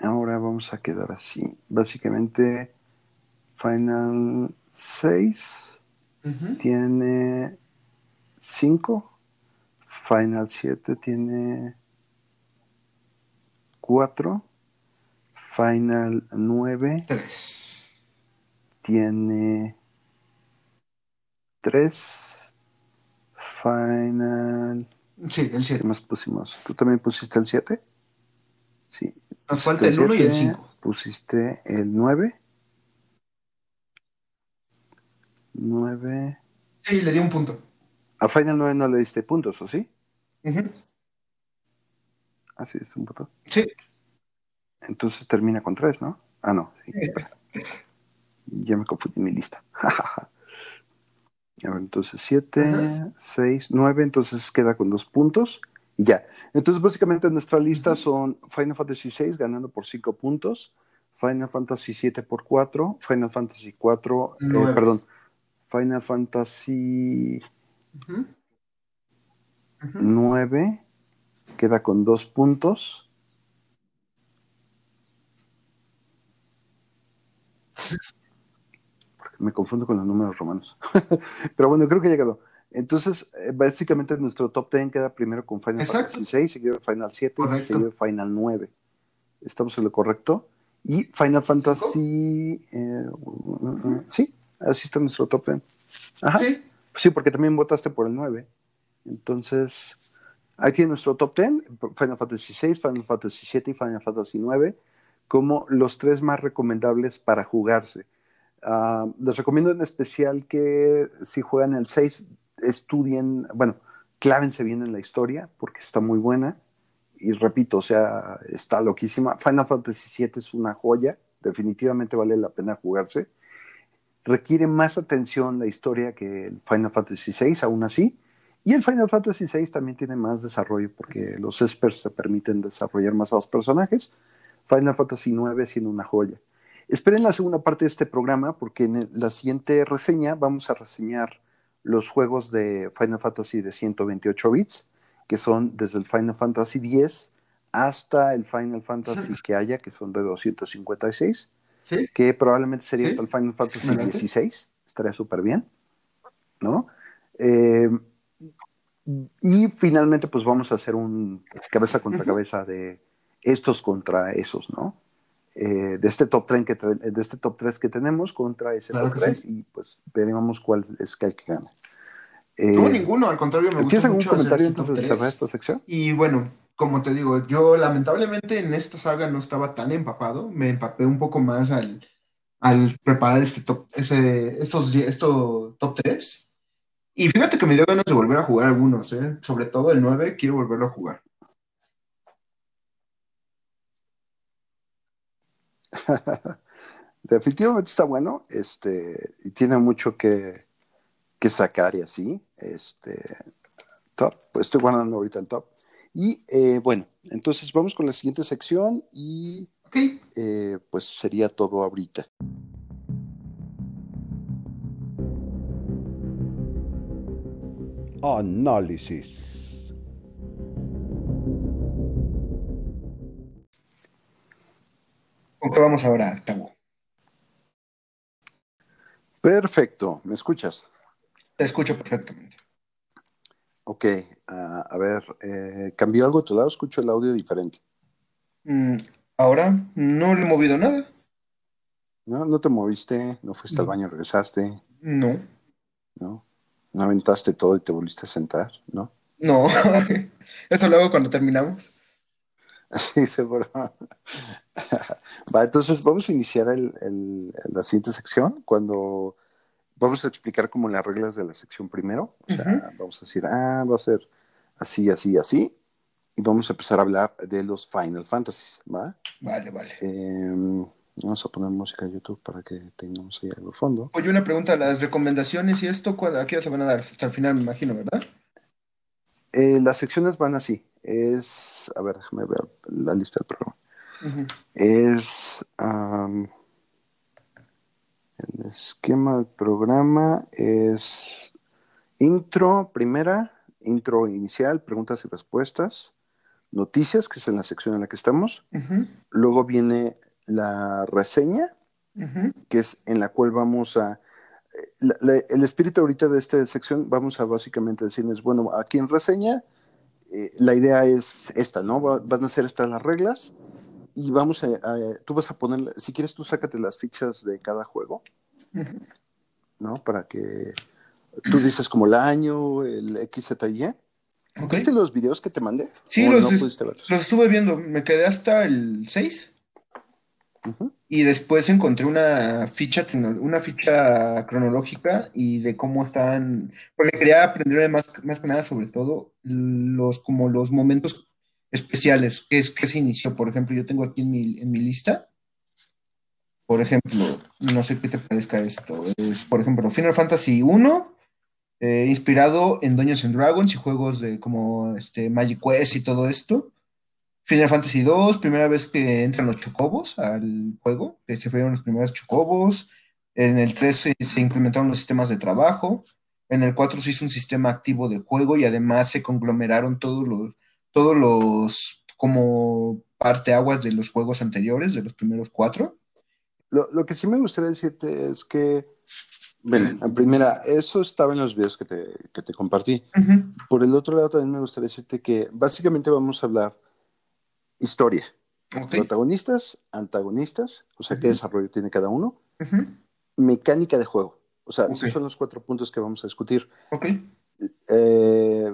Ahora vamos a quedar así. Básicamente, Final 6 tiene 5. Final 7 tiene 4. Final 9 3. tiene 3. Final. Sí, el 7. ¿Qué más pusimos? ¿Tú también pusiste el 7? Sí. Nos falta el 1 y el 5. Pusiste el 9. 9. Sí, le di un punto. A Final 9 no le diste puntos, ¿o sí? Uh Ah, sí, diste un punto. Sí. Entonces termina con 3, ¿no? Ah, no. Sí, ya me confundí mi lista. a ver, entonces 7, 6, 9, entonces queda con 2 puntos y ya. Entonces, básicamente nuestra lista son Final Fantasy VI ganando por 5 puntos, Final Fantasy VII por 4, Final Fantasy 4, eh, perdón, Final Fantasy 9 queda con 2 puntos. Porque me confundo con los números romanos. Pero bueno, creo que ha llegado. Entonces, eh, básicamente nuestro top 10 queda primero con Final Fantasy 6, seguido de Final 7 y seguido de Final 9. ¿Estamos en lo correcto? Y Final Fantasy... Eh, sí, así está nuestro top 10. Ajá. Sí. Sí, porque también votaste por el 9. Entonces, ahí tiene nuestro top 10, Final Fantasy 6, Final Fantasy 7 y Final Fantasy 9, como los tres más recomendables para jugarse. Ah, les recomiendo en especial que si juegan el 6, estudien, bueno, clávense bien en la historia porque está muy buena. Y repito, o sea, está loquísima. Final Fantasy VII es una joya, definitivamente vale la pena jugarse. Requiere más atención la historia que Final Fantasy VI, aún así. Y el Final Fantasy VI también tiene más desarrollo porque los experts te permiten desarrollar más a los personajes. Final Fantasy IX siendo una joya. Esperen la segunda parte de este programa porque en la siguiente reseña vamos a reseñar los juegos de Final Fantasy de 128 bits, que son desde el Final Fantasy X hasta el Final Fantasy que haya, que son de 256, que probablemente sería hasta el Final Fantasy XVI, estaría súper bien, ¿no? Eh, y finalmente, pues vamos a hacer un cabeza contra cabeza de estos contra esos, ¿no? Eh, de este top 3 que de este top 3 que tenemos contra ese top 3 y pues veremos cuál es el que gana. Eh, no, ninguno, al contrario, me gusta ¿Tienes algún comentario antes de cerrar esta sección? Y bueno, como te digo, yo lamentablemente en esta saga no estaba tan empapado, me empapé un poco más al, al preparar este top, ese, estos, estos top 3. Y fíjate que me dio ganas de volver a jugar algunos, ¿eh? sobre todo el 9, quiero volverlo a jugar. Definitivamente está bueno, este, y tiene mucho que, que sacar y así. Este, top, pues estoy guardando ahorita el top. Y eh, bueno, entonces vamos con la siguiente sección y eh, pues sería todo ahorita. Análisis. ¿Con qué vamos ahora, Tabo? Perfecto, ¿me escuchas? Te escucho perfectamente. Ok, ah, a ver, eh, ¿cambió algo a tu lado? Escucho el audio diferente. Mm, ahora no le he movido nada. ¿No? ¿No te moviste? ¿No fuiste al baño? ¿Regresaste? No. ¿No? ¿No aventaste todo y te volviste a sentar? ¿No? No, eso lo hago cuando terminamos. Sí, seguro. Va, entonces vamos a iniciar el, la siguiente sección cuando vamos a explicar como las reglas de la sección primero. O sea, vamos a decir, ah, va a ser así, así, así. Y vamos a empezar a hablar de los Final Fantasies, ¿va? Vale, vale. Em, vamos a poner música de YouTube para que tengamos ahí algo de fondo. Oye, una pregunta, las recomendaciones y esto, ¿a se van a dar? Hasta el final, me imagino, ¿verdad? Eh, las secciones van así. Es, a ver, déjame ver la lista del programa. Es el esquema del programa es intro primera, intro inicial, preguntas y respuestas, noticias, que es en la sección en la que estamos. Luego viene la reseña, que es en la cual vamos a el espíritu ahorita de esta sección, vamos a básicamente decirles, bueno, aquí en reseña, eh, la idea es esta, ¿no? van a ser estas las reglas y vamos a, tú vas a poner, si quieres tú sácate las fichas de cada juego, ¿no? Para que tú dices como el año, el XZY. ¿Viste los videos que te mandé? Sí, los, los estuve viendo, me quedé hasta el 6. Y después encontré una ficha, una ficha cronológica y de cómo están, porque quería aprender más, más que nada sobre todo los, como los momentos especiales, que es que se inició. Por ejemplo, yo tengo aquí en mi, en mi lista, por ejemplo, no sé qué te parezca esto, es, por ejemplo, Final Fantasy 1, eh, inspirado en Dungeons and Dragons y juegos de como este, Magic Quest y todo esto. Final Fantasy 2, primera vez que entran los chocobos al juego, que se fueron los primeros chocobos. En el 3 se, implementaron los sistemas de trabajo. En el 4 se hizo un sistema activo de juego y además se conglomeraron todos los, todos los como parteaguas de los juegos anteriores, de los primeros cuatro. Lo, que sí me gustaría decirte es que, bueno, en primera, eso estaba en los videos que te, que te compartí. Por el otro lado, también me gustaría decirte que básicamente vamos a hablar historia. Protagonistas, antagonistas, o sea, qué desarrollo tiene cada uno. Mecánica de juego. O sea, esos son los cuatro puntos que vamos a discutir. Eh,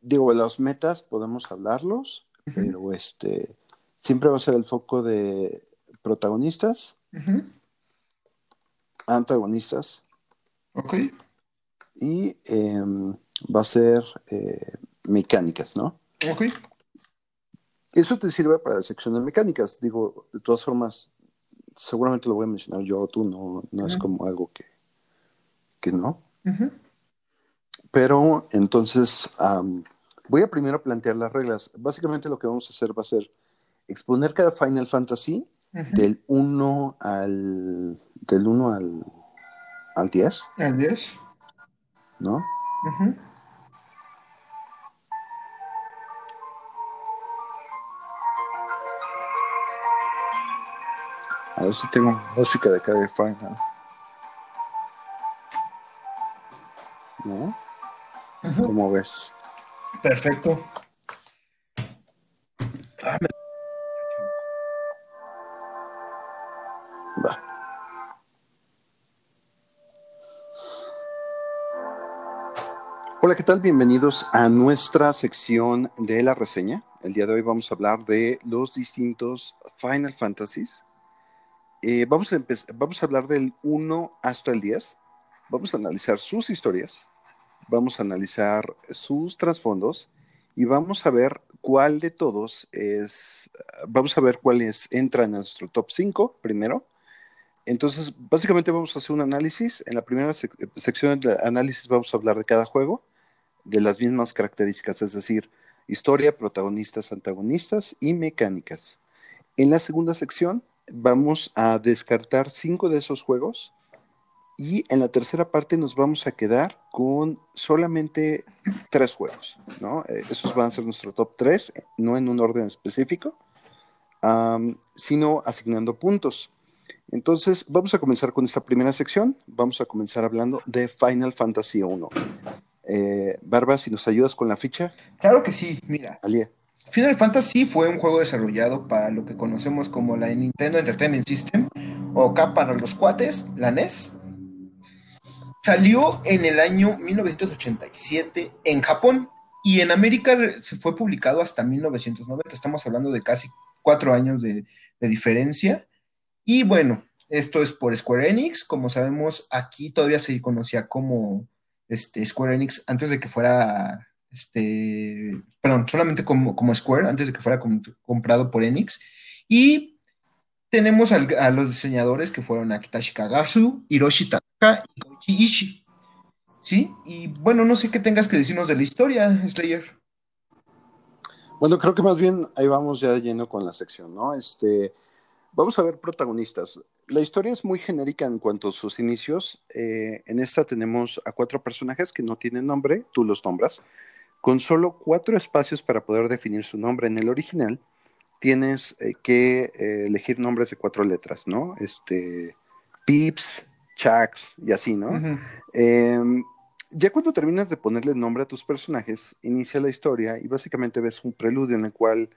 digo, los metas podemos hablarlos, pero este siempre va a ser el foco de protagonistas, antagonistas. Ok. Y em, va a ser eh, mecánicas, ¿no? Ok. Eso te sirve para la sección de mecánicas. Digo, de todas formas, seguramente lo voy a mencionar yo o tú, no, no es como algo que, que no. Pero entonces, voy a primero plantear las reglas. Básicamente lo que vamos a hacer va a ser exponer cada Final Fantasy del 1 al del 1 al, al 10. Al 10. ¿No? A ver si tengo música de cada final. ¿No? ¿Cómo ves? Perfecto. Va. Hola, ¿qué tal? Bienvenidos a nuestra sección de la reseña. El día de hoy vamos a hablar de los distintos Final Fantasies eh, vamos, a vamos a hablar del 1 hasta el 10. Vamos a analizar sus historias, vamos a analizar sus trasfondos y vamos a ver cuál de todos es, vamos a ver cuáles entran en nuestro top 5 primero entonces, básicamente vamos a hacer un análisis. En la primera sección de análisis vamos a hablar de cada juego, de las mismas características, es decir, historia, protagonistas, antagonistas y mecánicas. En la segunda sección vamos a descartar cinco de esos juegos y en la tercera parte nos vamos a quedar con solamente tres juegos, ¿no? Eh, esos van a ser nuestro top tres, no en un orden específico, sino asignando puntos. Entonces, vamos a comenzar con esta primera sección. Vamos a comenzar hablando de Final Fantasy 1. Eh, Barba, si nos ayudas con la ficha. Claro que sí, mira. Final Fantasy fue un juego desarrollado para lo que conocemos como la Nintendo Entertainment System, o acá para los cuates, la NES. Salió en el año 1987 en Japón y en América se fue publicado hasta 1990. Estamos hablando de casi cuatro años de, diferencia. Y bueno, esto es por Square Enix. Como sabemos, aquí todavía se conocía como este, Square Enix antes de que fuera, este, perdón, solamente como, como Square, antes de que fuera comprado por Enix. Y tenemos a los diseñadores que fueron Akitashi Kagasu, Hiroshi Tanaka y Koichi Ishii. ¿Sí? Y bueno, no sé qué tengas que decirnos de la historia, Slayer. Bueno, creo que más bien ahí vamos ya lleno con la sección, ¿no? Este, vamos a ver protagonistas. La historia es muy genérica en cuanto a sus inicios. Eh, en esta tenemos a cuatro personajes que no tienen nombre, tú los nombras, con solo cuatro espacios para poder definir su nombre. En el original tienes eh, que eh, elegir nombres de cuatro letras, ¿no? Este, Pips, Chax y así, ¿no? Em, ya cuando terminas de ponerle nombre a tus personajes, inicia la historia y básicamente ves un preludio en el cual,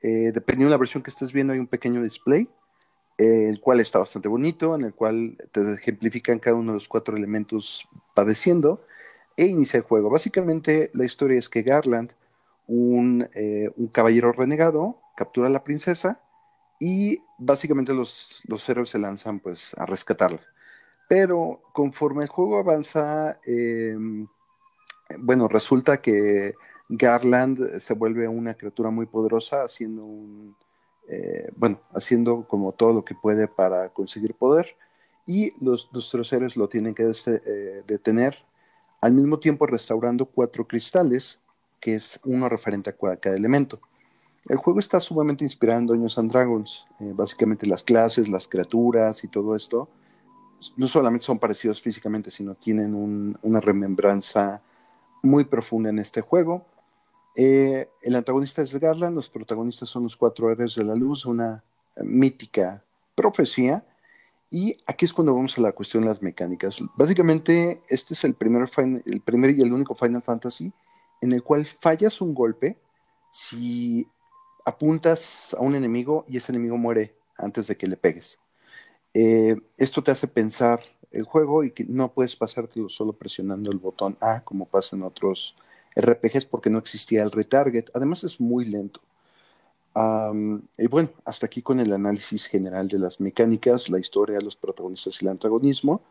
dependiendo de la versión que estés viendo, hay un pequeño display el cual está bastante bonito, en el cual te ejemplifican cada uno de los cuatro elementos padeciendo, e inicia el juego. Básicamente la historia es que Garland, un, eh, caballero renegado, captura a la princesa y básicamente los, los héroes se lanzan pues a rescatarla. Pero conforme el juego avanza, em, bueno, resulta que Garland se vuelve una criatura muy poderosa, haciendo un, eh, bueno, haciendo como todo lo que puede para conseguir poder y los, nuestros héroes lo tienen que eh, detener, al mismo tiempo restaurando cuatro cristales, que es uno referente a cada elemento. El juego está sumamente inspirado en Dungeons and Dragons, eh, básicamente las clases, las criaturas y todo esto, no solamente son parecidos físicamente, sino tienen una remembranza muy profunda en este juego eh, el antagonista es Garland, los protagonistas son los cuatro héroes de la luz, una mítica profecía. Y aquí es cuando vamos a la cuestión de las mecánicas. Básicamente, este es el primer, el primer y el único Final Fantasy en el cual fallas un golpe si apuntas a un enemigo y ese enemigo muere antes de que le pegues. Eh, esto te hace pensar el juego y que no puedes pasártelo solo presionando el botón A como pasa en otros RPGs porque no existía el retarget. Además es muy lento. Y bueno, hasta aquí con el análisis general de las mecánicas, la historia, los protagonistas y el antagonismo.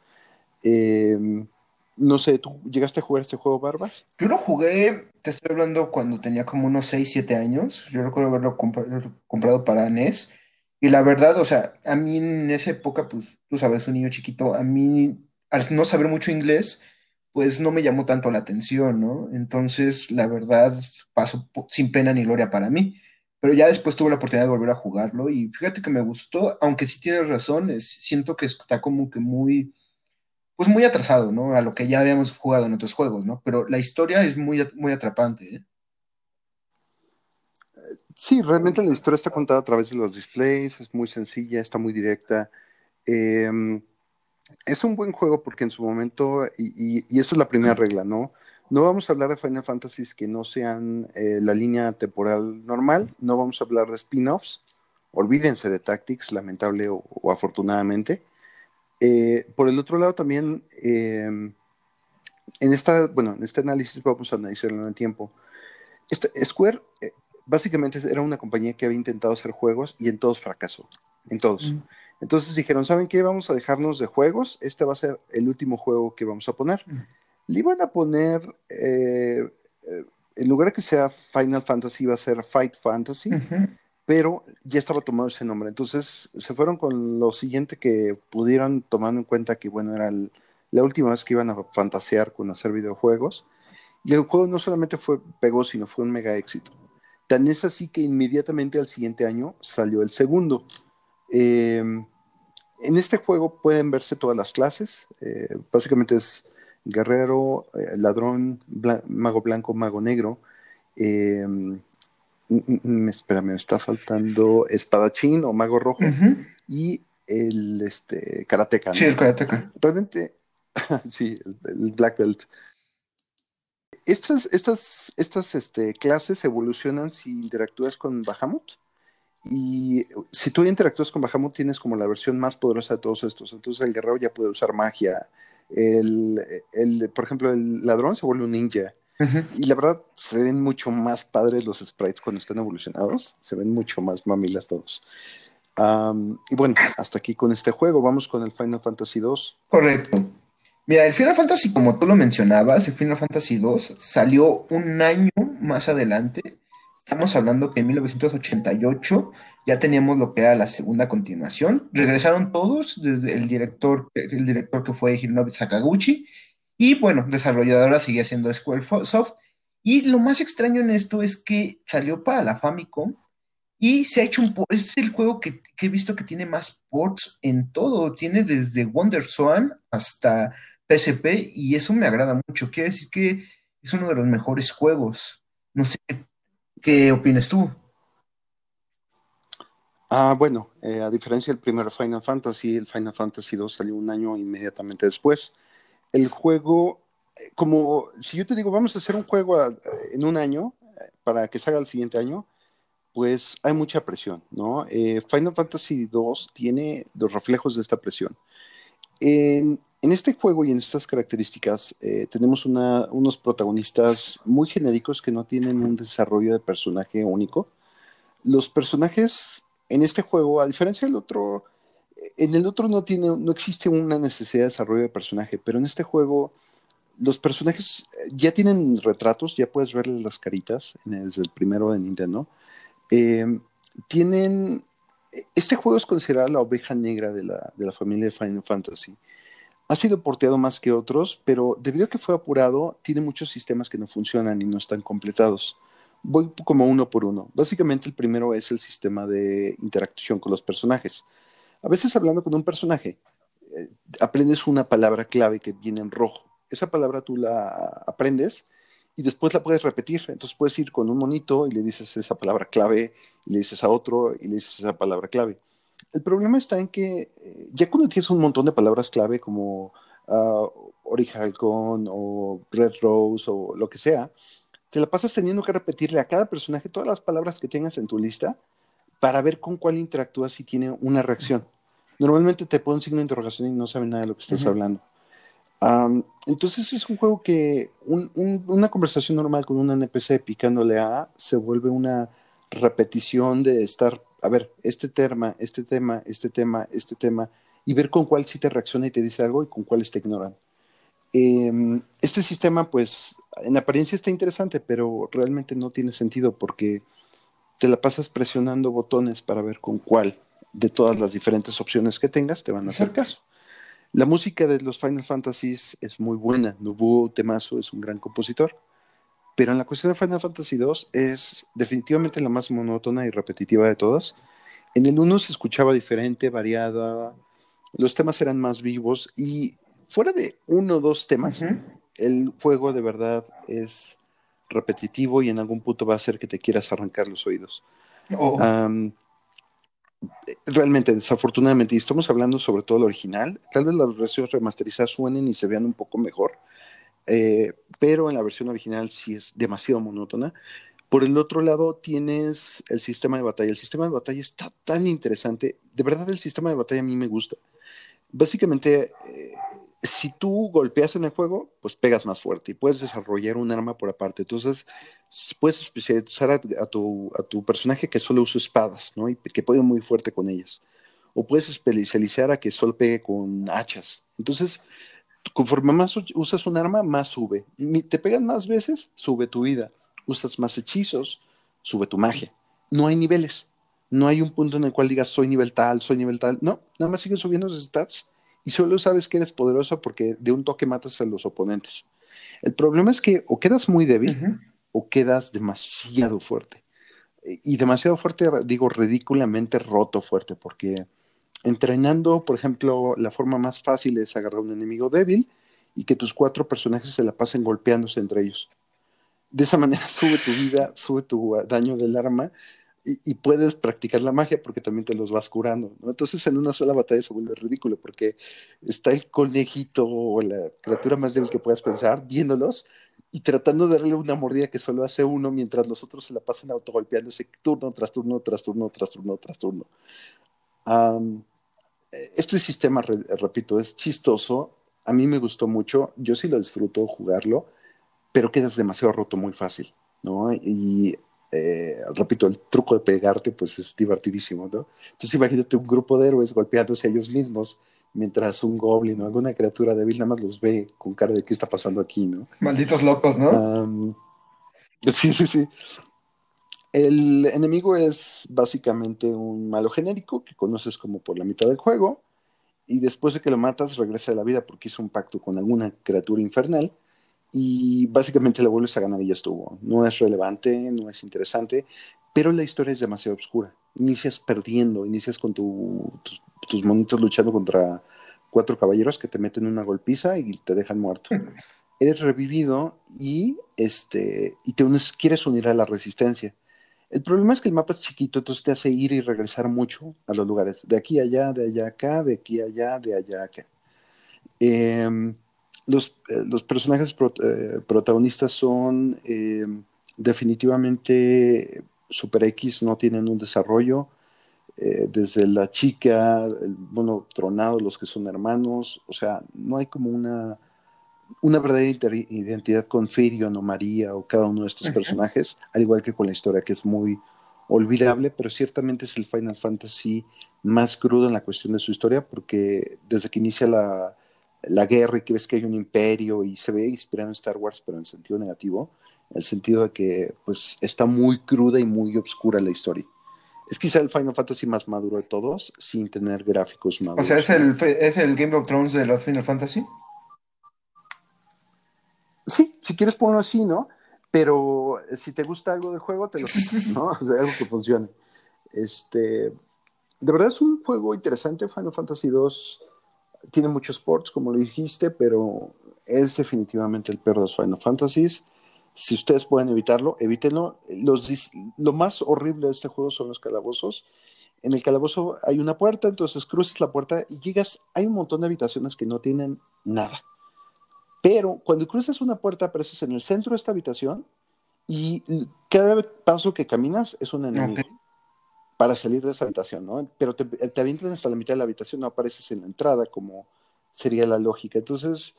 Em, no sé, ¿tú llegaste a jugar este juego, Barbas? Yo lo jugué, te estoy hablando cuando tenía como unos 6, 7 años. Yo recuerdo haberlo comprado para NES. Y la verdad, o sea, a mí en esa época, pues tú sabes, un niño chiquito, a mí, al no saber mucho inglés, pues no me llamó tanto la atención, ¿no? Entonces, la verdad, pasó sin pena ni gloria para mí. Pero ya después tuve la oportunidad de volver a jugarlo y fíjate que me gustó, aunque sí tienes razón, siento que está como que muy, pues muy atrasado, ¿no? A lo que ya habíamos jugado en otros juegos, ¿no? Pero la historia es muy, muy atrapante, ¿eh? Sí, realmente la historia está contada a través de los displays, es muy sencilla, está muy directa. Eh, es un buen juego porque en su momento, y, y, esta es la primera regla, ¿no? No vamos a hablar de Final Fantasy que no sean eh, la línea temporal normal, no vamos a hablar de spin-offs, olvídense de Tactics, lamentable o, afortunadamente. Eh, por el otro lado también, em, en, esta, bueno, en este análisis vamos a analizarlo en el tiempo. Este, Square eh, básicamente era una compañía que había intentado hacer juegos y en todos fracasó, en todos. Mm. Entonces dijeron, ¿saben qué? Vamos a dejarnos de juegos. Este va a ser el último juego que vamos a poner. Le iban a poner, eh, eh, en lugar de que sea Final Fantasy, va a ser Fight Fantasy. pero ya estaba tomado ese nombre. Entonces se fueron con lo siguiente que pudieron, tomando en cuenta que, bueno, era la última vez que iban a fantasear con hacer videojuegos. Y el juego no solamente fue pegó, sino fue un mega éxito. Tan es así que inmediatamente al siguiente año salió el segundo. Em, en este juego pueden verse todas las clases. Eh, básicamente es guerrero, eh, ladrón, mago blanco, mago negro. Em, espera, me está faltando espadachín o mago rojo y el este, karateca. Sí, el karateca. Realmente, sí, el black belt. Estas, estas, estas este, clases evolucionan si interactúas con Bahamut. Y si tú interactúas con Bahamut, tienes como la versión más poderosa de todos estos. Entonces el guerrero ya puede usar magia. El, el por ejemplo, el ladrón se vuelve un ninja. Y la verdad, se ven mucho más padres los sprites cuando están evolucionados. Se ven mucho más mamilas todos. y bueno, hasta aquí con este juego. Vamos con el Final Fantasy 2. Correcto. Mira, el Final Fantasy, como tú lo mencionabas, el Final Fantasy 2 salió un año más adelante. Estamos hablando que en 1988 ya teníamos lo que era la segunda continuación. Regresaron todos, desde el director, el director que fue Hironobu Sakaguchi, y bueno, desarrolladora seguía siendo Squaresoft. Y lo más extraño en esto es que salió para la Famicom y se ha hecho un... Es el juego que, que he visto que tiene más ports en todo. Tiene desde Wonder Swan hasta PSP y eso me agrada mucho. Quiere decir que es uno de los mejores juegos. No sé, ¿qué opinas tú? Ah, bueno, eh, a diferencia del primer Final Fantasy, el Final Fantasy 2 salió un año inmediatamente después. El juego, eh, como si yo te digo, vamos a hacer un juego en un año eh, para que salga el siguiente año, pues hay mucha presión, ¿no? Final Fantasy 2 tiene los reflejos de esta presión. En, este juego y en estas características eh, tenemos unos protagonistas muy genéricos que no tienen un desarrollo de personaje único. Los personajes en este juego, a diferencia del otro, en el otro no, tiene, no existe una necesidad de desarrollo de personaje, pero en este juego los personajes eh, ya tienen retratos, ya puedes verles las caritas desde el primero de Nintendo. Eh, tienen este juego es considerado la oveja negra de la, de la familia de Final Fantasy. Ha sido porteado más que otros, pero debido a que fue apurado, tiene muchos sistemas que no funcionan y no están completados. Voy como uno por uno. Básicamente el primero es el sistema de interacción con los personajes. A veces hablando con un personaje, eh, aprendes una palabra clave que viene en rojo. Esa palabra tú la aprendes y después la puedes repetir. Entonces puedes ir con un monito y le dices esa palabra clave, y le dices a otro y le dices esa palabra clave. El problema está en que eh, ya cuando tienes un montón de palabras clave como uh, o Red Rose o lo que sea, te la pasas teniendo que repetirle a cada personaje todas las palabras que tengas en tu lista para ver con cuál interactúas y tiene una reacción. Normalmente te pone un signo de interrogación y no sabe nada de lo que estás hablando entonces es un juego que una conversación normal con un NPC picándole a se vuelve una repetición de estar, a ver, este tema, este tema, este tema, este tema, y ver con cuál sí te reacciona y te dice algo y con cuáles te ignoran. Em, este sistema, pues, en apariencia está interesante, pero realmente no tiene sentido porque te la pasas presionando botones para ver con cuál de todas las diferentes opciones que tengas te van a hacer caso. La música de los Final Fantasies es muy buena. Nobuo Temazo es un gran compositor. Pero en la cuestión de Final Fantasy II es definitivamente la más monótona y repetitiva de todas. En el 1 se escuchaba diferente, variada, los temas eran más vivos y fuera de uno o dos temas, el juego de verdad es repetitivo y en algún punto va a hacer que te quieras arrancar los oídos. Oh realmente, desafortunadamente, y estamos hablando sobre todo el original, tal vez las versiones remasterizadas suenen y se vean un poco mejor, eh, pero en la versión original sí es demasiado monótona. Por el otro lado, tienes el sistema de batalla. El sistema de batalla está tan interesante. De verdad, el sistema de batalla a mí me gusta. Básicamente, eh, si tú golpeas en el juego, pues pegas más fuerte y puedes desarrollar un arma por aparte. Entonces, puedes especializar a, tu, a tu, personaje que solo usa espadas, ¿no? Y que puede muy fuerte con ellas. O puedes especializar a que solo pegue con hachas. Entonces, conforme más usas un arma, más sube. Te pegan más veces, sube tu vida. Usas más hechizos, sube tu magia. No hay niveles. No hay un punto en el cual digas soy nivel tal, soy nivel tal. No, nada más siguen subiendo sus stats y solo sabes que eres poderoso porque de un toque matas a los oponentes. El problema es que o quedas muy débil o quedas demasiado fuerte. Y demasiado fuerte, digo, ridículamente roto fuerte, porque entrenando, por ejemplo, la forma más fácil es agarrar a un enemigo débil y que tus cuatro personajes se la pasen golpeándose entre ellos. De esa manera sube tu vida, sube tu daño del arma y, puedes practicar la magia porque también te los vas curando. Entonces en una sola batalla se vuelve ridículo porque está el conejito o la criatura más débil que puedas pensar viéndolos y tratando de darle una mordida que solo hace uno mientras los otros se la pasan autogolpeándose turno tras turno, tras turno, tras turno, tras turno. este sistema, repito, es chistoso. A mí me gustó mucho. Yo sí lo disfruto jugarlo, pero quedas demasiado roto muy fácil, ¿no? Y eh, repito, el truco de pegarte, pues es divertidísimo, ¿no? Entonces imagínate un grupo de héroes golpeándose a ellos mismos, mientras un goblin o alguna criatura débil nada más los ve con cara de qué está pasando aquí, ¿no? Malditos locos, ¿no? sí, sí, sí. El enemigo es básicamente un malo genérico que conoces como por la mitad del juego y después de que lo matas regresa a la vida porque hizo un pacto con alguna criatura infernal y básicamente la vuelves a ganar y ya estuvo. No es relevante, no es interesante, pero la historia es demasiado oscura. Inicias perdiendo, inicias con tus, tus, monitos luchando contra cuatro caballeros que te meten una golpiza y te dejan muerto. Eres revivido y, este, y te quieres unir a la resistencia. El problema es que el mapa es chiquito, entonces te hace ir y regresar mucho a los lugares. De aquí a allá, de allá acá, de aquí a allá, de allá acá. Eh, los, eh, los personajes eh, protagonistas son eh, definitivamente Super X, no tienen un desarrollo. desde la chica, el mono tronado, los que son hermanos, o sea, no hay como una, una verdadera identidad con Firion o María o cada uno de estos personajes, al igual que con la historia, que es muy olvidable, pero ciertamente es el Final Fantasy más crudo en la cuestión de su historia, porque desde que inicia la, la guerra y que ves que hay un imperio y se ve inspirado en Star Wars, pero en sentido negativo, en el sentido de que pues está muy cruda y muy oscura la historia. Es quizá el Final Fantasy más maduro de todos, sin tener gráficos maduros. O sea, ¿es el, ¿es el Game of Thrones de los Final Fantasy? Sí, si quieres ponerlo así, ¿no? Pero si te gusta algo del juego, te lo ¿no? O sea, algo que funcione. Este, de verdad es un juego interesante, Final Fantasy 2 tiene muchos ports, como lo dijiste, pero es definitivamente el peor de los Final Fantasies. Si ustedes pueden evitarlo, evítenlo. Los, lo más horrible de este juego son los calabozos. En el calabozo hay una puerta, entonces cruzas la puerta y llegas. Hay un montón de habitaciones que no tienen nada. Pero cuando cruzas una puerta, apareces en el centro de esta habitación y cada paso que caminas es un enemigo para salir de esa habitación, ¿no? Pero te, te avientan hasta la mitad de la habitación, no apareces en la entrada, como sería la lógica. Entonces,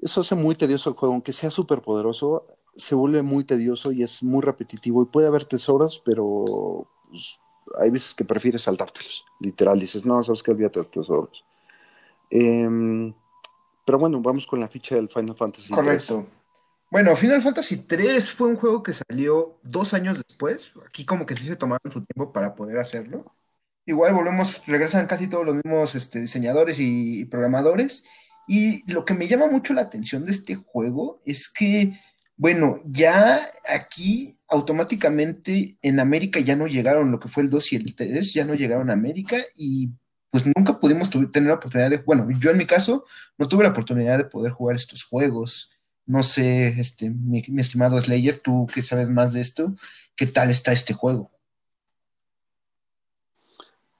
eso hace muy tedioso el juego, aunque sea súper poderoso, se vuelve muy tedioso y es muy repetitivo y puede haber tesoros, pero pues, hay veces que prefieres saltártelos, literal, dices, no, sabes que olvídate de los tesoros. Em, pero bueno, vamos con la ficha del Final Fantasy. Correcto. Bueno, Final Fantasy 3 fue un juego que salió dos años después. Aquí como que sí se tomaron su tiempo para poder hacerlo. Igual volvemos, regresan casi todos los mismos este, diseñadores y, programadores. Y lo que me llama mucho la atención de este juego es que, bueno, ya aquí automáticamente en América ya no llegaron, lo que fue el 2 y el 3, ya no llegaron a América y pues nunca pudimos tener la oportunidad de, bueno, yo en mi caso no tuve la oportunidad de poder jugar estos juegos. No sé, este, mi, estimado Slayer, tú que sabes más de esto, ¿qué tal está este juego?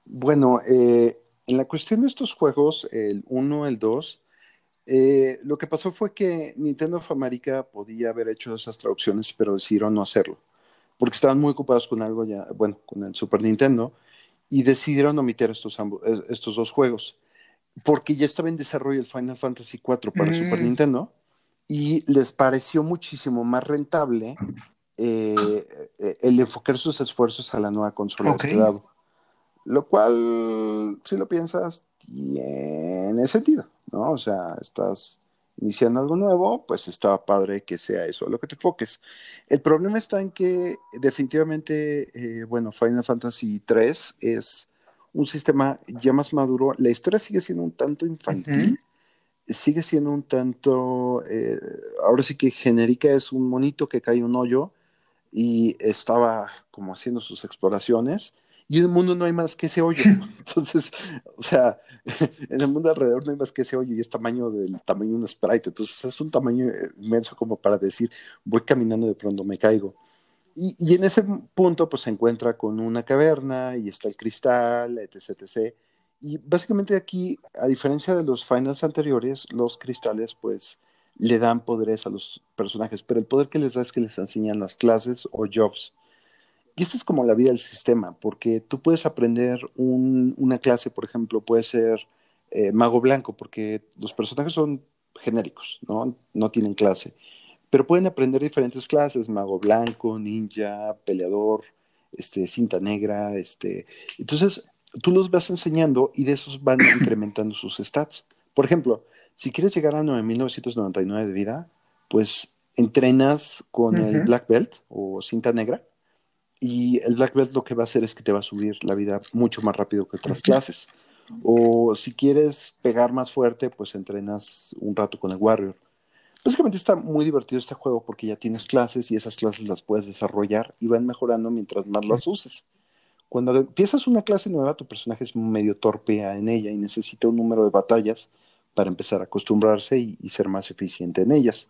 Bueno, eh, en la cuestión de estos juegos, el 1, el 2, eh, lo que pasó fue que Nintendo of America podía haber hecho esas traducciones, pero decidieron no hacerlo, porque estaban muy ocupados con algo ya, bueno, con el Super Nintendo, y decidieron omitir estos, eh, estos dos juegos, porque ya estaba en desarrollo el Final Fantasy IV para Super mm. Nintendo, y les pareció muchísimo más rentable eh, eh, el enfocar sus esfuerzos a la nueva consola de este lado. Lo cual, si lo piensas, tiene sentido, ¿no? O sea, estás iniciando algo nuevo, pues estaba padre que sea eso lo que te enfoques. El problema está en que definitivamente, eh, bueno, Final Fantasy 3 es un sistema ya más maduro. La historia sigue siendo un tanto infantil, sigue siendo un tanto, eh, ahora sí que genérica es un monito que cae un hoyo y estaba como haciendo sus exploraciones y en el mundo no hay más que ese hoyo. Entonces, o sea, en el mundo alrededor no hay más que ese hoyo y es tamaño del tamaño de un sprite. Entonces, es un tamaño inmenso como para decir, voy caminando y de pronto me caigo. Y, y, en ese punto, pues se encuentra con una caverna y está el cristal, etc, etc. Y básicamente aquí, a diferencia de los finals anteriores, los cristales, pues, le dan poderes a los personajes, pero el poder que les da es que les enseñan las clases o jobs. Y esto es como la vida del sistema, porque tú puedes aprender una clase, por ejemplo, puede ser eh, mago blanco, porque los personajes son genéricos, ¿no? No tienen clase. Pero pueden aprender diferentes clases, mago blanco, ninja, peleador, este, cinta negra, este. Entonces, tú los vas enseñando y de esos van incrementando sus stats. Por ejemplo, si quieres llegar a 9.999 de vida, pues entrenas con el Black Belt o cinta negra y el Black Belt lo que va a hacer es que te va a subir la vida mucho más rápido que otras clases. O si quieres pegar más fuerte, pues entrenas un rato con el Warrior. Básicamente está muy divertido este juego porque ya tienes clases y esas clases las puedes desarrollar y van mejorando mientras más las uses. Cuando empiezas una clase nueva, tu personaje es medio torpe en ella y necesita un número de batallas para empezar a acostumbrarse y, ser más eficiente en ellas.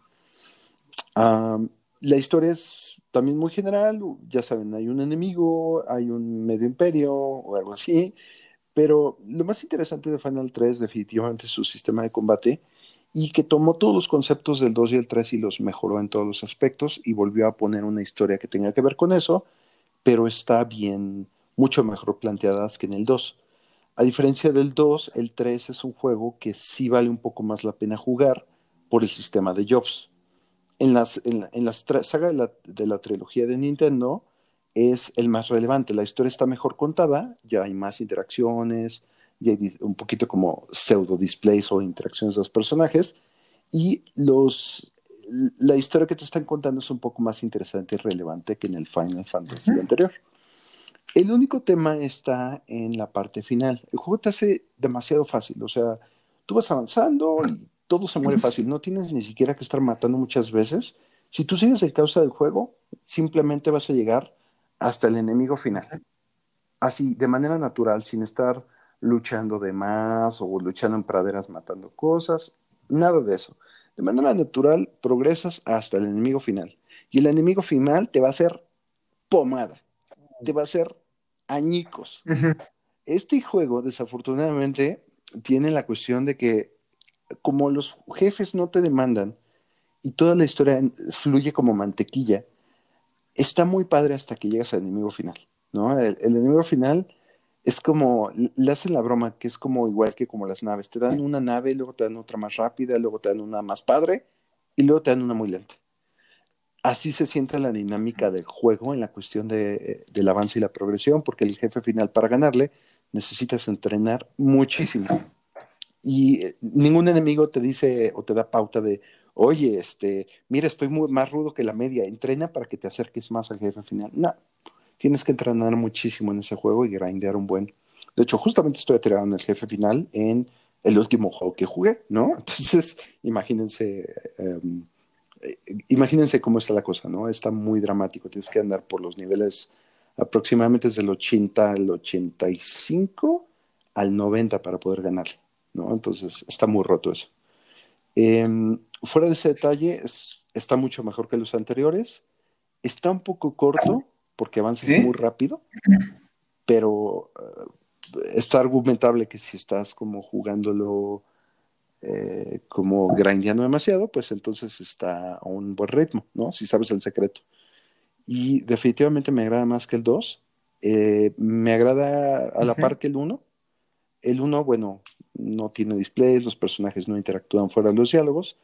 la historia es también muy general, ya saben, hay un enemigo, hay un medio imperio o algo así, pero lo más interesante de Final 3 definitivamente es su sistema de combate y que tomó todos los conceptos del 2 y el 3 y los mejoró en todos los aspectos y volvió a poner una historia que tenga que ver con eso, pero está bien, mucho mejor planteadas que en el 2. A diferencia del 2, el 3 es un juego que sí vale un poco más la pena jugar por el sistema de Jobs en las, en, en las saga de la, de la, trilogía de Nintendo es el más relevante. La historia está mejor contada, ya hay más interacciones, ya hay un poquito como pseudo displays o interacciones de los personajes, y los, la historia que te están contando es un poco más interesante y relevante que en el Final Fantasy anterior. El único tema está en la parte final. El juego te hace demasiado fácil, o sea, tú vas avanzando y todo se muere fácil, no tienes ni siquiera que estar matando muchas veces. Si tú sigues el causa del juego, simplemente vas a llegar hasta el enemigo final. Así, de manera natural, sin estar luchando de más o luchando en praderas matando cosas, nada de eso. De manera natural, progresas hasta el enemigo final. Y el enemigo final te va a hacer pomada, te va a hacer añicos. Este juego, desafortunadamente, tiene la cuestión de que como los jefes no te demandan y toda la historia fluye como mantequilla, está muy padre hasta que llegas al enemigo final, ¿no? El, enemigo final es como, le hacen la broma, que es como igual que como las naves, te dan una nave, luego te dan otra más rápida, luego te dan una más padre y luego te dan una muy lenta. Así se siente la dinámica del juego en la cuestión de, del avance y la progresión, porque el jefe final para ganarle necesitas entrenar muchísimo y eh, ningún enemigo te dice o te da pauta de, oye, este, mira, estoy muy, más rudo que la media, entrena para que te acerques más al jefe final. No, tienes que entrenar muchísimo en ese juego y grindear un buen. De hecho, justamente estoy en el jefe final en el último juego que jugué, ¿no? Entonces, imagínense, em, eh, imagínense cómo está la cosa, ¿no? Está muy dramático, tienes que andar por los niveles aproximadamente desde el 80 al 85 al 90 para poder ganarle. ¿no? Entonces está muy roto eso. Em, fuera de ese detalle, está mucho mejor que los anteriores. Está un poco corto porque avanza muy rápido, pero uh, está argumentable que si estás como jugándolo eh, como grindeando demasiado, pues entonces está a un buen ritmo, ¿no? Si sabes el secreto. Y definitivamente me agrada más que el 2. Eh, me agrada a la par que el 1. El 1, bueno, no tiene displays, los personajes no interactúan fuera de los diálogos,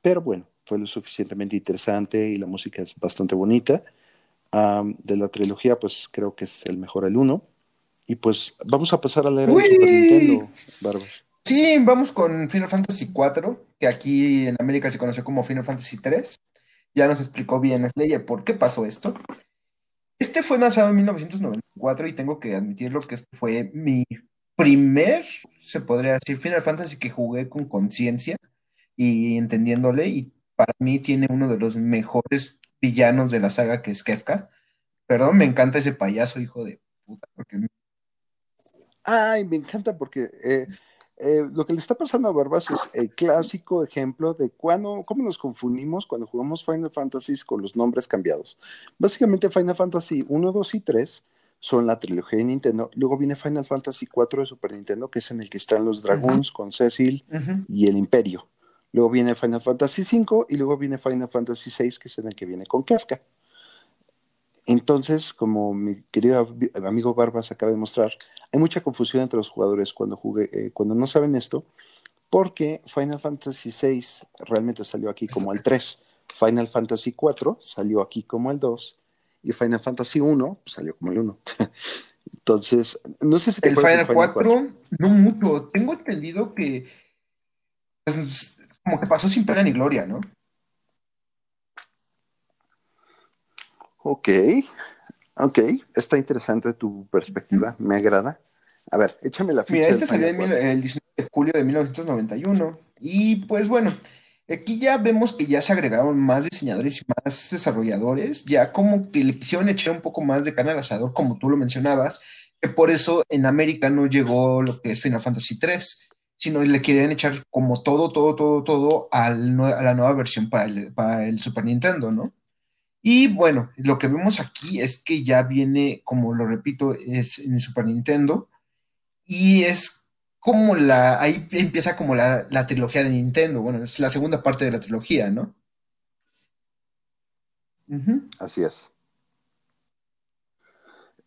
pero bueno, fue lo suficientemente interesante y la música es bastante bonita. de la trilogía, pues creo que es el mejor el 1. Y pues vamos a pasar a leer el Super Nintendo, Barbas. Sí, vamos con Final Fantasy IV, que aquí en América se conoció como Final Fantasy III. Ya nos explicó bien Slayer por qué pasó esto. Este fue lanzado en 1994 y tengo que admitirlo que este fue mi primer, se podría decir, Final Fantasy que jugué con conciencia y entendiéndole. Y para mí tiene uno de los mejores villanos de la saga que es Kefka. Perdón, me encanta ese payaso, hijo de puta, porque Ay, me encanta porque eh, eh, lo que le está pasando a Barbas es el clásico ejemplo de cuando, cómo nos confundimos cuando jugamos Final Fantasy con los nombres cambiados. Básicamente Final Fantasy 1, 2 y 3 son la trilogía de Nintendo. Luego viene Final Fantasy 4 de Super Nintendo, que es en el que están los Dragoons con Cecil y el Imperio. Luego viene Final Fantasy 5 y luego viene Final Fantasy 6, que es en el que viene con Kafka. Entonces, como mi querido amigo Barbas acaba de mostrar, hay mucha confusión entre los jugadores cuando, jugué, eh, cuando no saben esto, porque Final Fantasy VI realmente salió aquí como el 3, Final Fantasy IV salió aquí como el 2 y Final Fantasy 1 pues, salió como el 1. Entonces, no sé si te el Final, Final 4, no mucho. Tengo entendido que pues, como que pasó sin pena ni gloria, ¿no? Ok, ok, está interesante tu perspectiva, me agrada. A ver, échame la ficha. Mira, este salió el 19 de julio de 1991 y pues bueno, aquí ya vemos que ya se agregaron más diseñadores y más desarrolladores, ya como que le quisieron echar un poco más de carne al asador, como tú lo mencionabas, que por eso en América no llegó lo que es Final Fantasy 3, sino le querían echar como todo, todo, todo, todo al, a la nueva versión para el, para el Super Nintendo, ¿no? Y bueno, lo que vemos aquí es que ya viene, como lo repito, es en Super Nintendo. Y es como la, ahí empieza como la, trilogía de Nintendo. Bueno, es la segunda parte de la trilogía, ¿no? Así es.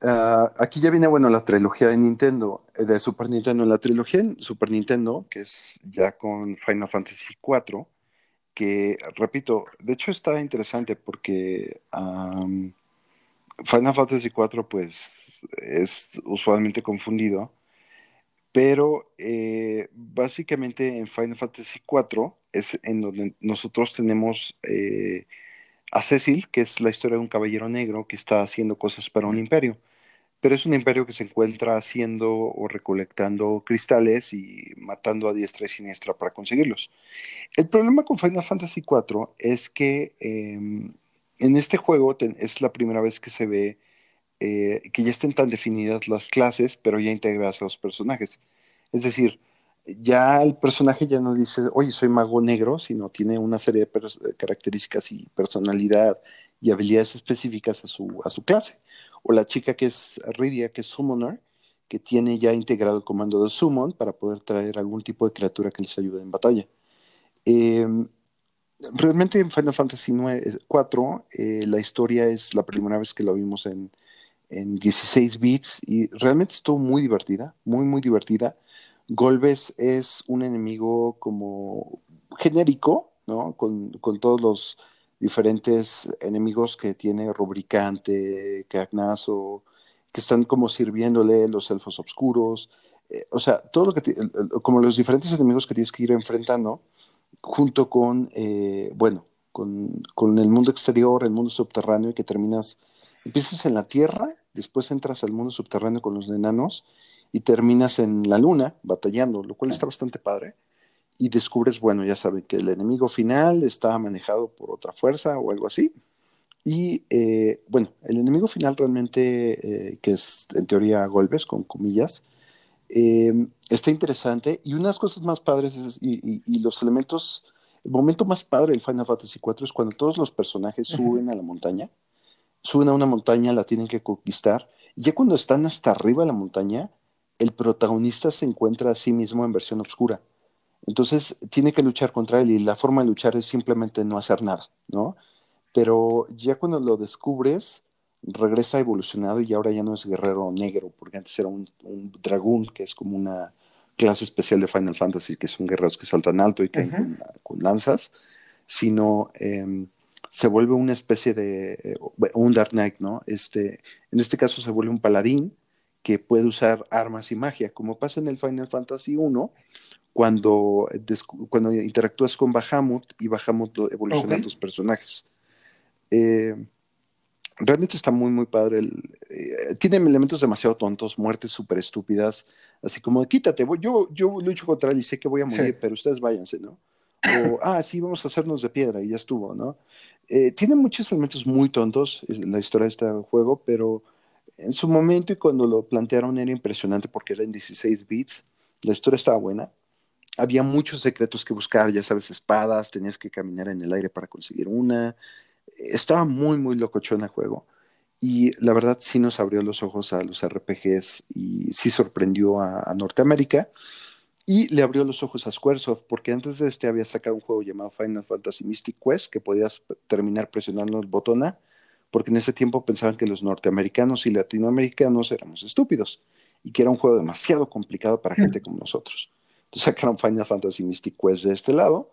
Ah, aquí ya viene, bueno, la trilogía de Nintendo, eh, de Super Nintendo. La trilogía en Super Nintendo, que es ya con Final Fantasy IV, que, repito, de hecho está interesante porque Final Fantasy IV pues es usualmente confundido, pero eh, básicamente en Final Fantasy IV es en donde nosotros tenemos eh, a Cecil, que es la historia de un caballero negro que está haciendo cosas para un imperio pero es un imperio que se encuentra haciendo o recolectando cristales y matando a diestra y siniestra para conseguirlos. El problema con Final Fantasy IV es que em, en este juego es la primera vez que se ve eh, que ya estén tan definidas las clases, pero ya integradas a los personajes. Es decir, ya el personaje ya no dice, oye, soy mago negro, sino tiene una serie de características y personalidad y habilidades específicas a su, a su clase o la chica que es Ridia, que es Summoner, que tiene ya integrado el comando de Summon para poder traer algún tipo de criatura que les ayude en batalla. Em, realmente en Final Fantasy IV eh, la historia es la primera vez que la vimos en, en 16 bits y realmente estuvo muy divertida, muy, muy divertida. Golbes es un enemigo como genérico, ¿no? Con, con todos los diferentes enemigos que tiene Rubricante, Cagnazo, que están como sirviéndole los elfos oscuros, eh, o sea, todo lo que, como los diferentes enemigos que tienes que ir enfrentando, junto con, eh, bueno, con, con, el mundo exterior, el mundo subterráneo, y que terminas, empiezas en la Tierra, después entras al mundo subterráneo con los enanos, y terminas en la Luna batallando, lo cual está bastante padre y descubres, bueno, ya saben que el enemigo final está manejado por otra fuerza o algo así. Y eh, bueno, el enemigo final realmente, eh, que es en teoría golpes, con comillas, eh, está interesante. Y unas cosas más padres y, los elementos, el momento más padre del Final Fantasy IV es cuando todos los personajes suben a la montaña, suben a una montaña, la tienen que conquistar. Y ya cuando están hasta arriba de la montaña, el protagonista se encuentra a sí mismo en versión oscura entonces tiene que luchar contra él y la forma de luchar es simplemente no hacer nada, ¿no? Pero ya cuando lo descubres, regresa evolucionado y ahora ya no es guerrero negro, porque antes era un, dragón, que es como una clase especial de Final Fantasy, que son guerreros que saltan alto y caen con, lanzas, sino em, se vuelve una especie de, eh, un Dark Knight, ¿no? Este, en este caso se vuelve un paladín que puede usar armas y magia, como pasa en el Final Fantasy 1, cuando, cuando interactúas con Bahamut y Bahamut evoluciona tus personajes. Eh, realmente está muy, muy padre. Eh, tiene elementos demasiado tontos, muertes súper estúpidas, así como quítate, yo, yo lucho contra él y sé que voy a morir, pero ustedes váyanse, ¿no? O, ah, sí, vamos a hacernos de piedra y ya estuvo, ¿no? Eh, tiene muchos elementos muy tontos la historia de este juego, pero en su momento y cuando lo plantearon era impresionante porque era en 16 bits, la historia estaba buena. Había muchos secretos que buscar, ya sabes, espadas, tenías que caminar en el aire para conseguir una, estaba muy, muy locochón el juego. Y la verdad sí nos abrió los ojos a los RPGs y sí sorprendió a, Norteamérica. Y le abrió los ojos a Squaresoft, porque antes de este había sacado un juego llamado Final Fantasy Mystic Quest, que podías terminar presionando el botón A, porque en ese tiempo pensaban que los norteamericanos y latinoamericanos éramos estúpidos, y que era un juego demasiado complicado para gente como nosotros. Entonces sacaron Final Fantasy Mystic Quest de este lado,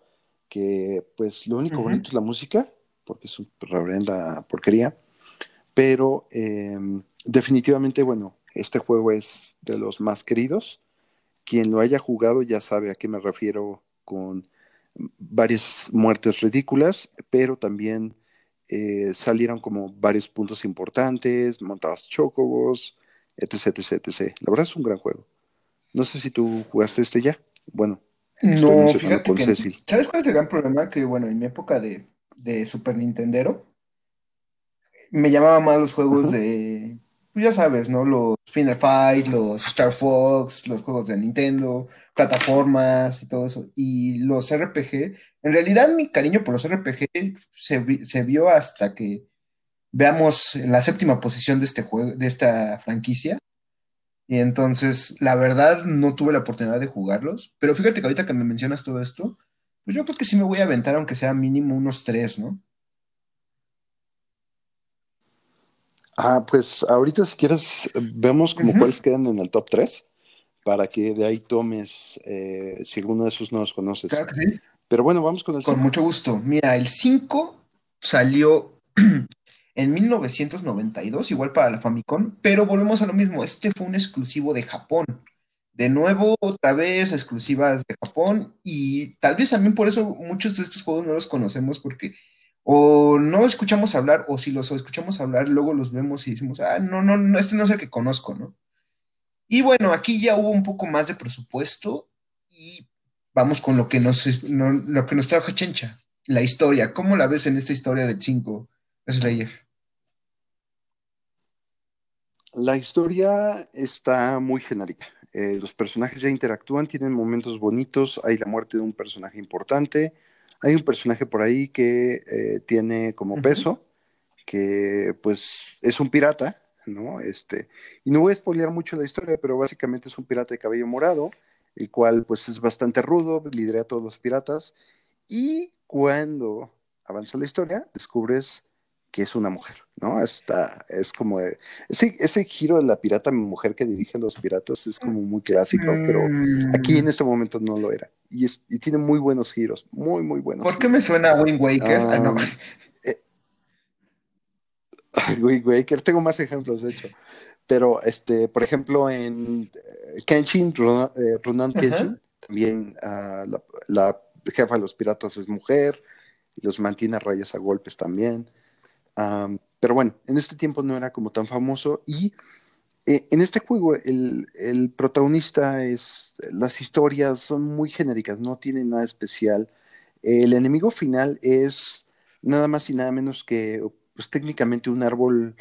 que pues lo único bonito es la música, porque es una reverenda porquería. Pero em, definitivamente, bueno, este juego es de los más queridos. Quien lo haya jugado ya sabe a qué me refiero con varias muertes ridículas, pero también eh, salieron como varios puntos importantes, montabas chocobos, etc, etc, etc. La verdad es un gran juego. No sé si tú jugaste este ya. Bueno, no, fíjate que, ¿sabes cuál es el gran problema? Que bueno, en mi época de de Super Nintendo, me llamaba más los juegos de, pues ya sabes, ¿no? Los Final Fight, los Star Fox, los juegos de Nintendo, plataformas y todo eso. Y los RPG, en realidad mi cariño por los RPG se, se vio hasta que veamos la séptima posición de este juego, de esta franquicia. Y entonces, la verdad, no tuve la oportunidad de jugarlos. Pero fíjate que ahorita que me mencionas todo esto, pues yo creo que sí me voy a aventar, aunque sea mínimo unos tres, ¿no? Ah, pues ahorita si quieres, vemos como cuáles quedan en el top 3, para que de ahí tomes eh, si alguno de esos no los conoces. Claro que sí. Pero bueno, vamos con el Con mucho gusto. Mira, el 5 salió en 1992, igual para la Famicom, pero volvemos a lo mismo, este fue un exclusivo de Japón. De nuevo, otra vez, exclusivas de Japón y tal vez también por eso muchos de estos juegos no los conocemos porque o no escuchamos hablar o si los escuchamos hablar luego los vemos y decimos, ah, no, no, no, este no es el que conozco, ¿no? Y bueno, aquí ya hubo un poco más de presupuesto y vamos con lo que nos, lo que nos trajo Chencha, la historia. ¿Cómo la ves en esta historia de 5 Slayer? La historia está muy genérica. Eh, los personajes ya interactúan, tienen momentos bonitos, hay la muerte de un personaje importante, hay un personaje por ahí que eh, tiene como peso, que pues es un pirata, ¿no? Este, y no voy a spoilear mucho la historia, pero básicamente es un pirata de cabello morado, el cual pues es bastante rudo, lidera a todos los piratas, y cuando avanza la historia, descubres que es una mujer, ¿no? Está, es como ese, ese giro de la pirata mujer que dirige a los piratas es como muy clásico, pero aquí en mm. este momento no lo era. Y, y tiene muy buenos giros, muy, muy buenos. ¿Por qué me suena a Wind Waker? ah, no. Eh, Wind Waker, tengo más ejemplos, de hecho. Pero, este, por ejemplo, en eh, Kenshin, Runan, eh, Kenshin, también uh, la, la jefa de los piratas es mujer y los mantiene a rayas a golpes también pero bueno, en este tiempo no era como tan famoso y eh, en este juego el, protagonista es, las historias son muy genéricas, no tienen nada especial. El enemigo final es nada más y nada menos que pues técnicamente un árbol,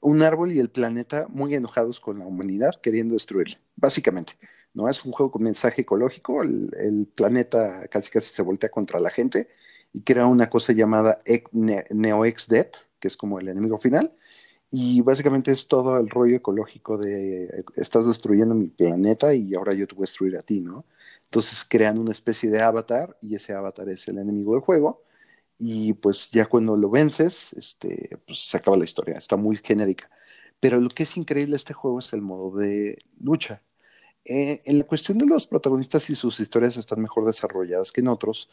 un árbol y el planeta muy enojados con la humanidad queriendo destruirla, básicamente. ¿no? Es un juego con mensaje ecológico, el, el planeta casi casi se voltea contra la gente y crea una cosa llamada NeoX-Death, que es como el enemigo final. Y básicamente es todo el rollo ecológico de estás destruyendo mi planeta y ahora yo te voy a destruir a ti, ¿no? Entonces crean una especie de avatar y ese avatar es el enemigo del juego. Y pues ya cuando lo vences, este, pues se acaba la historia. Está muy genérica. Pero lo que es increíble de este juego es el modo de lucha. Eh, en la cuestión de los protagonistas y sus historias están mejor desarrolladas que en otros,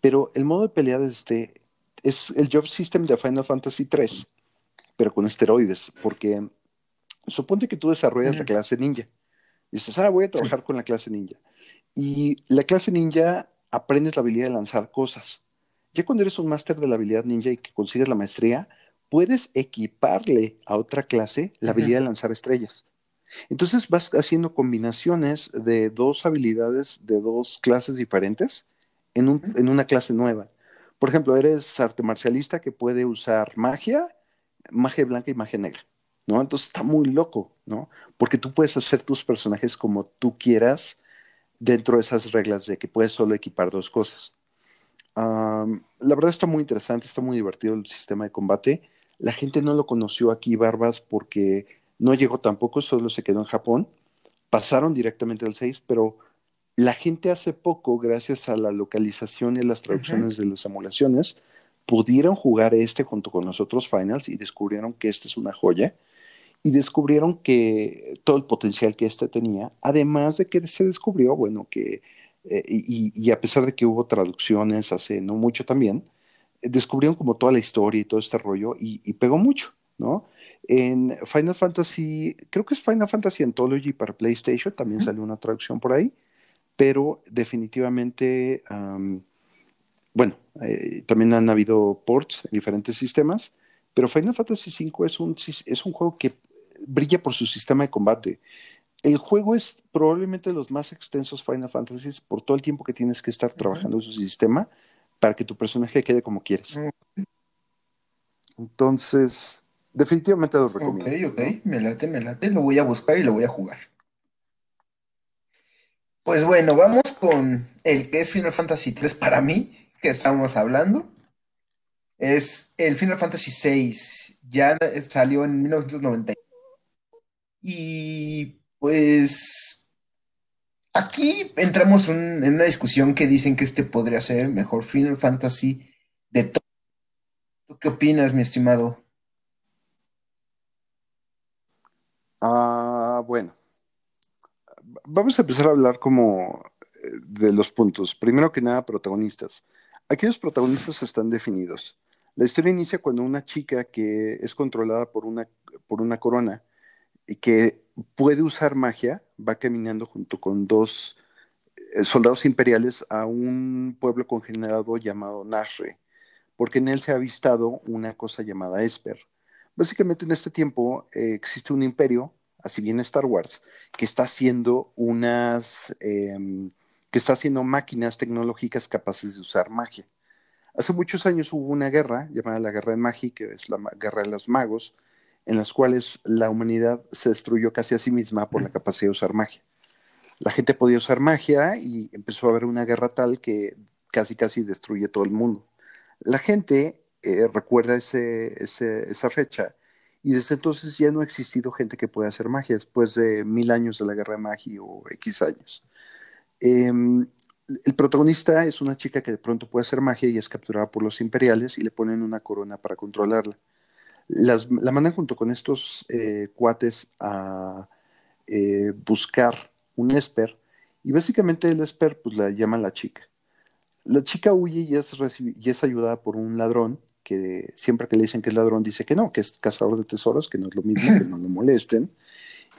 pero el modo de pelea de este es el Job System de Final Fantasy 3, pero con esteroides, porque suponte que tú desarrollas la clase ninja. Dices, ah, voy a trabajar con la clase ninja. Y la clase ninja aprendes la habilidad de lanzar cosas. Ya cuando eres un máster de la habilidad ninja y que consigues la maestría, puedes equiparle a otra clase la habilidad de lanzar estrellas. Entonces vas haciendo combinaciones de dos habilidades de dos clases diferentes en, una clase nueva. Por ejemplo, eres arte marcialista que puede usar magia, magia blanca y magia negra, ¿no? Entonces está muy loco, ¿no? Porque tú puedes hacer tus personajes como tú quieras dentro de esas reglas de que puedes solo equipar dos cosas. la verdad está muy interesante, está muy divertido el sistema de combate. La gente no lo conoció aquí, Barbas, porque no llegó tampoco, solo se quedó en Japón. Pasaron directamente al 6, pero la gente hace poco, gracias a la localización y las traducciones de las emulaciones, pudieron jugar este junto con los otros finals y descubrieron que este es una joya y descubrieron que todo el potencial que este tenía, además de que se descubrió, bueno, que, eh, y, a pesar de que hubo traducciones hace no mucho también, descubrieron como toda la historia y todo este rollo y, pegó mucho, ¿no? En Final Fantasy, creo que es Final Fantasy Anthology para PlayStation, también salió una traducción por ahí, pero definitivamente, bueno, eh, también han habido ports en diferentes sistemas, pero Final Fantasy V es un, es un juego que brilla por su sistema de combate. El juego es probablemente de los más extensos Final Fantasy por todo el tiempo que tienes que estar trabajando en su sistema para que tu personaje quede como quieres. Entonces, definitivamente lo recomiendo. Ok, ok, me late, me late, lo voy a buscar y lo voy a jugar. Pues bueno, vamos con el que es Final Fantasy 3 para mí, que estamos hablando. Es el Final Fantasy VI, ya salió en 1990. Y pues aquí entramos en una discusión que dicen que este podría ser el mejor Final Fantasy de todo. ¿Tú qué opinas, mi estimado? Ah, bueno. Vamos a empezar a hablar como eh, de los puntos. Primero que nada, protagonistas. Aquí los protagonistas están definidos. La historia inicia cuando una chica que es controlada por una, por una corona que puede usar magia, va caminando junto con dos eh, soldados imperiales a un pueblo congenerado llamado Nashre, porque en él se ha avistado una cosa llamada Esper. Básicamente en este tiempo eh, existe un imperio, así bien Star Wars, que está haciendo unas, em, que está haciendo máquinas tecnológicas capaces de usar magia. Hace muchos años hubo una guerra llamada la Guerra de Magia, que es la guerra de los magos, en las cuales la humanidad se destruyó casi a sí misma por la capacidad de usar magia. La gente podía usar magia y empezó a haber una guerra tal que casi casi destruye todo el mundo. La gente eh, recuerda ese, esa fecha y desde entonces ya no ha existido gente que pueda hacer magia después de mil años de la guerra de magia o X años. Em, el protagonista es una chica que de pronto puede hacer magia y es capturada por los imperiales y le ponen una corona para controlarla la mandan junto con estos eh, cuates a eh, buscar un Esper y básicamente el Esper pues la llama la chica. La chica huye y es, y es ayudada por un ladrón que siempre que le dicen que es ladrón dice que no, que es cazador de tesoros, que no es lo mismo, que no lo molesten.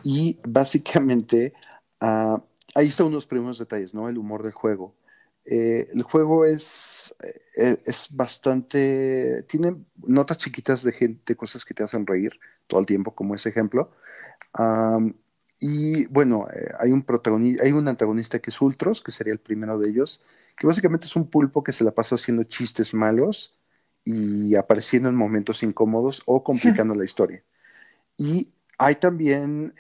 Y básicamente ah, ahí están unos primeros detalles, ¿no? El humor del juego. Eh, el juego es, eh, es bastante, tiene notas chiquitas de gente, cosas que te hacen reír todo el tiempo, como ese ejemplo. y bueno, eh, hay un protagonista, hay un antagonista que es Ultros, que sería el primero de ellos, que básicamente es un pulpo que se la pasa haciendo chistes malos y apareciendo en momentos incómodos o complicando la historia. Y hay también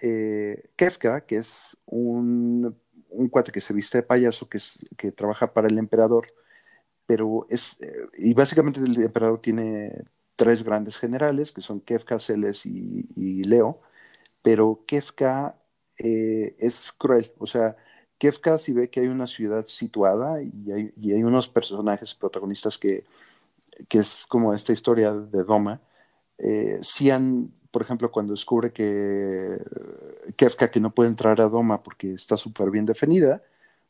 Kefka, que es un un cuate que se viste de payaso, que, es, que trabaja para el emperador, pero es, eh, y básicamente el emperador tiene tres grandes generales, que son Kefka, Celes y, Leo, pero Kefka eh, es cruel, o sea, Kefka si ve que hay una ciudad situada y hay, y hay unos personajes protagonistas que, que, es como esta historia de Doma, eh, si han por ejemplo, cuando descubre que Kefka que no puede entrar a Doma porque está súper bien defendida,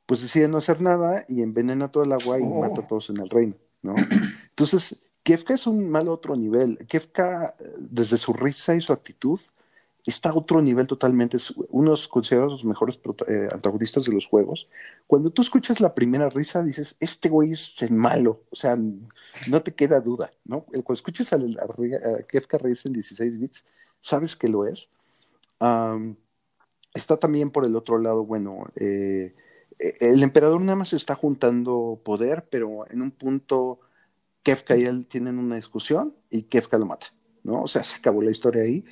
pues decide no hacer nada y envenena todo el agua y oh. mata a todos en el reino, ¿no? Entonces, Kefka es un mal otro nivel. Kefka, desde su risa y su actitud, está a otro nivel totalmente. Es unos considerados los mejores eh, antagonistas de los juegos. Cuando tú escuchas la primera risa, dices, este güey es malo. O sea, no te queda duda, ¿no? Cuando escuchas a, Kefka reírse en 16 bits, sabes que lo es. está también por el otro lado, bueno, eh, el emperador nada más está juntando poder, pero en un punto Kefka y él tienen una discusión y Kefka lo mata, ¿no? O sea, se acabó la historia ahí.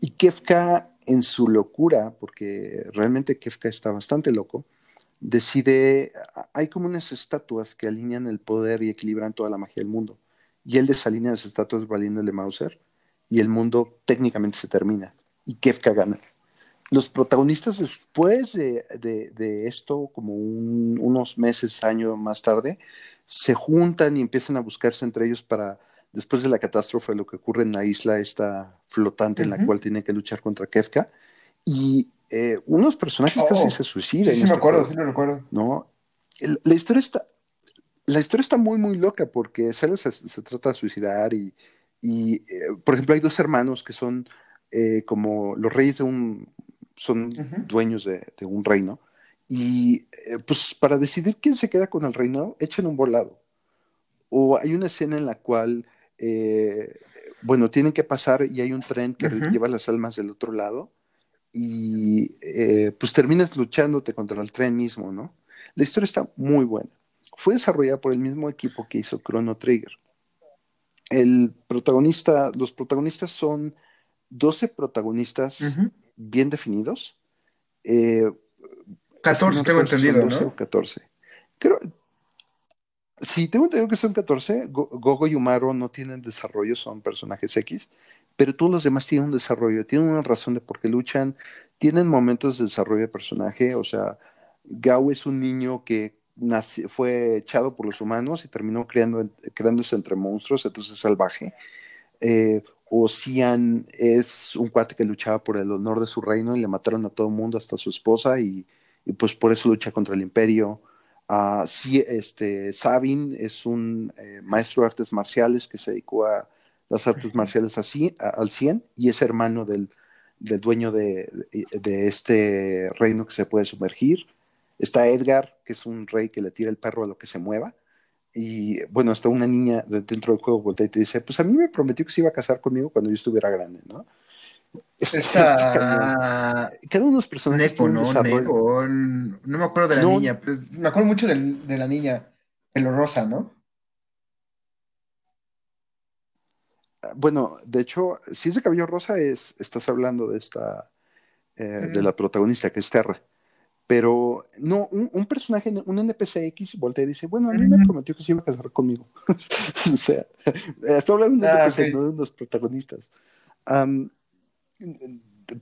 Y Kefka, en su locura, porque realmente Kefka está bastante loco, decide, hay como unas estatuas que alinean el poder y equilibran toda la magia del mundo. Y él desalinea las estatuas valiéndole Mauser y el mundo técnicamente se termina y Kefka gana. Los protagonistas después de, esto, como unos meses, años más tarde, se juntan y empiezan a buscarse entre ellos para después de la catástrofe, lo que ocurre en la isla esta flotante en la cual tiene que luchar contra Kefka. Y eh, unos personajes casi oh, se suicidan. Sí, sí me este acuerdo, sí lo recuerdo. ¿no? la historia está... La historia está muy, muy loca porque se, se, trata de suicidar y, y eh, por ejemplo, hay dos hermanos que son eh, como los reyes de un, son dueños de, de, un reino y pues para decidir quién se queda con el reino, echan un volado. O hay una escena en la cual eh, bueno, tienen que pasar y hay un tren que lleva las almas del otro lado y eh, pues terminas luchándote contra el tren mismo, ¿no? La historia está muy buena. Fue desarrollada por el mismo equipo que hizo Chrono Trigger. El protagonista, los protagonistas son 12 protagonistas bien definidos. 14, eh, tengo entendido, ¿no? 14. Creo, Sí, tengo entendido que son 14. Gogo y Umaro no tienen desarrollo, son personajes X, pero todos los demás tienen un desarrollo, tienen una razón de por qué luchan, tienen momentos de desarrollo de personaje. O sea, Gao es un niño que fue echado por los humanos y terminó creando, creándose entre monstruos, entonces es salvaje. Eh, o Cian es un cuate que luchaba por el honor de su reino y le mataron a todo el mundo, hasta a su esposa, y, y pues por eso lucha contra el imperio. Uh, sí, este, Sabin es un eh, maestro de artes marciales que se dedicó a las artes marciales así, al 100 y es hermano del, del dueño de, de, este reino que se puede sumergir. Está Edgar, que es un rey que le tira el perro a lo que se mueva. Y bueno, está una niña dentro del juego voltea y te dice, pues a mí me prometió que se iba a casar conmigo cuando yo estuviera grande, ¿no? Esta... Cada uno de los personajes no, no me acuerdo de la niña, pero me acuerdo mucho de, la niña, pelo rosa, ¿no? Ah, bueno, de hecho, si es de cabello rosa, es, estás hablando de esta, eh, de la protagonista, que es Terra. Pero no, un, personaje, un NPC X voltea y dice, bueno, a mí me prometió que se iba a casar conmigo. o sea, estoy hablando de un ah, NPC, no de los protagonistas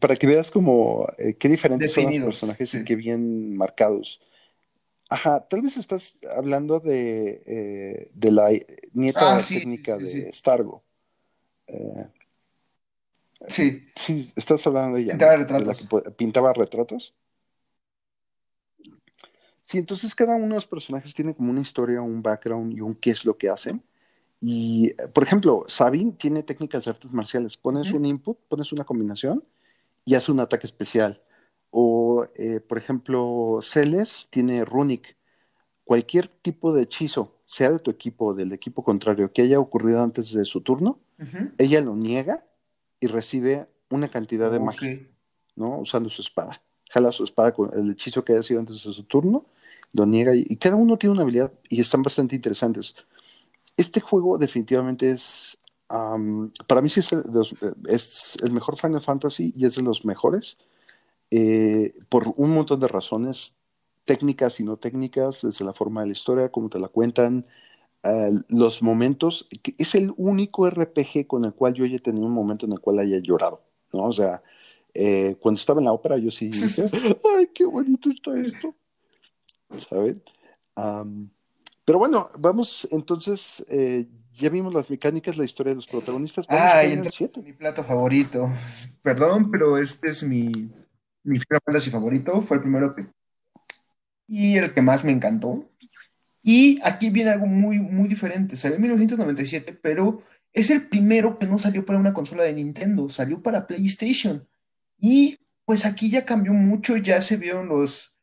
para que veas como eh, qué diferentes son los personajes y qué bien marcados. Ajá, tal vez estás hablando de, eh, de la nieta ah, técnica de Stargo. Eh, sí. Sí, estás hablando de ella. Pintaba retratos. pintaba retratos. Sí, entonces cada uno de los personajes tiene como una historia, un background y un qué es lo que hacen. Y, por ejemplo, Sabin tiene técnicas de artes marciales. Pones un input, pones una combinación y hace un ataque especial. O, eh, por ejemplo, Celes tiene Runic. Cualquier tipo de hechizo, sea de tu equipo o del equipo contrario, que haya ocurrido antes de su turno, ella lo niega y recibe una cantidad de magia, ¿no? Usando su espada. Jala su espada con el hechizo que haya sido antes de su turno, lo niega y, y cada uno tiene una habilidad y están bastante interesantes este juego definitivamente es, para mí sí es el, mejor Final Fantasy y es de los mejores, eh, por un montón de razones técnicas y no técnicas, desde la forma de la historia, cómo te la cuentan, los momentos, es el único RPG con el cual yo haya tenido un momento en el cual haya llorado, ¿no? O sea, eh, cuando estaba en la ópera yo sí dije, ay, qué bonito está esto, ¿sabes? Pero bueno, vamos entonces, eh, ya vimos las mecánicas, la historia de los protagonistas. ah, y mi plato favorito. Perdón, pero este es mi, mi Final Fantasy favorito. Fue el primero que. Y el que más me encantó. Y aquí viene algo muy, muy diferente. Salió en 1997, pero es el primero que no salió para una consola de Nintendo, salió para PlayStation. Y pues aquí ya cambió mucho, ya se vieron los,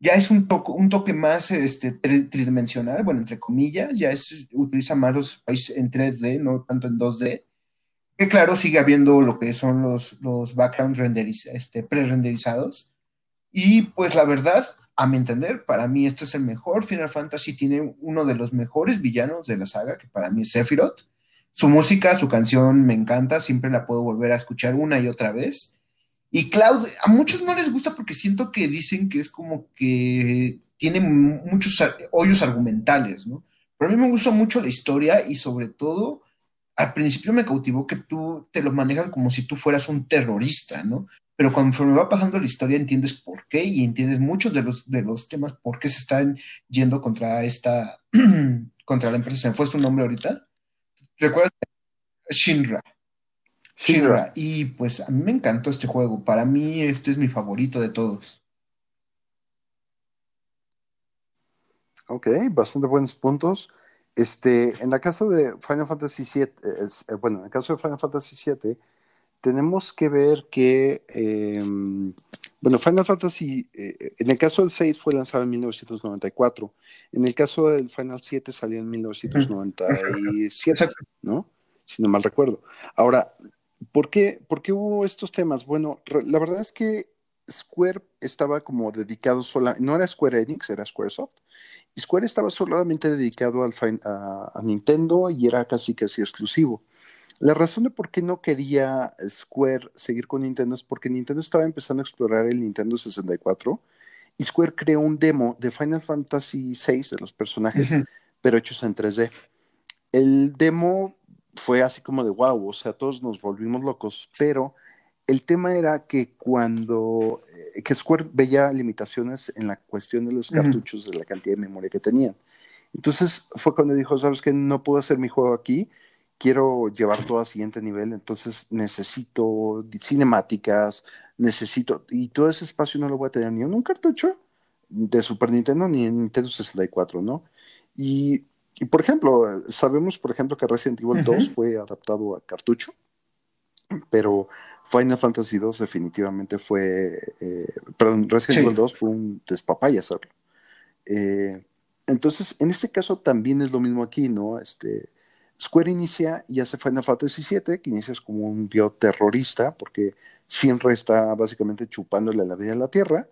ya es un, toque, un toque más este, tridimensional, bueno, entre comillas, ya es, utiliza más los países en 3D, no tanto en 2D. Que claro, sigue habiendo lo que son los, los backgrounds renderiz, este, pre-renderizados. Y pues la verdad, a mi entender, para mí este es el mejor. Final Fantasy tiene uno de los mejores villanos de la saga, que para mí es Sephiroth. Su música, su canción me encanta, siempre la puedo volver a escuchar una y otra vez. Y Cloud, a muchos no les gusta porque siento que dicen que es como que tiene muchos hoyos argumentales, ¿no? Pero a mí me gusta mucho la historia y sobre todo, al principio me cautivó que tú te lo manejan como si tú fueras un terrorista, ¿no? Pero conforme va pasando la historia entiendes por qué y entiendes muchos de los, de los temas por qué se están yendo contra esta, contra la empresa. ¿Se me fue su nombre ahorita? ¿Recuerdas? Shinra. Shinra. Y pues a mí me encantó este juego. Para mí este es mi favorito de todos. Ok, bastante buenos puntos. Este, en el caso de Final Fantasy VII, es, eh, bueno, en el caso de Final Fantasy VII, tenemos que ver que, em, bueno, Final Fantasy, eh, en el caso del 6 fue lanzado en 1994, en el caso del Final 7 salió en 1997, ¿no? Si no mal recuerdo. Ahora, ¿por qué, ¿por qué hubo estos temas? Bueno, la verdad es que Square estaba como dedicado sola, no era Square Enix, era Squaresoft. Y Square estaba solamente dedicado al, a, a Nintendo y era casi casi exclusivo. La razón de por qué no quería Square seguir con Nintendo es porque Nintendo estaba empezando a explorar el Nintendo 64 y Square creó un demo de Final Fantasy VI de los personajes, pero hechos en 3D. El demo fue así como de wow, o sea, todos nos volvimos locos, pero el tema era que cuando eh, que Square veía limitaciones en la cuestión de los cartuchos, de la cantidad de memoria que tenían. Entonces fue cuando dijo, sabes que no puedo hacer mi juego aquí, quiero llevar todo al siguiente nivel, entonces necesito cinemáticas, necesito, y todo ese espacio no lo voy a tener ni en un cartucho de Super Nintendo ni en Nintendo 64, ¿no? Y, y por ejemplo, sabemos, por ejemplo, que Resident Evil 2 fue adaptado a cartucho, pero Final Fantasy 2 definitivamente fue, eh, perdón, Resident Evil 2 fue un despapaya hacerlo. Eh, entonces, en este caso también es lo mismo aquí, ¿no? Este, Square inicia y hace Final Fantasy VII, que inicia como un bioterrorista, porque Shinra está básicamente chupándole la vida a la Tierra,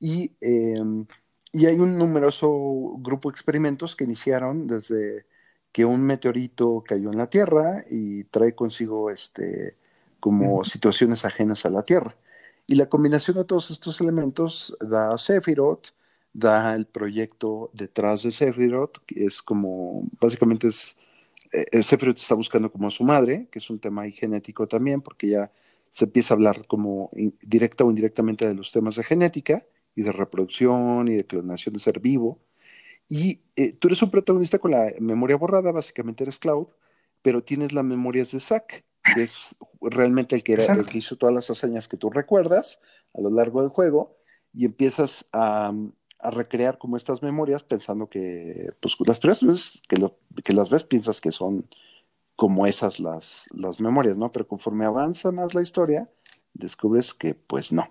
y, em, y hay un numeroso grupo de experimentos que iniciaron desde que un meteorito cayó en la Tierra y trae consigo este, como situaciones ajenas a la Tierra. Y la combinación de todos estos elementos da a Sephiroth, da el proyecto detrás de Sephiroth, que es como, básicamente es eh, Sephiroth está buscando como a su madre, que es un tema genético también, porque ya se empieza a hablar como directa o indirectamente de los temas de genética y de reproducción y de clonación de ser vivo. Y eh, tú eres un protagonista con la memoria borrada, básicamente eres Cloud, pero tienes las memorias de Zack, que es realmente el que, era, el que hizo todas las hazañas que tú recuerdas a lo largo del juego, y empiezas a, a recrear como estas memorias pensando que, pues las primeras veces que, lo, que las ves piensas que son como esas las, las memorias, ¿no? Pero conforme avanza más la historia, descubres que pues no,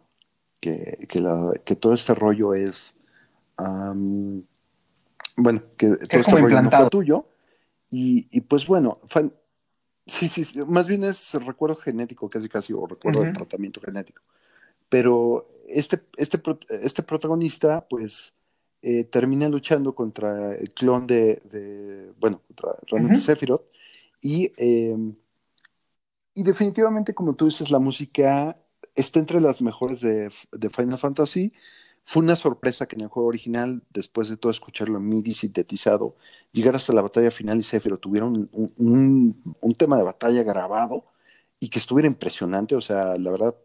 que, que, la, que todo este rollo es, bueno, que todo este rollo no fue tuyo. Y, y pues bueno, sí, sí, sí, más bien es recuerdo genético casi casi, o recuerdo de tratamiento genético. Pero este, este, este protagonista, pues, eh, termina luchando contra el clon de, bueno, contra realmente Sephiroth, y, em, y definitivamente, como tú dices, la música está entre las mejores de, Final Fantasy. Fue una sorpresa que en el juego original, después de todo escucharlo en MIDI sintetizado, llegar hasta la batalla final y Sephiroth tuviera un, un tema de batalla grabado y que estuviera impresionante. O sea, la verdad,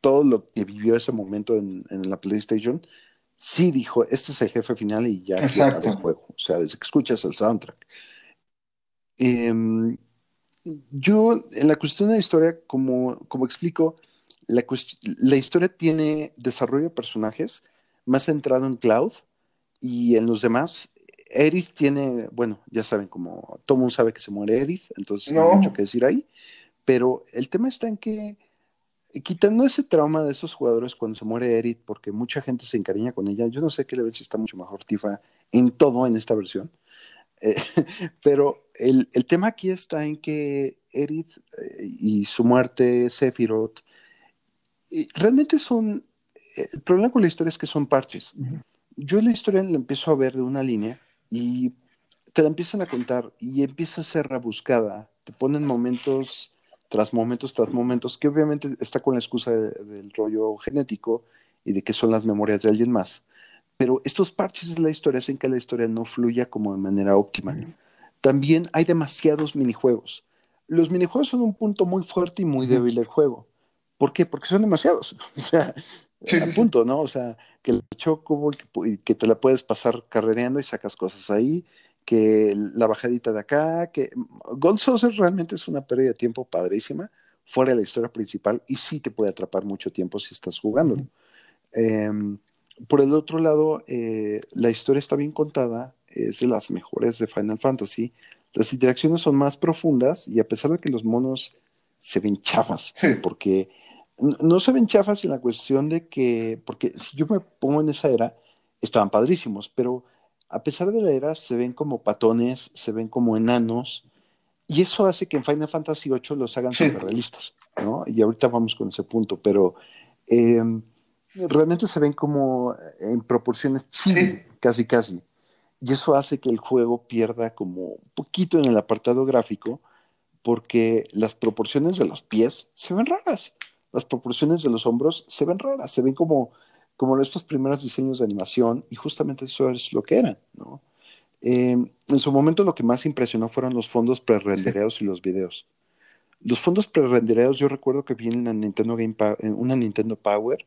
todo lo que vivió ese momento en, la PlayStation, sí dijo, este es el jefe final y ya Exacto. el juego. O sea, desde que escuchas el soundtrack. Em, yo, en la cuestión de la historia, como, como explico, la, la historia tiene desarrollo de personajes más centrado en Cloud y en los demás. Edith tiene, bueno, ya saben, como todo mundo sabe que se muere Edith, entonces no hay mucho que decir ahí, pero el tema está en que quitando ese trauma de esos jugadores cuando se muere Eric, porque mucha gente se encariña con ella, yo no sé qué le si está mucho mejor Tifa en todo en esta versión. Eh, pero el, tema aquí está en que Eric eh, y su muerte, Sephiroth, realmente son. El problema con la historia es que son parches. Yo la historia la empiezo a ver de una línea y te la empiezan a contar y empieza a ser rebuscada. Te ponen momentos tras momentos tras momentos, que obviamente está con la excusa del rollo genético y de que son las memorias de alguien más. Pero estos parches de la historia hacen que la historia no fluya como de manera óptima. También hay demasiados minijuegos. Los minijuegos son un punto muy fuerte y muy débil del juego. ¿Por qué? Porque son demasiados. O sea, punto, ¿no? O sea, que el choco y que te la puedes pasar carrereando y sacas cosas ahí, que la bajadita de acá, que Gold Saucer realmente es una pérdida de tiempo padrísima, fuera de la historia principal, y sí te puede atrapar mucho tiempo si estás jugando. Em, por el otro lado, eh, la historia está bien contada, es de las mejores de Final Fantasy. Las interacciones son más profundas y a pesar de que los monos se ven chafas, porque no se ven chafas en la cuestión de que, porque si yo me pongo en esa era, estaban padrísimos, pero a pesar de la era, se ven como patones, se ven como enanos, y eso hace que en Final Fantasy VIII los hagan super realistas, ¿no? Y ahorita vamos con ese punto, pero em, realmente se ven como en proporciones casi casi. Y eso hace que el juego pierda como un poquito en el apartado gráfico, porque las proporciones de los pies se ven raras, las proporciones de los hombros se ven raras, se ven como como estos primeros diseños de animación, y justamente eso es lo que eran, ¿no? Em, en su momento lo que más impresionó fueron los fondos pre-rendereados y los videos. Los fondos pre-rendereados yo recuerdo que vi en, Nintendo Game una Nintendo Power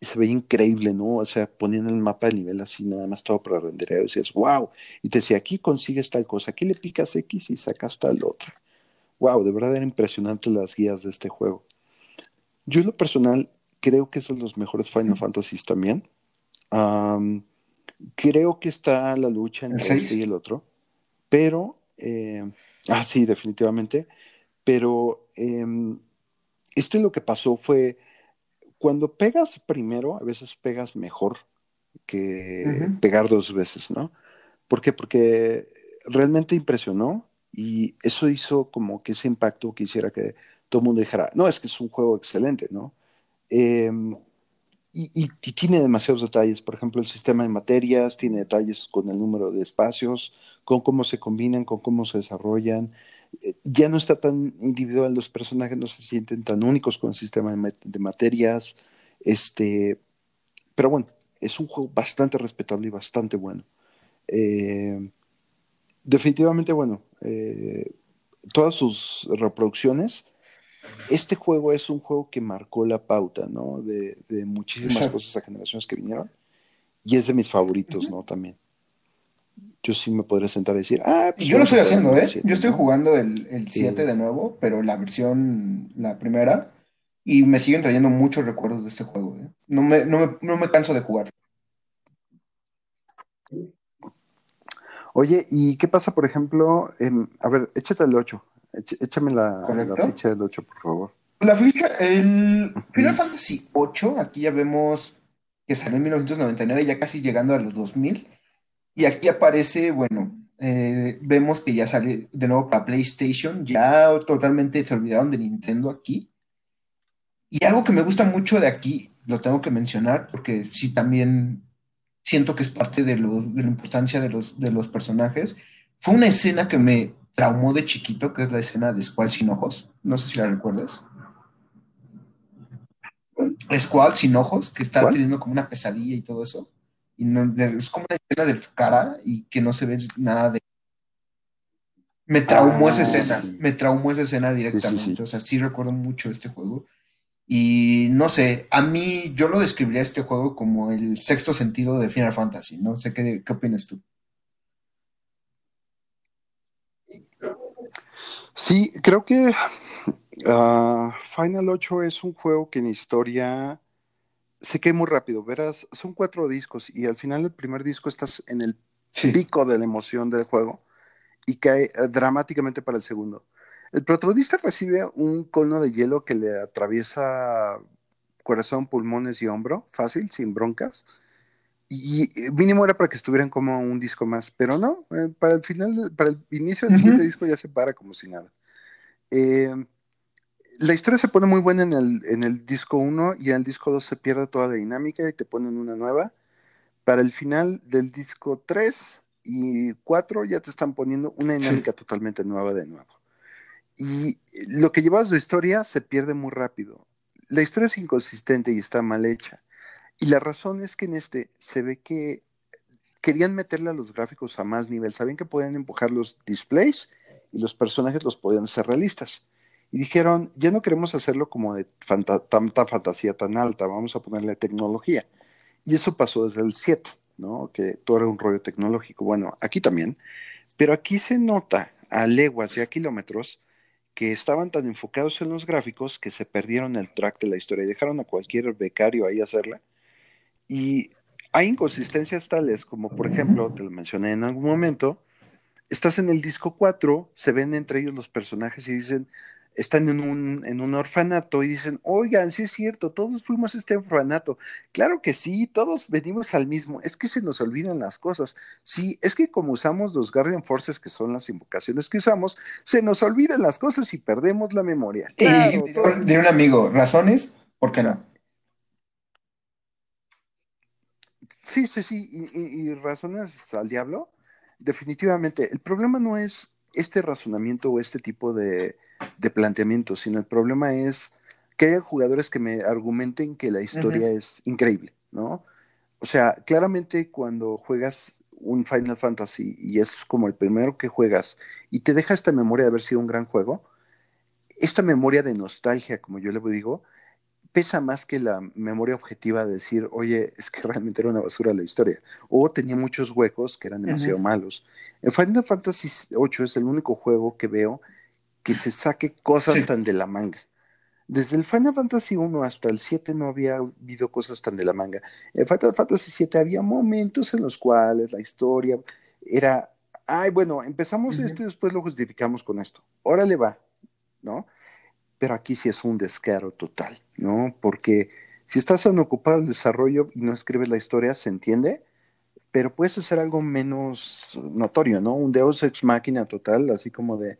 y se veía increíble, ¿no? O sea, ponían el mapa de nivel así, nada más todo pre-rendereado y decías, wow. Y te decía, aquí consigues tal cosa, aquí le picas X y sacas tal otra. Wow, de verdad era impresionante las guías de este juego. Yo en lo personal creo que es de los mejores Final Fantasy también. creo que está la lucha entre este y el otro, pero, eh, ah, sí, definitivamente, pero em, esto lo que pasó fue, cuando pegas primero, a veces pegas mejor que pegar dos veces, ¿no? ¿Por qué? Porque realmente impresionó y eso hizo como que ese impacto que hiciera que todo el mundo dijera, no, es que es un juego excelente, ¿no? Em, y, tiene demasiados detalles, por ejemplo, el sistema de materias, tiene detalles con el número de espacios, con cómo se combinan, con cómo se desarrollan. Eh, ya no está tan individual, los personajes no se sienten tan únicos con el sistema de, materias. Este, pero bueno, es un juego bastante respetable y bastante bueno. Em, definitivamente, bueno, eh, todas sus reproducciones este juego es un juego que marcó la pauta, ¿no? De, muchísimas cosas a generaciones que vinieron. Y es de mis favoritos, ¿no? También. Yo sí me podría sentar a decir, ah, pues yo lo estoy haciendo, ¿eh? yo estoy jugando el 7 de nuevo, pero la versión, la primera, y me siguen trayendo muchos recuerdos de este juego, ¿eh? No me, no me, canso de jugar. Oye, ¿y qué pasa, por ejemplo? a ver, échate el 8. Échame la, ficha del 8, por favor. La ficha, el Final Fantasy 8, aquí ya vemos que salió en 1999, ya casi llegando a los 2000. Y aquí aparece, bueno, eh, vemos que ya sale de nuevo para PlayStation, ya totalmente se olvidaron de Nintendo aquí. Y algo que me gusta mucho de aquí, lo tengo que mencionar, porque sí también siento que es parte de, de la importancia de los, de los personajes, fue una escena que me traumó de chiquito, que es la escena de Squall sin ojos. No sé si la recuerdas. Squall sin ojos, que está teniendo como una pesadilla y todo eso. Y no, es como una escena de tu cara y que no se ve nada de. Me traumó esa ah, escena, me traumó esa escena directamente. o sea, sí recuerdo mucho este juego. Y no sé, a mí yo lo describiría este juego como el sexto sentido de Final Fantasy. No sé qué, qué opinas tú. Sí, creo que ah, Final 8 es un juego que en historia se cae muy rápido. Verás, son cuatro discos y al final del primer disco estás en el pico de la emoción del juego y cae eh, dramáticamente para el segundo. El protagonista recibe un cono de hielo que le atraviesa corazón, pulmones y hombro, fácil, sin broncas. Y, mínimo era para que estuvieran como un disco más, pero no, eh, para el final, para el inicio del siguiente disco ya se para como si nada. Eh, la historia se pone muy buena en el, en el disco 1 y en el disco 2 se pierde toda la dinámica y te ponen una nueva. Para el final del disco 3 y 4 ya te están poniendo una dinámica totalmente nueva de nuevo. Y lo que llevas de historia se pierde muy rápido. La historia es inconsistente y está mal hecha. Y la razón es que en este se ve que querían meterle a los gráficos a más nivel. Sabían que podían empujar los displays y los personajes los podían hacer realistas. Y dijeron, ya no queremos hacerlo como de tanta fantasía tan alta, vamos a ponerle tecnología. Y eso pasó desde el 7, ¿no? Que todo era un rollo tecnológico. Bueno, aquí también. Pero aquí se nota a leguas y a kilómetros que estaban tan enfocados en los gráficos que se perdieron el track de la historia y dejaron a cualquier becario ahí hacerla. Y hay inconsistencias tales como, por ejemplo, te lo mencioné en algún momento, estás en el disco 4, se ven entre ellos los personajes y dicen, están en un, en un orfanato y dicen, oigan, sí es cierto, todos fuimos a este orfanato. Claro que sí, todos venimos al mismo. Es que se nos olvidan las cosas. Sí, es que como usamos los Guardian Forces, que son las invocaciones que usamos, se nos olvidan las cosas y perdemos la memoria. de un amigo, ¿razones? ¿Por qué no? Sí, sí, sí, y razones al diablo. Definitivamente, el problema no es este razonamiento o este tipo de, de planteamiento, sino el problema es que haya jugadores que me argumenten que la historia es increíble, ¿no? O sea, claramente cuando juegas un Final Fantasy y es como el primero que juegas y te deja esta memoria de haber sido un gran juego, esta memoria de nostalgia, como yo le digo, pesa más que la memoria objetiva de decir, oye, es que realmente era una basura la historia, o tenía muchos huecos que eran demasiado malos. En Final Fantasy VIII es el único juego que veo que se saque cosas tan de la manga. Desde el Final Fantasy 1 hasta el 7 no había habido cosas tan de la manga. En Final Fantasy 7 había momentos en los cuales la historia era, ay, bueno, empezamos esto y después lo justificamos con esto. Órale va, ¿no? Pero aquí sí es un descaro total, ¿no? Porque si estás tan ocupado en el desarrollo y no escribes la historia, se entiende, pero puedes hacer algo menos notorio, ¿no? Un Deus Ex Máquina total, así como de,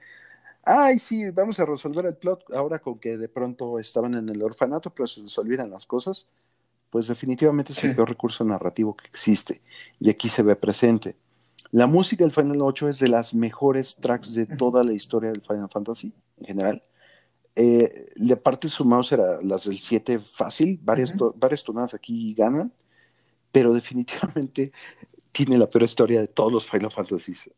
ay, sí, vamos a resolver el plot ahora con que de pronto estaban en el orfanato, pero se les olvidan las cosas, pues definitivamente es el peor recurso narrativo que existe y aquí se ve presente. La música del Final 8 es de las mejores tracks de toda la historia del Final Fantasy en general. Eh, la parte sumados era las del 7 fácil, varias, varias tonadas aquí ganan, pero definitivamente tiene la peor historia de todos los Final Fantasies.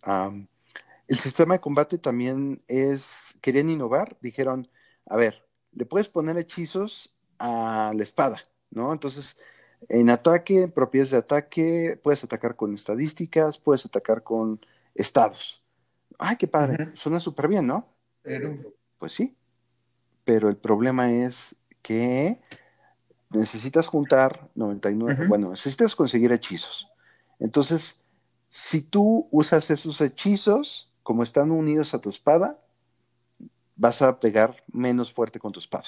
El sistema de combate también es, querían innovar, dijeron, a ver, le puedes poner hechizos a la espada, ¿no? Entonces, en ataque, en propiedades de ataque, puedes atacar con estadísticas, puedes atacar con estados. Ay, qué padre, suena súper bien, ¿no? Pero... Pues sí, pero el problema es que necesitas juntar 99, bueno, necesitas conseguir hechizos. Entonces, si tú usas esos hechizos, como están unidos a tu espada, vas a pegar menos fuerte con tu espada.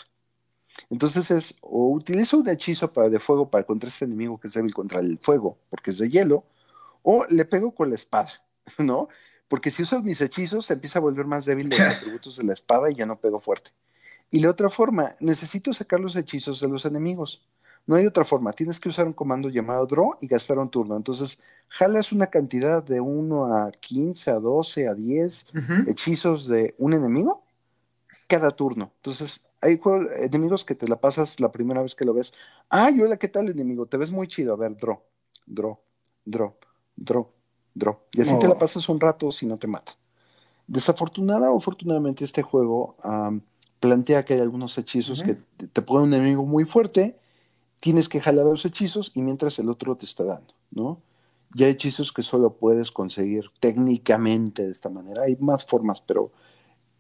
Entonces es, o utilizo un hechizo para, de fuego para contra este enemigo que es débil contra el fuego, porque es de hielo, o le pego con la espada, ¿no? Porque si uso mis hechizos, se empieza a volver más débil los atributos de la espada y ya no pego fuerte. Y la otra forma, necesito sacar los hechizos de los enemigos. No hay otra forma, tienes que usar un comando llamado draw y gastar un turno. Entonces, jalas una cantidad de 1 a 15, a 12, a 10 hechizos de un enemigo cada turno. Entonces, hay enemigos que te la pasas la primera vez que lo ves. Ah, hola, ¿qué tal enemigo? Te ves muy chido. A ver, draw, draw, draw, draw, draw. Y así te la oh. pasas un rato si no te mata. Desafortunada o afortunadamente este juego plantea que hay algunos hechizos que te, ponen un enemigo muy fuerte tienes que jalar los hechizos y mientras el otro te está dando, ¿no? Ya hay hechizos que solo puedes conseguir técnicamente de esta manera. Hay más formas, pero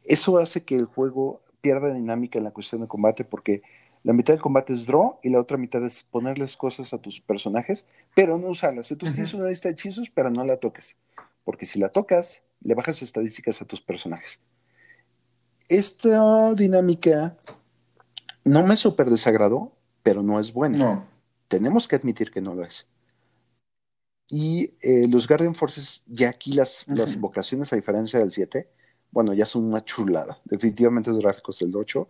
eso hace que el juego pierda dinámica en la cuestión de combate porque la mitad del combate es draw y la otra mitad es ponerles cosas a tus personajes, pero no usarlas. Entonces tienes una lista de hechizos, pero no la toques. Porque si la tocas, le bajas estadísticas a tus personajes. Esta dinámica no me súper desagradó, pero no es buena. No. Tenemos que admitir que no lo es. Y eh, los Guardian Forces, ya aquí las, las invocaciones, a diferencia del 7, bueno, ya son una chulada. Definitivamente los gráficos del 8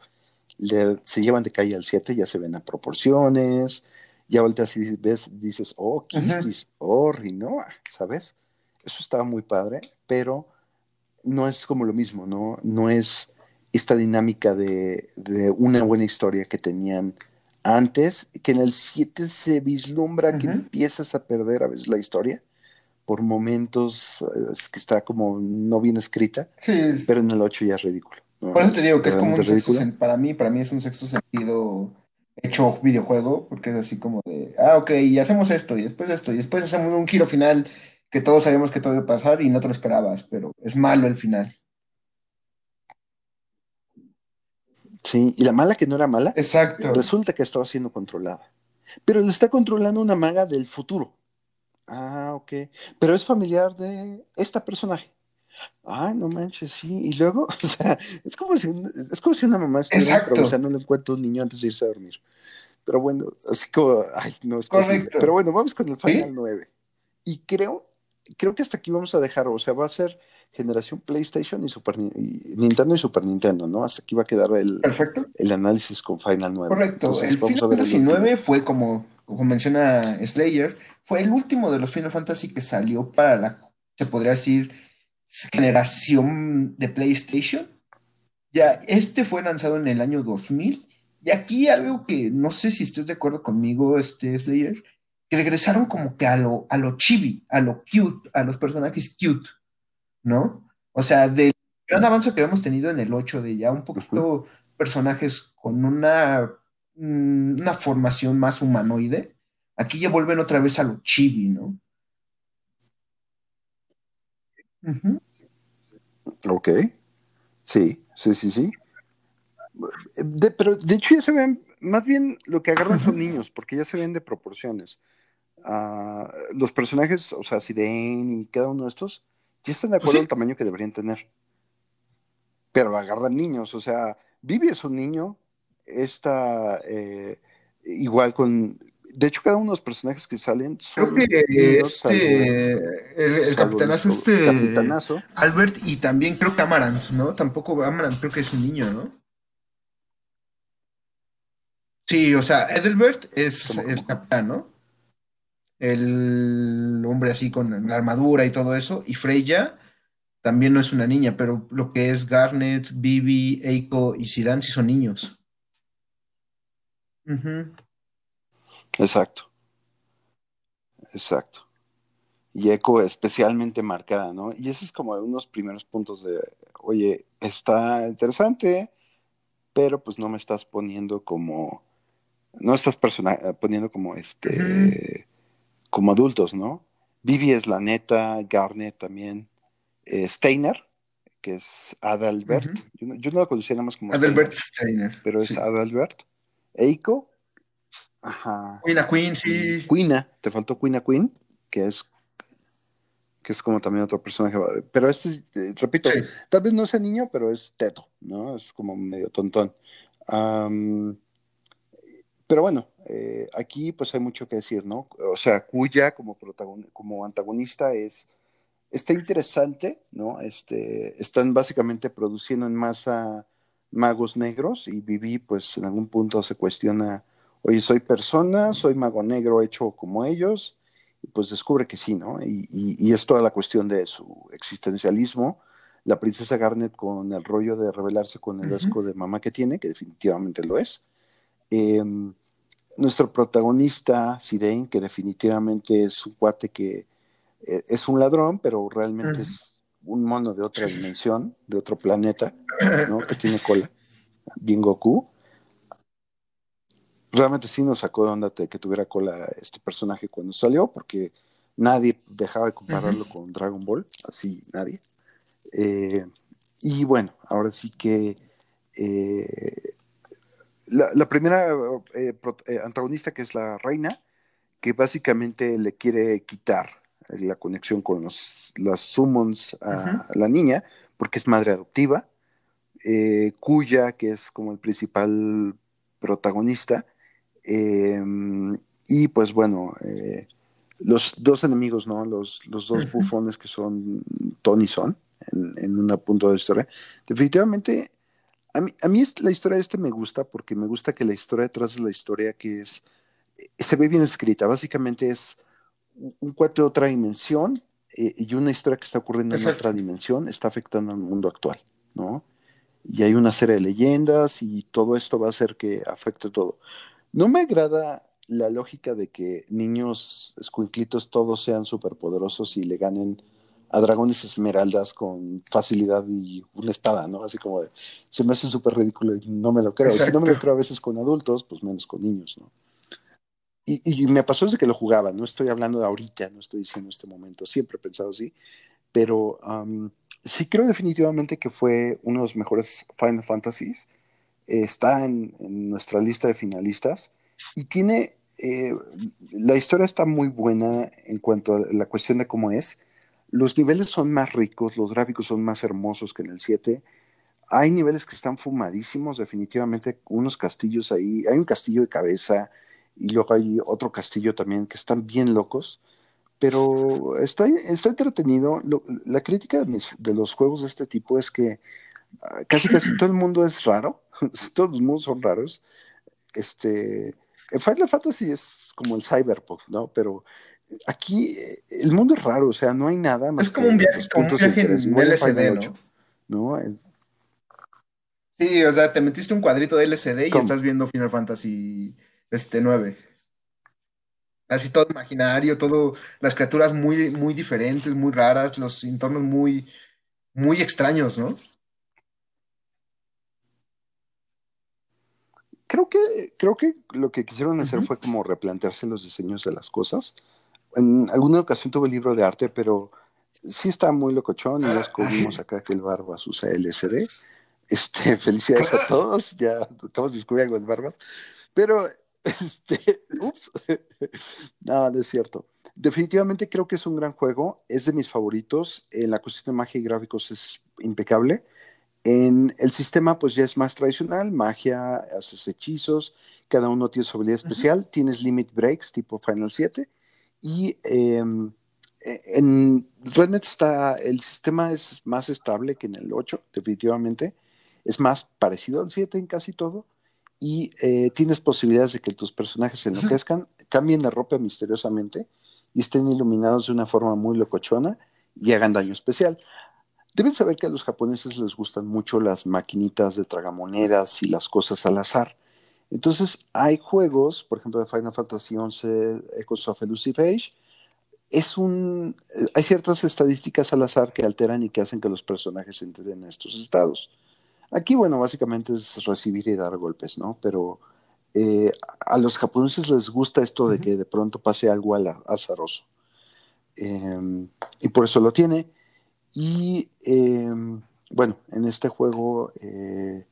se llevan de calle al 7, ya se ven a proporciones, ya volteas y ves, dices, oh, Kistis, oh, Rinoa, ¿sabes? Eso estaba muy padre, pero no es como lo mismo, ¿no? No es esta dinámica de, una buena historia que tenían antes, que en el 7 se vislumbra que empiezas a perder a veces la historia por momentos es que está como no bien escrita, pero en el 8 ya es ridículo. Por eso te digo que es como un sexto para mí, para mí es un sexto sentido hecho videojuego, porque es así como de, ah, ok, y hacemos esto, y después esto, y después hacemos un giro final que todos sabemos que todo iba a pasar y no te lo esperabas, pero es malo el final. Sí, y la mala que no era mala, Exacto. resulta que estaba siendo controlada. Pero le está controlando una maga del futuro. Ah, ok. Pero es familiar de esta personaje. Ah, no manches, sí. Y luego, o sea, es como si, es como si una mamá estuviera no le encuentra un niño antes de irse a dormir. Pero bueno, así como, ay, no es Correcto. Pero bueno, vamos con el Final 9. Y creo, creo que hasta aquí vamos a dejar, o sea, va a ser generación PlayStation y Super Nintendo y Super Nintendo, ¿no? Hasta aquí va a quedar el, el análisis con Final 9. Correcto. el Final Fantasy 9 fue como, como menciona Slayer, fue el último de los Final Fantasy que salió para la, se podría decir, generación de PlayStation. Ya, este fue lanzado en el año 2000. Y aquí algo que no sé si estés de acuerdo conmigo, este Slayer, que regresaron como que a lo, a lo chibi, a lo cute, a los personajes cute. ¿No? O sea, del gran avance que hemos tenido en el 8 de ya un poquito personajes con una, mm, una formación más humanoide, aquí ya vuelven otra vez a lo chibi, ¿no? Ok. Sí, sí, sí, sí. pero de hecho ya se ven, más bien lo que agarran son niños, porque ya se ven de proporciones. Ah, los personajes, o sea, Sirene y cada uno de estos, y están de pues acuerdo al tamaño que deberían tener. Pero agarran niños, o sea, Vivi es un niño, está eh, igual con. De hecho, cada uno de los personajes que salen son. Creo que este. el, capitanazo, este. Capitanazo. Albert y también creo que Amarant, ¿no? Tampoco Amarant creo que es un niño, ¿no? Sí, o sea, Edelbert es el capitán, ¿no? El hombre así con la armadura y todo eso, y Freya también no es una niña, pero lo que es Garnet, Bibi, Eiko y Zidane sí son niños. Exacto. Exacto. Y Eiko especialmente marcada, ¿no? Y ese es como unos primeros puntos de, oye, está interesante, pero pues no me estás poniendo como, no estás poniendo como este, como adultos, ¿no? Vivi es la neta, Garnet también, eh, Steiner, que es Adalbert, yo, no, yo, no, lo conocía nada más como Adalbert Steiner, pero es Adalbert, Eiko, ajá. Queen Queen, sí. Queen, te faltó Queen Queen, que es que es como también otro personaje, pero este, eh, repito, tal vez no sea niño, pero es teto, ¿no? Es como medio tontón. pero bueno, eh, aquí pues hay mucho que decir, ¿no? O sea, Cuya como, como antagonista es, está interesante, ¿no? Este, están básicamente produciendo en masa magos negros y Vivi pues en algún punto se cuestiona, oye, soy persona, soy mago negro hecho como ellos, y pues descubre que sí, ¿no? Y, es toda la cuestión de su existencialismo. La princesa Garnet con el rollo de rebelarse con el asco de mamá que tiene, que definitivamente lo es. Eh, nuestro protagonista, Sidain, que definitivamente es un cuate que eh, es un ladrón, pero realmente es un mono de otra dimensión, de otro planeta, ¿no? Que tiene cola, bien Goku. Realmente sí nos sacó de onda que tuviera cola este personaje cuando salió, porque nadie dejaba de compararlo con Dragon Ball, así nadie. Eh, y bueno, ahora sí que eh, la, primera eh, eh, antagonista, que es la reina, que básicamente le quiere quitar la conexión con los, las summons a, la niña, porque es madre adoptiva, eh, Cuya, que es como el principal protagonista, em, y pues bueno, eh, los dos enemigos, ¿no? Los, los dos bufones que son Tony Son en, en un punto de historia. Definitivamente, a mí, a mí la historia de este me gusta porque me gusta que la historia detrás de la historia que es, eh, se ve bien escrita. Básicamente es un cuate de otra dimensión eh, y una historia que está ocurriendo en otra dimensión está afectando al mundo actual, ¿no? Y hay una serie de leyendas y todo esto va a hacer que afecte todo. No me agrada la lógica de que niños escuinclitos todos sean superpoderosos y le ganen a dragones esmeraldas con facilidad y una espada, ¿no? Así como de, se me hace súper ridículo y no me lo creo. Si no me lo creo a veces con adultos, pues menos con niños, ¿no? Y, me pasó desde que lo jugaba, no estoy hablando de ahorita, no estoy diciendo este momento, siempre he pensado así, pero sí creo definitivamente que fue uno de los mejores Final Fantasies. está en, nuestra lista de finalistas y tiene, eh, la historia está muy buena en cuanto a la cuestión de cómo es. Los niveles son más ricos, los gráficos son más hermosos que en el 7. Hay niveles que están fumadísimos, definitivamente, unos castillos ahí. Hay un castillo de cabeza, y luego hay otro castillo también que están bien locos, pero está, está entretenido. la crítica de, los juegos de este tipo es que ah, casi casi todo el mundo es raro, todos los mundos son raros. Este, Final Fantasy es como el cyberpunk, ¿no? Pero aquí eh, el mundo es raro, o sea, no hay nada más. Es como un viaje, como un viaje en LSD, ¿no? Sí, o sea, te metiste un cuadrito de LCD y estás viendo Final Fantasy este 9. Así todo imaginario, todo, las criaturas muy, muy diferentes, muy raras, los entornos muy, muy extraños, ¿no? Creo que, creo que lo que quisieron hacer fue como replantearse los diseños de las cosas. En alguna ocasión tuve libro de arte, pero sí está muy locochón y ya descubrimos acá que el Barbas usa LSD. Este, felicidades a todos, ya acabamos de descubrir algo de Barbas. Pero este, ups. no, no es cierto. Definitivamente creo que es un gran juego, es de mis favoritos. En la cuestión de magia y gráficos es impecable. En el sistema, pues ya es más tradicional: magia, haces hechizos, cada uno tiene su habilidad especial. Tienes limit breaks tipo Final 7. Y em, e, en Renet está, el sistema es más estable que en el 8, definitivamente. Es más parecido al 7 en casi todo y eh, tienes posibilidades de que tus personajes se enloquezcan, cambien de ropa misteriosamente y estén iluminados de una forma muy locochona y hagan daño especial. Deben saber que a los japoneses les gustan mucho las maquinitas de tragamonedas y las cosas al azar. Entonces, hay juegos, por ejemplo, de Final Fantasy XI, Echoes of Elusive Age, es un, eh, hay ciertas estadísticas al azar que alteran y que hacen que los personajes entren en estos estados. Aquí, bueno, básicamente es recibir y dar golpes, ¿no? Pero eh, a los japoneses les gusta esto de que de pronto pase algo azaroso. Em, y por eso lo tiene. Y em, bueno, en este juego, eh,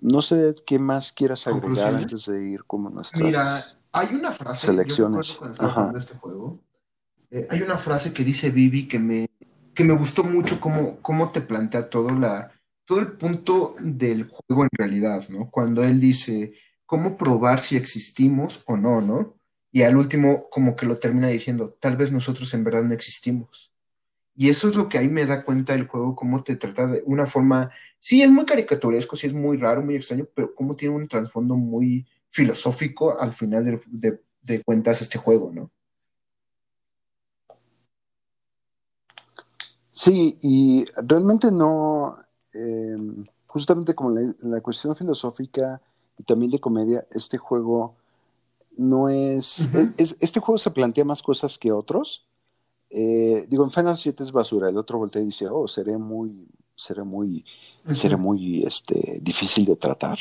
no sé qué más quieras agregar antes de ir como nuestras Mira, hay una frase, selecciones. de este juego, eh, hay una frase que dice Vivi que me, que me gustó mucho cómo, cómo te plantea todo la, todo el punto del juego en realidad, ¿no? Cuando él dice, ¿cómo probar si existimos o no, ¿no? Y al último, como que lo termina diciendo, tal vez nosotros en verdad no existimos. Y eso es lo que ahí me da cuenta del juego, cómo te trata de una forma, sí, es muy caricaturesco, sí, es muy raro, muy extraño, pero cómo tiene un trasfondo muy filosófico al final de, de cuentas este juego, ¿no? Sí, y realmente no, Em, justamente como la, la, cuestión filosófica y también de comedia, este juego no es, Este juego se plantea más cosas que otros. Eh, digo, en Final 7 es basura. El otro voltea y dice, oh, seré muy, seré muy, seré muy este, difícil de tratar.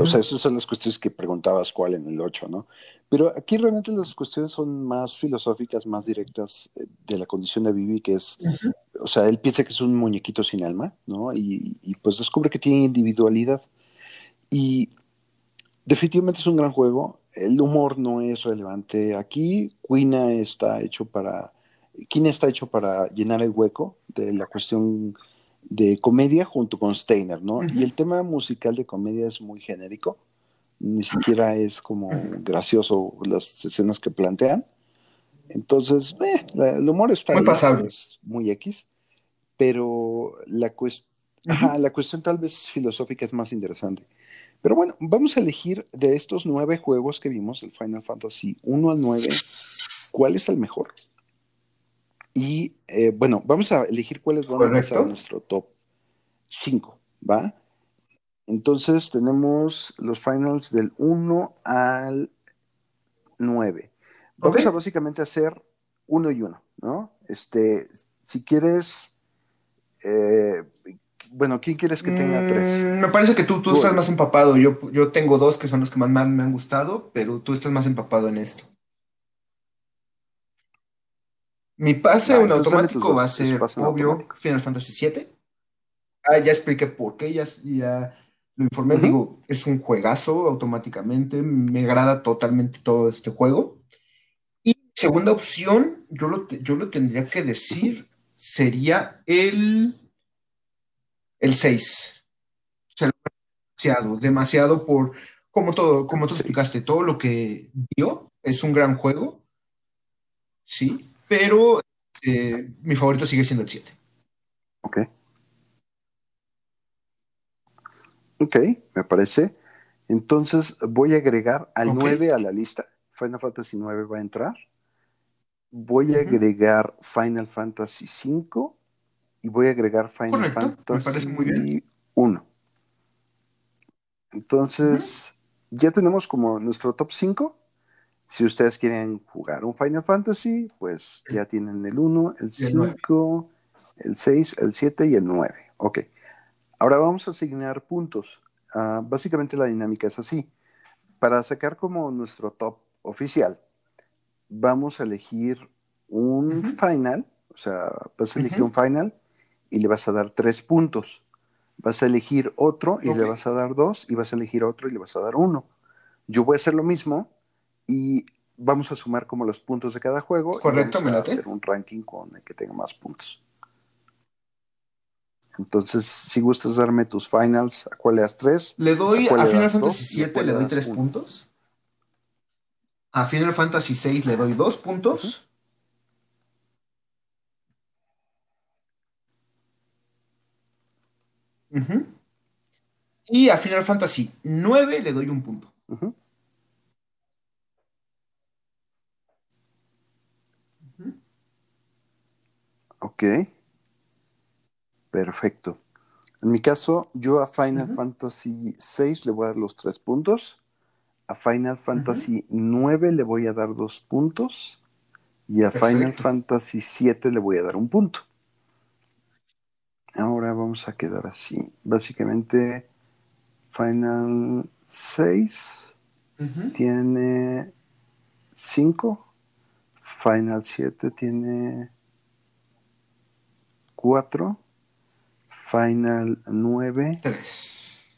O sea, esas son las cuestiones que preguntabas cuál en el 8, ¿no? Pero aquí realmente las cuestiones son más filosóficas, más directas eh, de la condición de Vivi, que es, o sea, él piensa que es un muñequito sin alma, ¿no? Y, pues descubre que tiene individualidad. Y definitivamente es un gran juego. El humor no es relevante aquí. Quina está hecho para, Quina está hecho para llenar el hueco de la cuestión de comedia junto con Steiner, ¿no? Y el tema musical de comedia es muy genérico, ni siquiera es como gracioso las escenas que plantean. Entonces, eh, el humor está muy pasable. Es muy X, pero la, la cuestión tal vez filosófica es más interesante. Pero bueno, vamos a elegir de estos nueve juegos que vimos, el Final Fantasy 1 al 9, ¿cuál es el mejor? Y eh, bueno, vamos a elegir cuáles van a pasar a nuestro top 5, ¿va? Entonces tenemos los finals del 1 al 9. Vamos a básicamente hacer uno y uno, ¿no? Este, si quieres, eh, bueno, ¿quién quieres que tenga tres? Mm, me parece que tú, tú estás más empapado. Yo, yo tengo dos que son los que más me han gustado, pero tú estás más empapado en esto. Mi pase en automático va a ser, obvio, Final Fantasy VII. Ah, ya expliqué por qué, ya, lo informé. Digo, es un juegazo automáticamente. Me agrada totalmente todo este juego. Y segunda opción, yo lo, yo lo tendría que decir, sería el, el 6. O sea, demasiado, demasiado por, como todo, como tú explicaste, todo lo que dio es un gran juego. Sí, pero eh, mi favorito sigue siendo el 7. Ok. Ok, me parece. Entonces voy a agregar al 9 a la lista. Final Fantasy 9 va a entrar. Voy a agregar Final Fantasy 5 y voy a agregar Final Fantasy 1. Entonces, ya tenemos como nuestro top 5 si ustedes quieren jugar un Final Fantasy, pues ya tienen el 1, el 5, el 6, el 7 y el 9. Ok. Ahora vamos a asignar puntos. Ah, básicamente la dinámica es así. Para sacar como nuestro top oficial, vamos a elegir un final, o sea, vas a elegir un final y le vas a dar tres puntos. Vas a elegir otro y le vas a dar dos, y vas a elegir otro y le vas a dar uno. Yo voy a hacer lo mismo, y vamos a sumar como los puntos de cada juego. Correcto, y vamos a hacer un ranking con el que tenga más puntos. Entonces, si gustas darme tus finals, ¿a cuál le das tres? Le doy a, Final Fantasy VII, le doy tres puntos. A Final Fantasy VI le doy dos puntos. Y a Final Fantasy IX le doy un punto. Ok. Perfecto. En mi caso, yo a Final Fantasy VI le voy a dar los tres puntos. A Final Fantasy IX le voy a dar dos puntos. Y a Final Fantasy VII le voy a dar un punto. Ahora vamos a quedar así. Básicamente, Final 6 tiene 5. Final 7 tiene 4. Final 9. 3.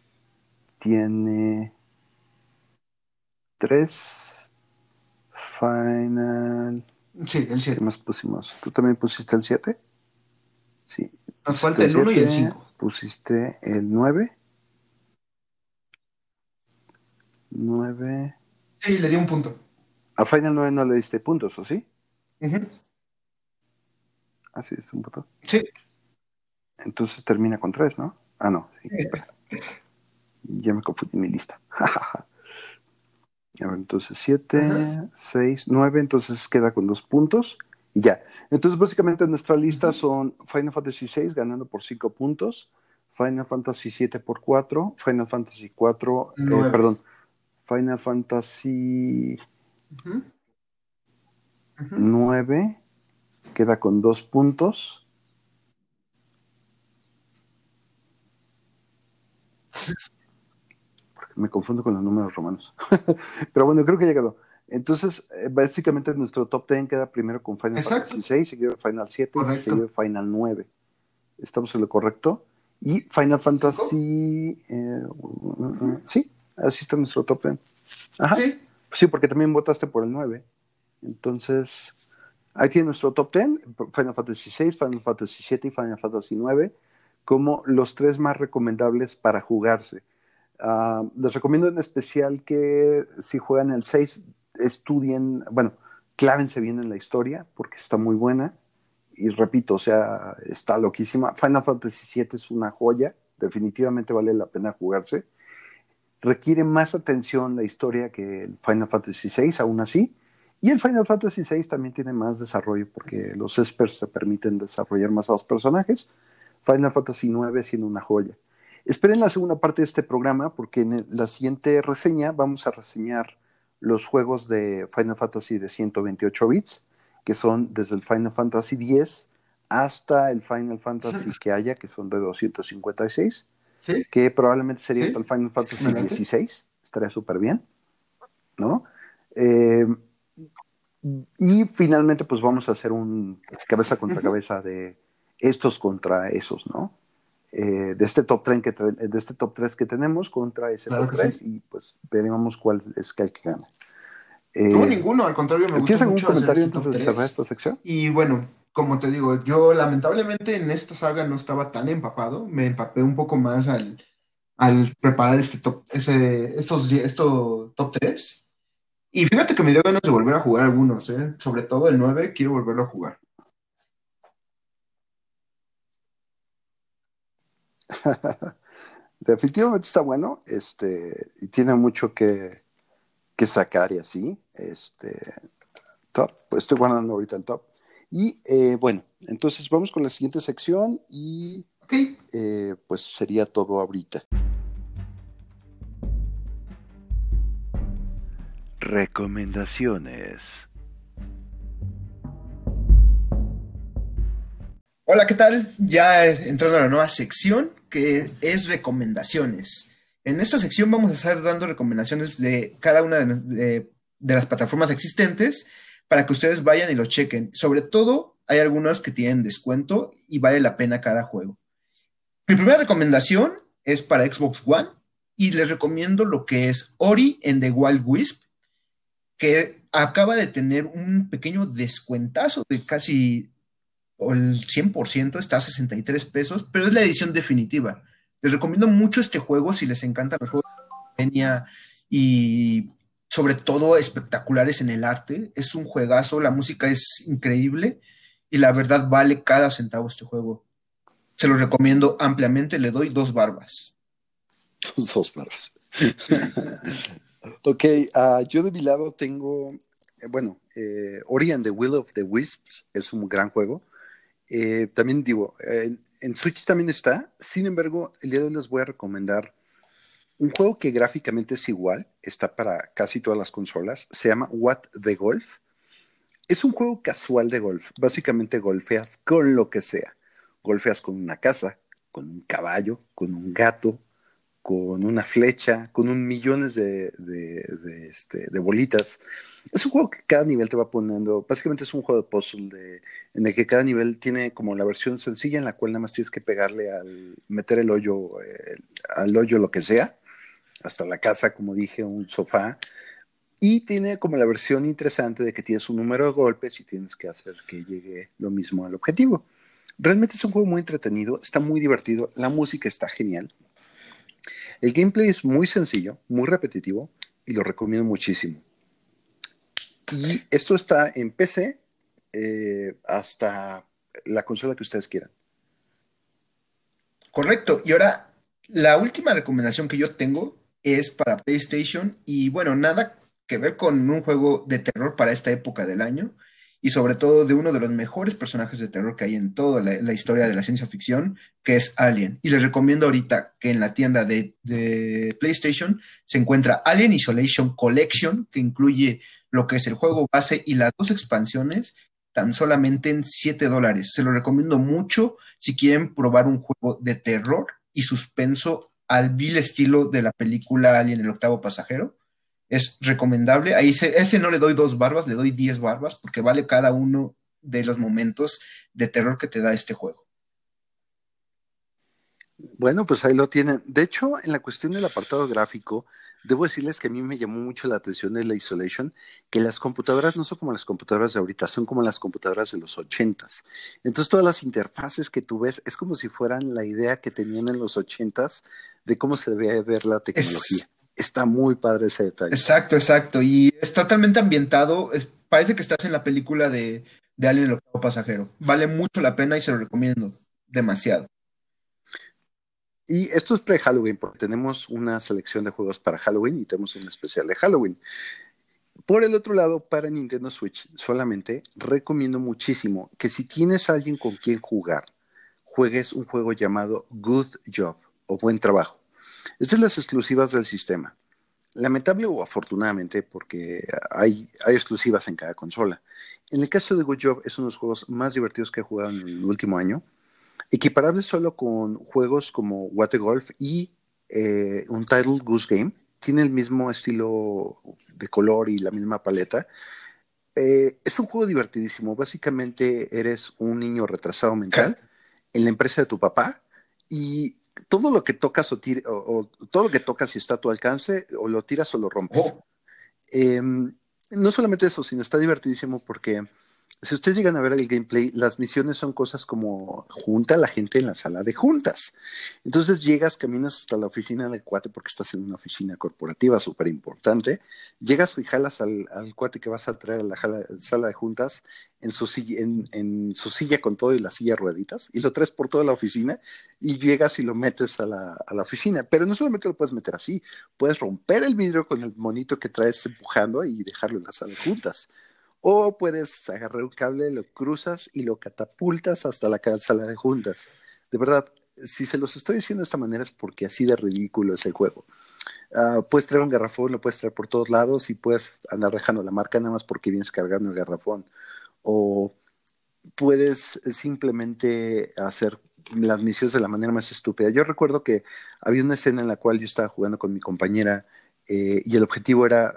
Tiene 3. Final. Sí, el 7. ¿Qué más pusimos? ¿Tú también pusiste el 7? Sí. Nos falta el 1 y el 5. Pusiste el 9. 9. Sí, le di un punto. A Final 9 no le diste puntos, ¿o sí? Uh Ah, sí, es un botón. Sí. Entonces termina con 3, ¿no? Ah, no. Sí, ya me confundí mi lista. a ver, entonces 7, 6, 9, entonces queda con dos puntos y ya. Entonces, básicamente nuestra lista son Final Fantasy 6 ganando por 5 puntos, Final Fantasy 7 por 4, Final Fantasy 4, eh, perdón, Final Fantasy 9 queda con dos puntos. Porque me confundo con los números romanos. Pero bueno, creo que ya quedó. Entonces, eh, básicamente nuestro top 10 queda primero con Final Fantasy 6, seguido de Final 7 y seguido de Final 9. ¿Estamos en lo correcto? Y Final Fantasy... Eh, sí, así está nuestro top 10. Ajá. Sí. sí, porque también votaste por el 9. Entonces, Aquí tiene nuestro top 10, Final Fantasy VI, Final Fantasy VII y Final Fantasy IX, como los tres más recomendables para jugarse. Ah, les recomiendo en especial que si juegan el 6, estudien, bueno, clávense bien en la historia porque está muy buena. Y repito, o sea, está loquísima. Final Fantasy VII es una joya, definitivamente vale la pena jugarse. Requiere más atención la historia que Final Fantasy VI, aún así. Y el Final Fantasy VI también tiene más desarrollo porque los experts te permiten desarrollar más a los personajes. Final Fantasy IX siendo una joya. Esperen la segunda parte de este programa porque en la siguiente reseña vamos a reseñar los juegos de Final Fantasy de 128 bits, que son desde el Final Fantasy X hasta el Final Fantasy que haya, que son de 256, que probablemente sería hasta el Final Fantasy XVI, estaría súper bien, ¿no? Eh, y finalmente, pues vamos a hacer un cabeza contra cabeza de estos contra esos, ¿no? Eh, de este top 3 que de este top 3 que tenemos contra ese top 3 y pues veremos cuál es el que gana. Eh, no, ninguno, al contrario, me ¿Tienes algún comentario este antes de cerrar esta sección? Y bueno, como te digo, yo lamentablemente en esta saga no estaba tan empapado, me empapé un poco más al, al preparar este top, ese, estos, estos top 3. Y fíjate que me dio ganas de volver a jugar algunos, ¿eh? sobre todo el 9, quiero volverlo a jugar. Definitivamente está bueno, este, y tiene mucho que, sacar y así. Este, top, pues estoy guardando ahorita el top. Y eh, bueno, entonces vamos con la siguiente sección y eh, pues sería todo ahorita. Recomendaciones. Hola, ¿qué tal? Ya entrando a la nueva sección que es recomendaciones. En esta sección vamos a estar dando recomendaciones de cada una de, las plataformas existentes para que ustedes vayan y los chequen. Sobre todo, hay algunas que tienen descuento y vale la pena cada juego. Mi primera recomendación es para Xbox One y les recomiendo lo que es Ori en The Wild Wisp, que acaba de tener un pequeño descuentazo de casi el 100% está a 63 pesos, pero es la edición definitiva. Les recomiendo mucho este juego si les encantan los juegos de y sobre todo espectaculares en el arte. Es un juegazo, la música es increíble y la verdad vale cada centavo este juego. Se lo recomiendo ampliamente, le doy dos barbas. Dos barbas. Ok, uh, yo de mi lado tengo, eh, bueno, eh, Ori and the Will of the Wisps es un gran juego. Eh, también digo, en Switch también está. Sin embargo, el día de hoy les voy a recomendar un juego que gráficamente es igual, está para casi todas las consolas. Se llama What the Golf. Es un juego casual de golf. Básicamente golfeas con lo que sea. Golfeas con una casa, con un caballo, con un gato, con una flecha, con un millones de, de, este, de bolitas. Es un juego que cada nivel te va poniendo, básicamente es un juego de puzzle de, en el que cada nivel tiene como la versión sencilla en la cual nada más tienes que pegarle al, meter el hoyo, eh, al hoyo lo que sea, hasta la casa, como dije, un sofá. Y tiene como la versión interesante de que tienes un número de golpes y tienes que hacer que llegue lo mismo al objetivo. Realmente es un juego muy entretenido, está muy divertido, la música está genial. El gameplay es muy sencillo, muy repetitivo y lo recomiendo muchísimo. Y esto está en PC eh, hasta la consola que ustedes quieran. Correcto. Y ahora, la última recomendación que yo tengo es para PlayStation y bueno, nada que ver con un juego de terror para esta época del año y sobre todo de uno de los mejores personajes de terror que hay en toda la, historia de la ciencia ficción, que es Alien. Y les recomiendo ahorita que en la tienda de, PlayStation se encuentra Alien Isolation Collection, que incluye lo que es el juego base y las dos expansiones, tan solamente en 7 dólares. Se lo recomiendo mucho si quieren probar un juego de terror y suspenso al vil estilo de la película Alien el octavo pasajero es recomendable. Ahí ese no le doy dos barbas, le doy diez barbas porque vale cada uno de los momentos de terror que te da este juego. Bueno, pues ahí lo tienen. De hecho, en la cuestión del apartado gráfico, debo decirles que a mí me llamó mucho la atención de la Isolation, que las computadoras no son como las computadoras de ahorita, son como las computadoras de los ochentas. Entonces todas las interfaces que tú ves es como si fueran la idea que tenían en los ochentas de cómo se debía ver la tecnología. Está muy padre ese detalle. Exacto, exacto. Y es totalmente ambientado. parece que estás en la película de, de Alien el octavo pasajero. Vale mucho la pena y se lo recomiendo. Demasiado. Y esto es pre-Halloween, porque tenemos una selección de juegos para Halloween y tenemos un especial de Halloween. Por el otro lado, para Nintendo Switch solamente, recomiendo muchísimo que si tienes a alguien con quien jugar, juegues un juego llamado Good Job o Buen Trabajo. Es de las exclusivas del sistema. Lamentable o afortunadamente, porque hay, hay exclusivas en cada consola. En el caso de Good Job, es uno de los juegos más divertidos que he jugado en el último año equiparable solo con juegos como Water Golf y eh, un Title Goose Game. Tiene el mismo estilo de color y la misma paleta. Eh, es un juego divertidísimo. Básicamente eres un niño retrasado mental en la empresa de tu papá y todo lo que tocas o, todo lo que tocas y está a tu alcance o lo tiras o lo rompes. Oh. Em, no solamente eso, sino está divertidísimo porque si ustedes llegan a ver el gameplay, las misiones son cosas como junta a la gente en la sala de juntas. Entonces llegas, caminas hasta la oficina del cuate porque estás en una oficina corporativa súper importante. Llegas y jalas al, cuate que vas a traer a la sala de juntas en su, silla, en, su silla con todo y la silla rueditas y lo traes por toda la oficina y llegas y lo metes a la, a la oficina. Pero no solamente lo puedes meter así, puedes romper el vidrio con el monito que traes empujando y dejarlo en la sala de juntas. O puedes agarrar un cable, lo cruzas y lo catapultas hasta la sala de juntas. De verdad, si se los estoy diciendo de esta manera es porque así de ridículo es el juego. Ah, puedes traer un garrafón, lo puedes traer por todos lados y puedes andar dejando la marca nada más porque vienes cargando el garrafón. O puedes simplemente hacer las misiones de la manera más estúpida. Yo recuerdo que había una escena en la cual yo estaba jugando con mi compañera eh, y el objetivo era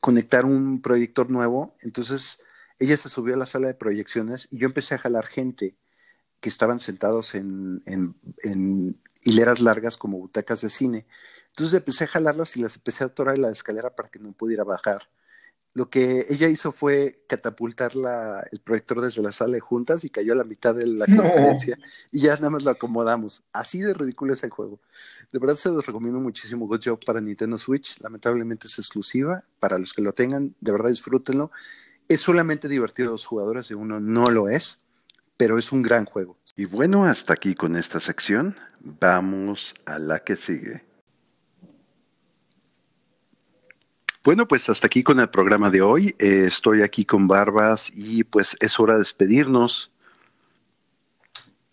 conectar un proyector nuevo, entonces ella se subió a la sala de proyecciones y yo empecé a jalar gente que estaban sentados en, en, hileras largas como butacas de cine. Entonces empecé a jalarlas y las empecé a atorar en la escalera para que no pudiera bajar. Lo que ella hizo fue catapultar la, el proyector desde la sala de juntas y cayó a la mitad de la conferencia y ya nada más lo acomodamos. Así de ridículo es el juego. De verdad se los recomiendo muchísimo Good Job para Nintendo Switch. Lamentablemente es exclusiva. Para los que lo tengan, de verdad disfrútenlo. Es solamente divertido a los jugadores de uno no lo es, pero es un gran juego. Y bueno, hasta aquí con esta sección. Vamos a la que sigue. Bueno, pues hasta aquí con el programa de hoy. Eh, estoy aquí con Barbas y pues es hora de despedirnos.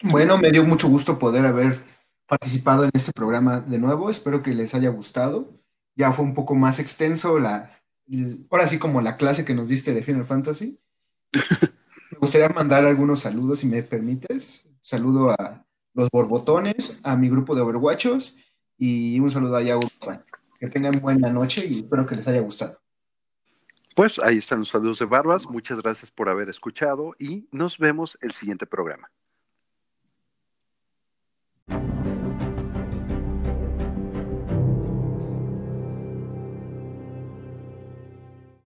Bueno, me dio mucho gusto poder haber participado en este programa de nuevo. Espero que les haya gustado. Ya fue un poco más extenso la, ahora sí como la clase que nos diste de Final Fantasy. me gustaría mandar algunos saludos, si me permites. Saludo a los borbotones, a mi grupo de Overwatchos y un saludo a Yago. Que tengan buena noche y espero que les haya gustado. Pues ahí están los saludos de Barbas. Muchas gracias por haber escuchado y nos vemos el siguiente programa.